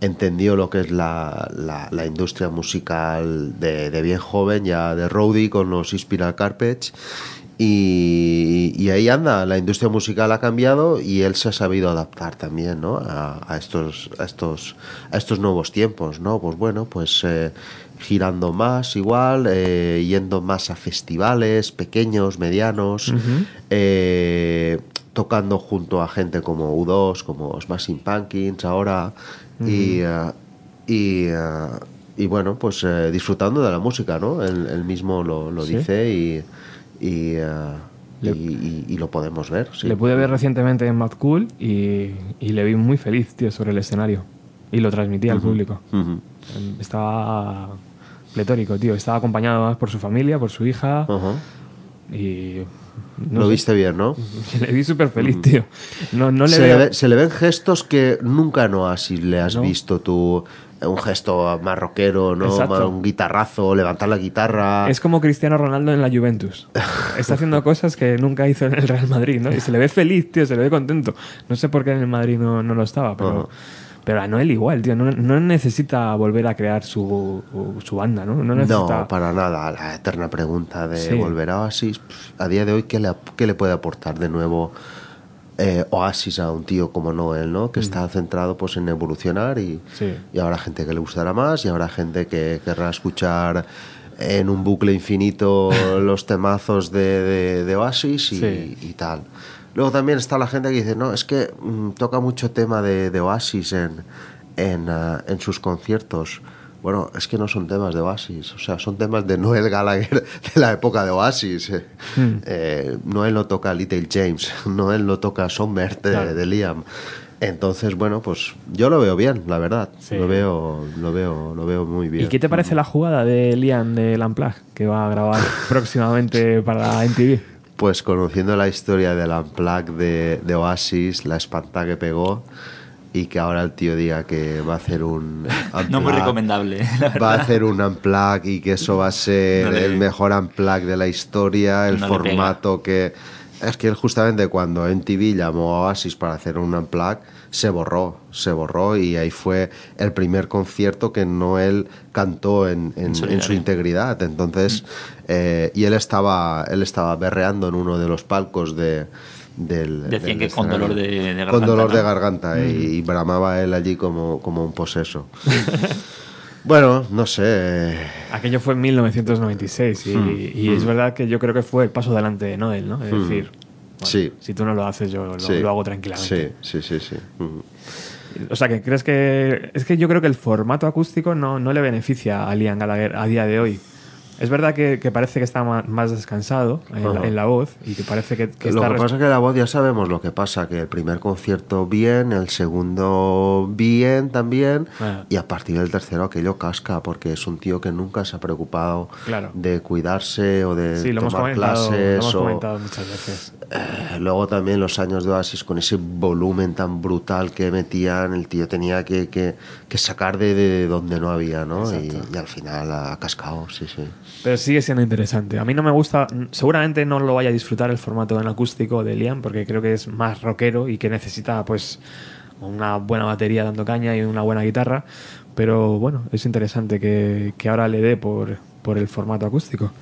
entendió lo que es la, la- la industria musical de, de bien joven, ya de roadie con los Inspiral Carpets. Y, y ahí anda, la industria musical ha cambiado y él se ha sabido adaptar también ¿no? a, a estos, a, estos, a estos nuevos tiempos. ¿no? Pues bueno, pues eh, girando más igual, eh, yendo más a festivales pequeños, medianos, eh, tocando junto a gente como U2, como Smashing Pumpkins ahora y, eh, y, eh, y bueno, pues eh, disfrutando de la música, ¿no? Él, él mismo lo, lo Sí. dice y, y, Le- y- y- y lo podemos ver. sí. Le pude ver recientemente en Mad Cool y, y le vi muy feliz, tío, sobre el escenario. Y lo transmitía al público. Ujú. Estaba pletórico, tío. Estaba acompañado además por su familia, por su hija. Ajá. Y... no lo sé, viste bien, ¿no? Le vi súper feliz, tío. No, no le se, veo- le ve- se le ven gestos que nunca no así le has No. visto tú. Un gesto más rockero, ¿no? Exacto. Un guitarrazo, levantar la guitarra. Es como Cristiano Ronaldo en la Juventus. Está haciendo cosas que nunca hizo en el Real Madrid, ¿no? Y se le ve feliz, tío, se le ve contento. No sé por qué en el Madrid no, no lo estaba, pero, Ajá. Pero a Noel igual, tío. No, no necesita volver a crear su, su banda, ¿no? No necesita... No, para nada. La eterna pregunta de Sí. volver a Oasis. A día de hoy, ¿qué le, qué le puede aportar de nuevo eh, Oasis a un tío como Noel, ¿no? Que está centrado pues en evolucionar y, Mm. Sí. y habrá gente que le gustará más y habrá gente que querrá escuchar en un bucle infinito los temazos de, de- de Oasis y, Sí. y tal. Luego también está la gente que dice, no, es que mm, toca mucho tema de, de Oasis en, en, ah, en sus conciertos. Bueno, es que no son temas de Oasis, o sea, son temas de Noel Gallagher de la época de Oasis. eh. Eh, Noel no toca Little James, Noel no toca Sommer de, Claro. de Liam. Entonces, bueno, pues yo lo veo bien, la verdad. Sí. Lo veo, lo veo, lo veo muy bien. ¿Y qué te parece la jugada de Liam del Unplugged que va a grabar próximamente para MTV? Pues conociendo la historia del Unplugged de, de Oasis, la espanta que pegó y que ahora el tío diga que va a hacer un No muy recomendable, la Va a hacer un Unplugged y que eso va a ser No le- el mejor Unplugged de la historia, el No formato que... Es que él justamente cuando MTV llamó a Oasis para hacer un Unplugged, se borró, se borró y ahí fue el primer concierto que Noel cantó en, en- en su integridad. Entonces, eh, y él estaba, él estaba berreando en uno de los palcos de, del... Decían del que con dolor de- de Con garganta, dolor de ¿no? garganta y, y bramaba él allí como, como un poseso. Bueno, no sé. Aquello fue en 1996 y, Hmm, y es verdad que yo creo que fue el paso delante de Noel, ¿no? Es decir, bueno. Sí. si tú no lo haces, yo lo, Sí. lo hago tranquilamente. Sí, sí, sí, sí. O sea, que crees que. Es que yo creo que el formato acústico no, no le beneficia a Liam Gallagher a día de hoy. Es verdad que, que parece que está más descansado en, la, Ajá. en la voz y que parece que, que lo está. que pasa es que la voz ya sabemos lo que pasa, que el primer concierto bien, el segundo bien también, Ah. y a partir del tercero aquello casca, porque es un tío que nunca se ha preocupado Claro. de cuidarse o de Sí, tomar comentado, lo clases. hemos comentado muchas veces. Eh, Luego también los años de Oasis con ese volumen tan brutal que metían, el tío tenía que, que- que sacar de, de donde no había, ¿no? Y, y al final ha cascado, sí, sí. Pero sigue siendo interesante. A mí no me gusta, seguramente no lo vaya a disfrutar el formato en acústico de Liam, porque creo que es más rockero y que necesita pues una buena batería dando caña y una buena guitarra. Pero bueno, es interesante que, que ahora le dé por, por el formato acústico.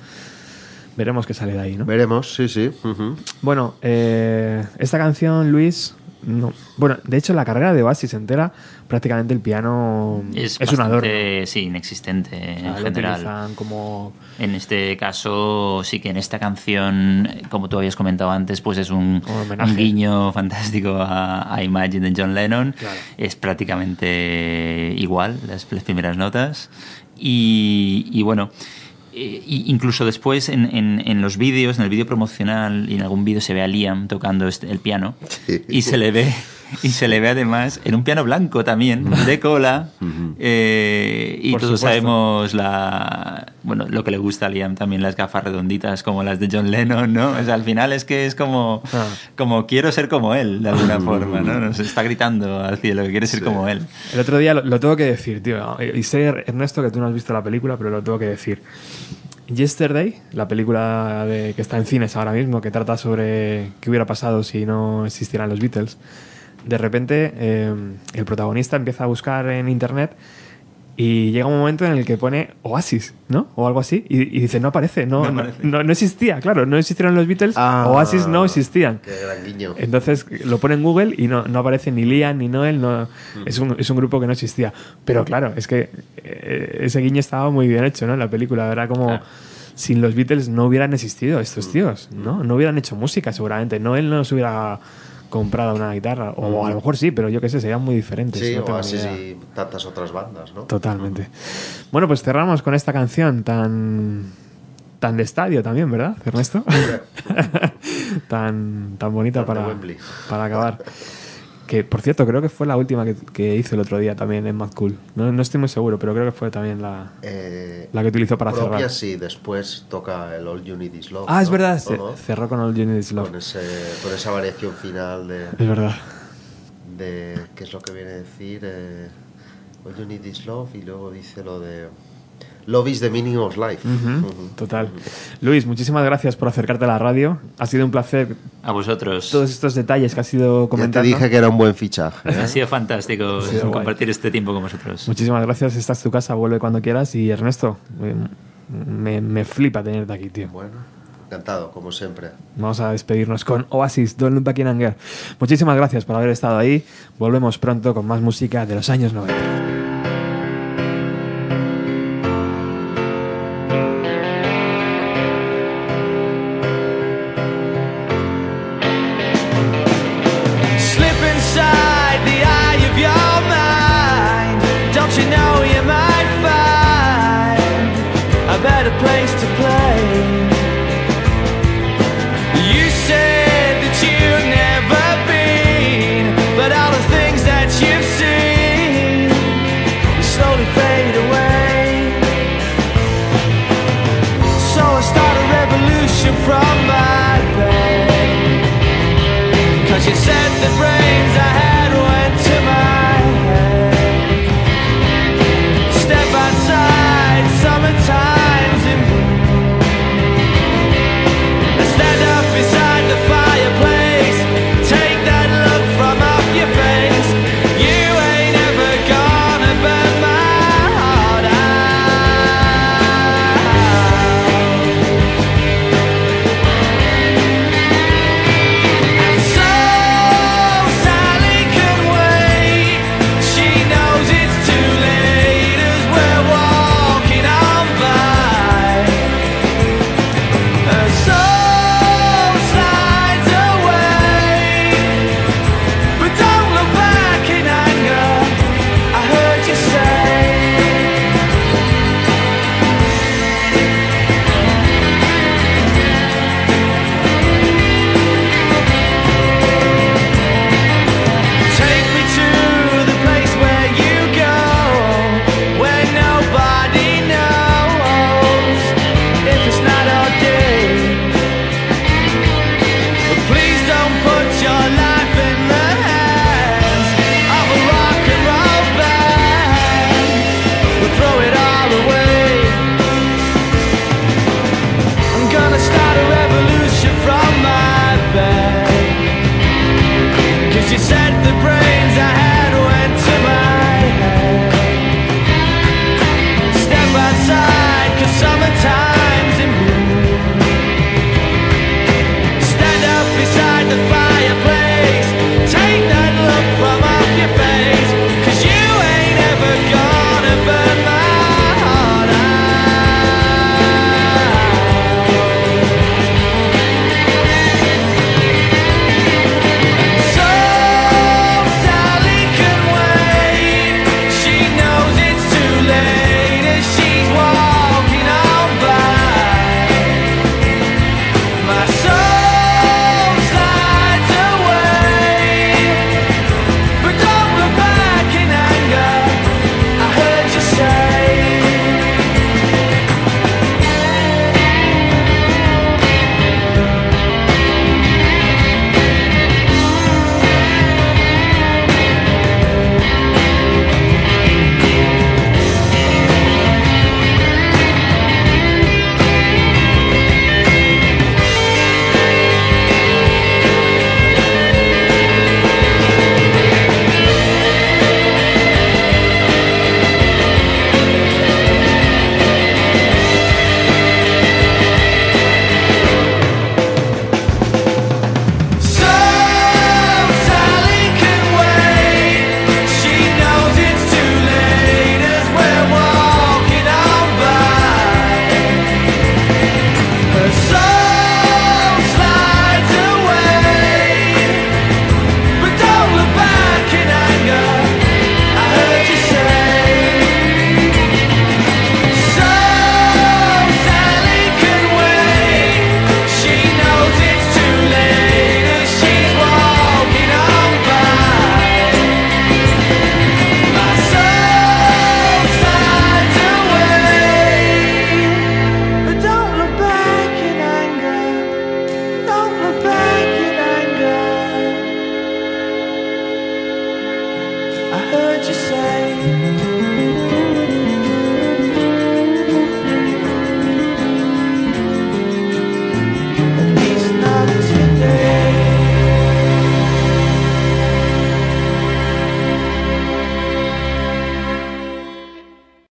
Veremos qué sale de ahí, ¿no? Veremos, sí, sí. ujú. Bueno, eh, esta canción, Luis. No. Bueno, de hecho, la carrera de Oasis entera, prácticamente el piano Es, es, un adorno. Sí, inexistente O sea, en general. como En este caso, sí que en esta canción, como tú habías comentado antes, pues es un, Un un guiño fantástico a, a Imagine de John Lennon. Claro. Es prácticamente igual, las, las primeras notas. Y, y bueno, y incluso después en, en- en los vídeos, en el vídeo promocional y en algún vídeo se ve a Liam tocando este- el piano Sí. y se le ve y se le ve además en un piano blanco también de cola eh, y Por todos supuesto. sabemos la bueno lo que le gusta a Liam también las gafas redonditas como las de John Lennon no o sea, al final es que es como Ah. como quiero ser como él de alguna forma no nos está gritando al cielo que quiere ser como él El otro día lo, lo tengo que decir, tío. Y sé, Ernesto, que tú no has visto la película, pero lo tengo que decir. Yesterday, la película de- que está en cines ahora mismo, que trata sobre qué hubiera pasado si no existieran los Beatles, de repente eh, el protagonista empieza a buscar en internet y llega un momento en el que pone Oasis, ¿no? O algo así, y, y dice, no aparece, no, No no, aparece. no- no existía, claro, no existieron los Beatles, Ah, Oasis no existían. Qué gran guiño. Entonces lo pone en Google y no, no aparece ni Liam ni Noel, no, Mm. es, un, es un grupo que no existía. Pero claro, es que eh, ese guiño estaba muy bien hecho, ¿no? En la película era como sin los Beatles no hubieran existido Mm. estos tíos, ¿no? No hubieran hecho música seguramente. Noel no se hubiera comprado una guitarra, o a lo mejor sí, pero yo qué sé, serían muy diferentes. Sí, no y tantas otras bandas, ¿no? Totalmente. Bueno, pues cerramos con esta canción tan tan de estadio también, ¿verdad, Ernesto? tan tan bonita Tan para, para acabar. Que por cierto, creo que fue la última que, que hizo el otro día también en Mad Cool. No, no estoy muy seguro, pero creo que fue también la, Eh, la que utilizó para propia, cerrar. sí, después toca el All You Need Is Love. Ah, es verdad, cerró con All You Need Is Love. Con, ese, con esa variación final de, Es verdad. de qué es lo que viene a decir eh, All You Need Is Love y luego dice lo de Love is the meaning of life. Total. Luis, muchísimas gracias por acercarte a la radio. Ha sido un placer a vosotros todos estos detalles que has ido Ya te comentando. dije que era un buen fichaje. ¿eh? ha sido fantástico sido guay. compartir este tiempo con vosotros Muchísimas gracias. Esta es tu casa, vuelve cuando quieras. Y Ernesto, me, me flipa tenerte aquí, tío. Bueno, encantado, como siempre. Vamos a despedirnos con Oasis, Don't Look Back in Anger. Muchísimas gracias por haber estado ahí. Volvemos pronto con más música de los años 90.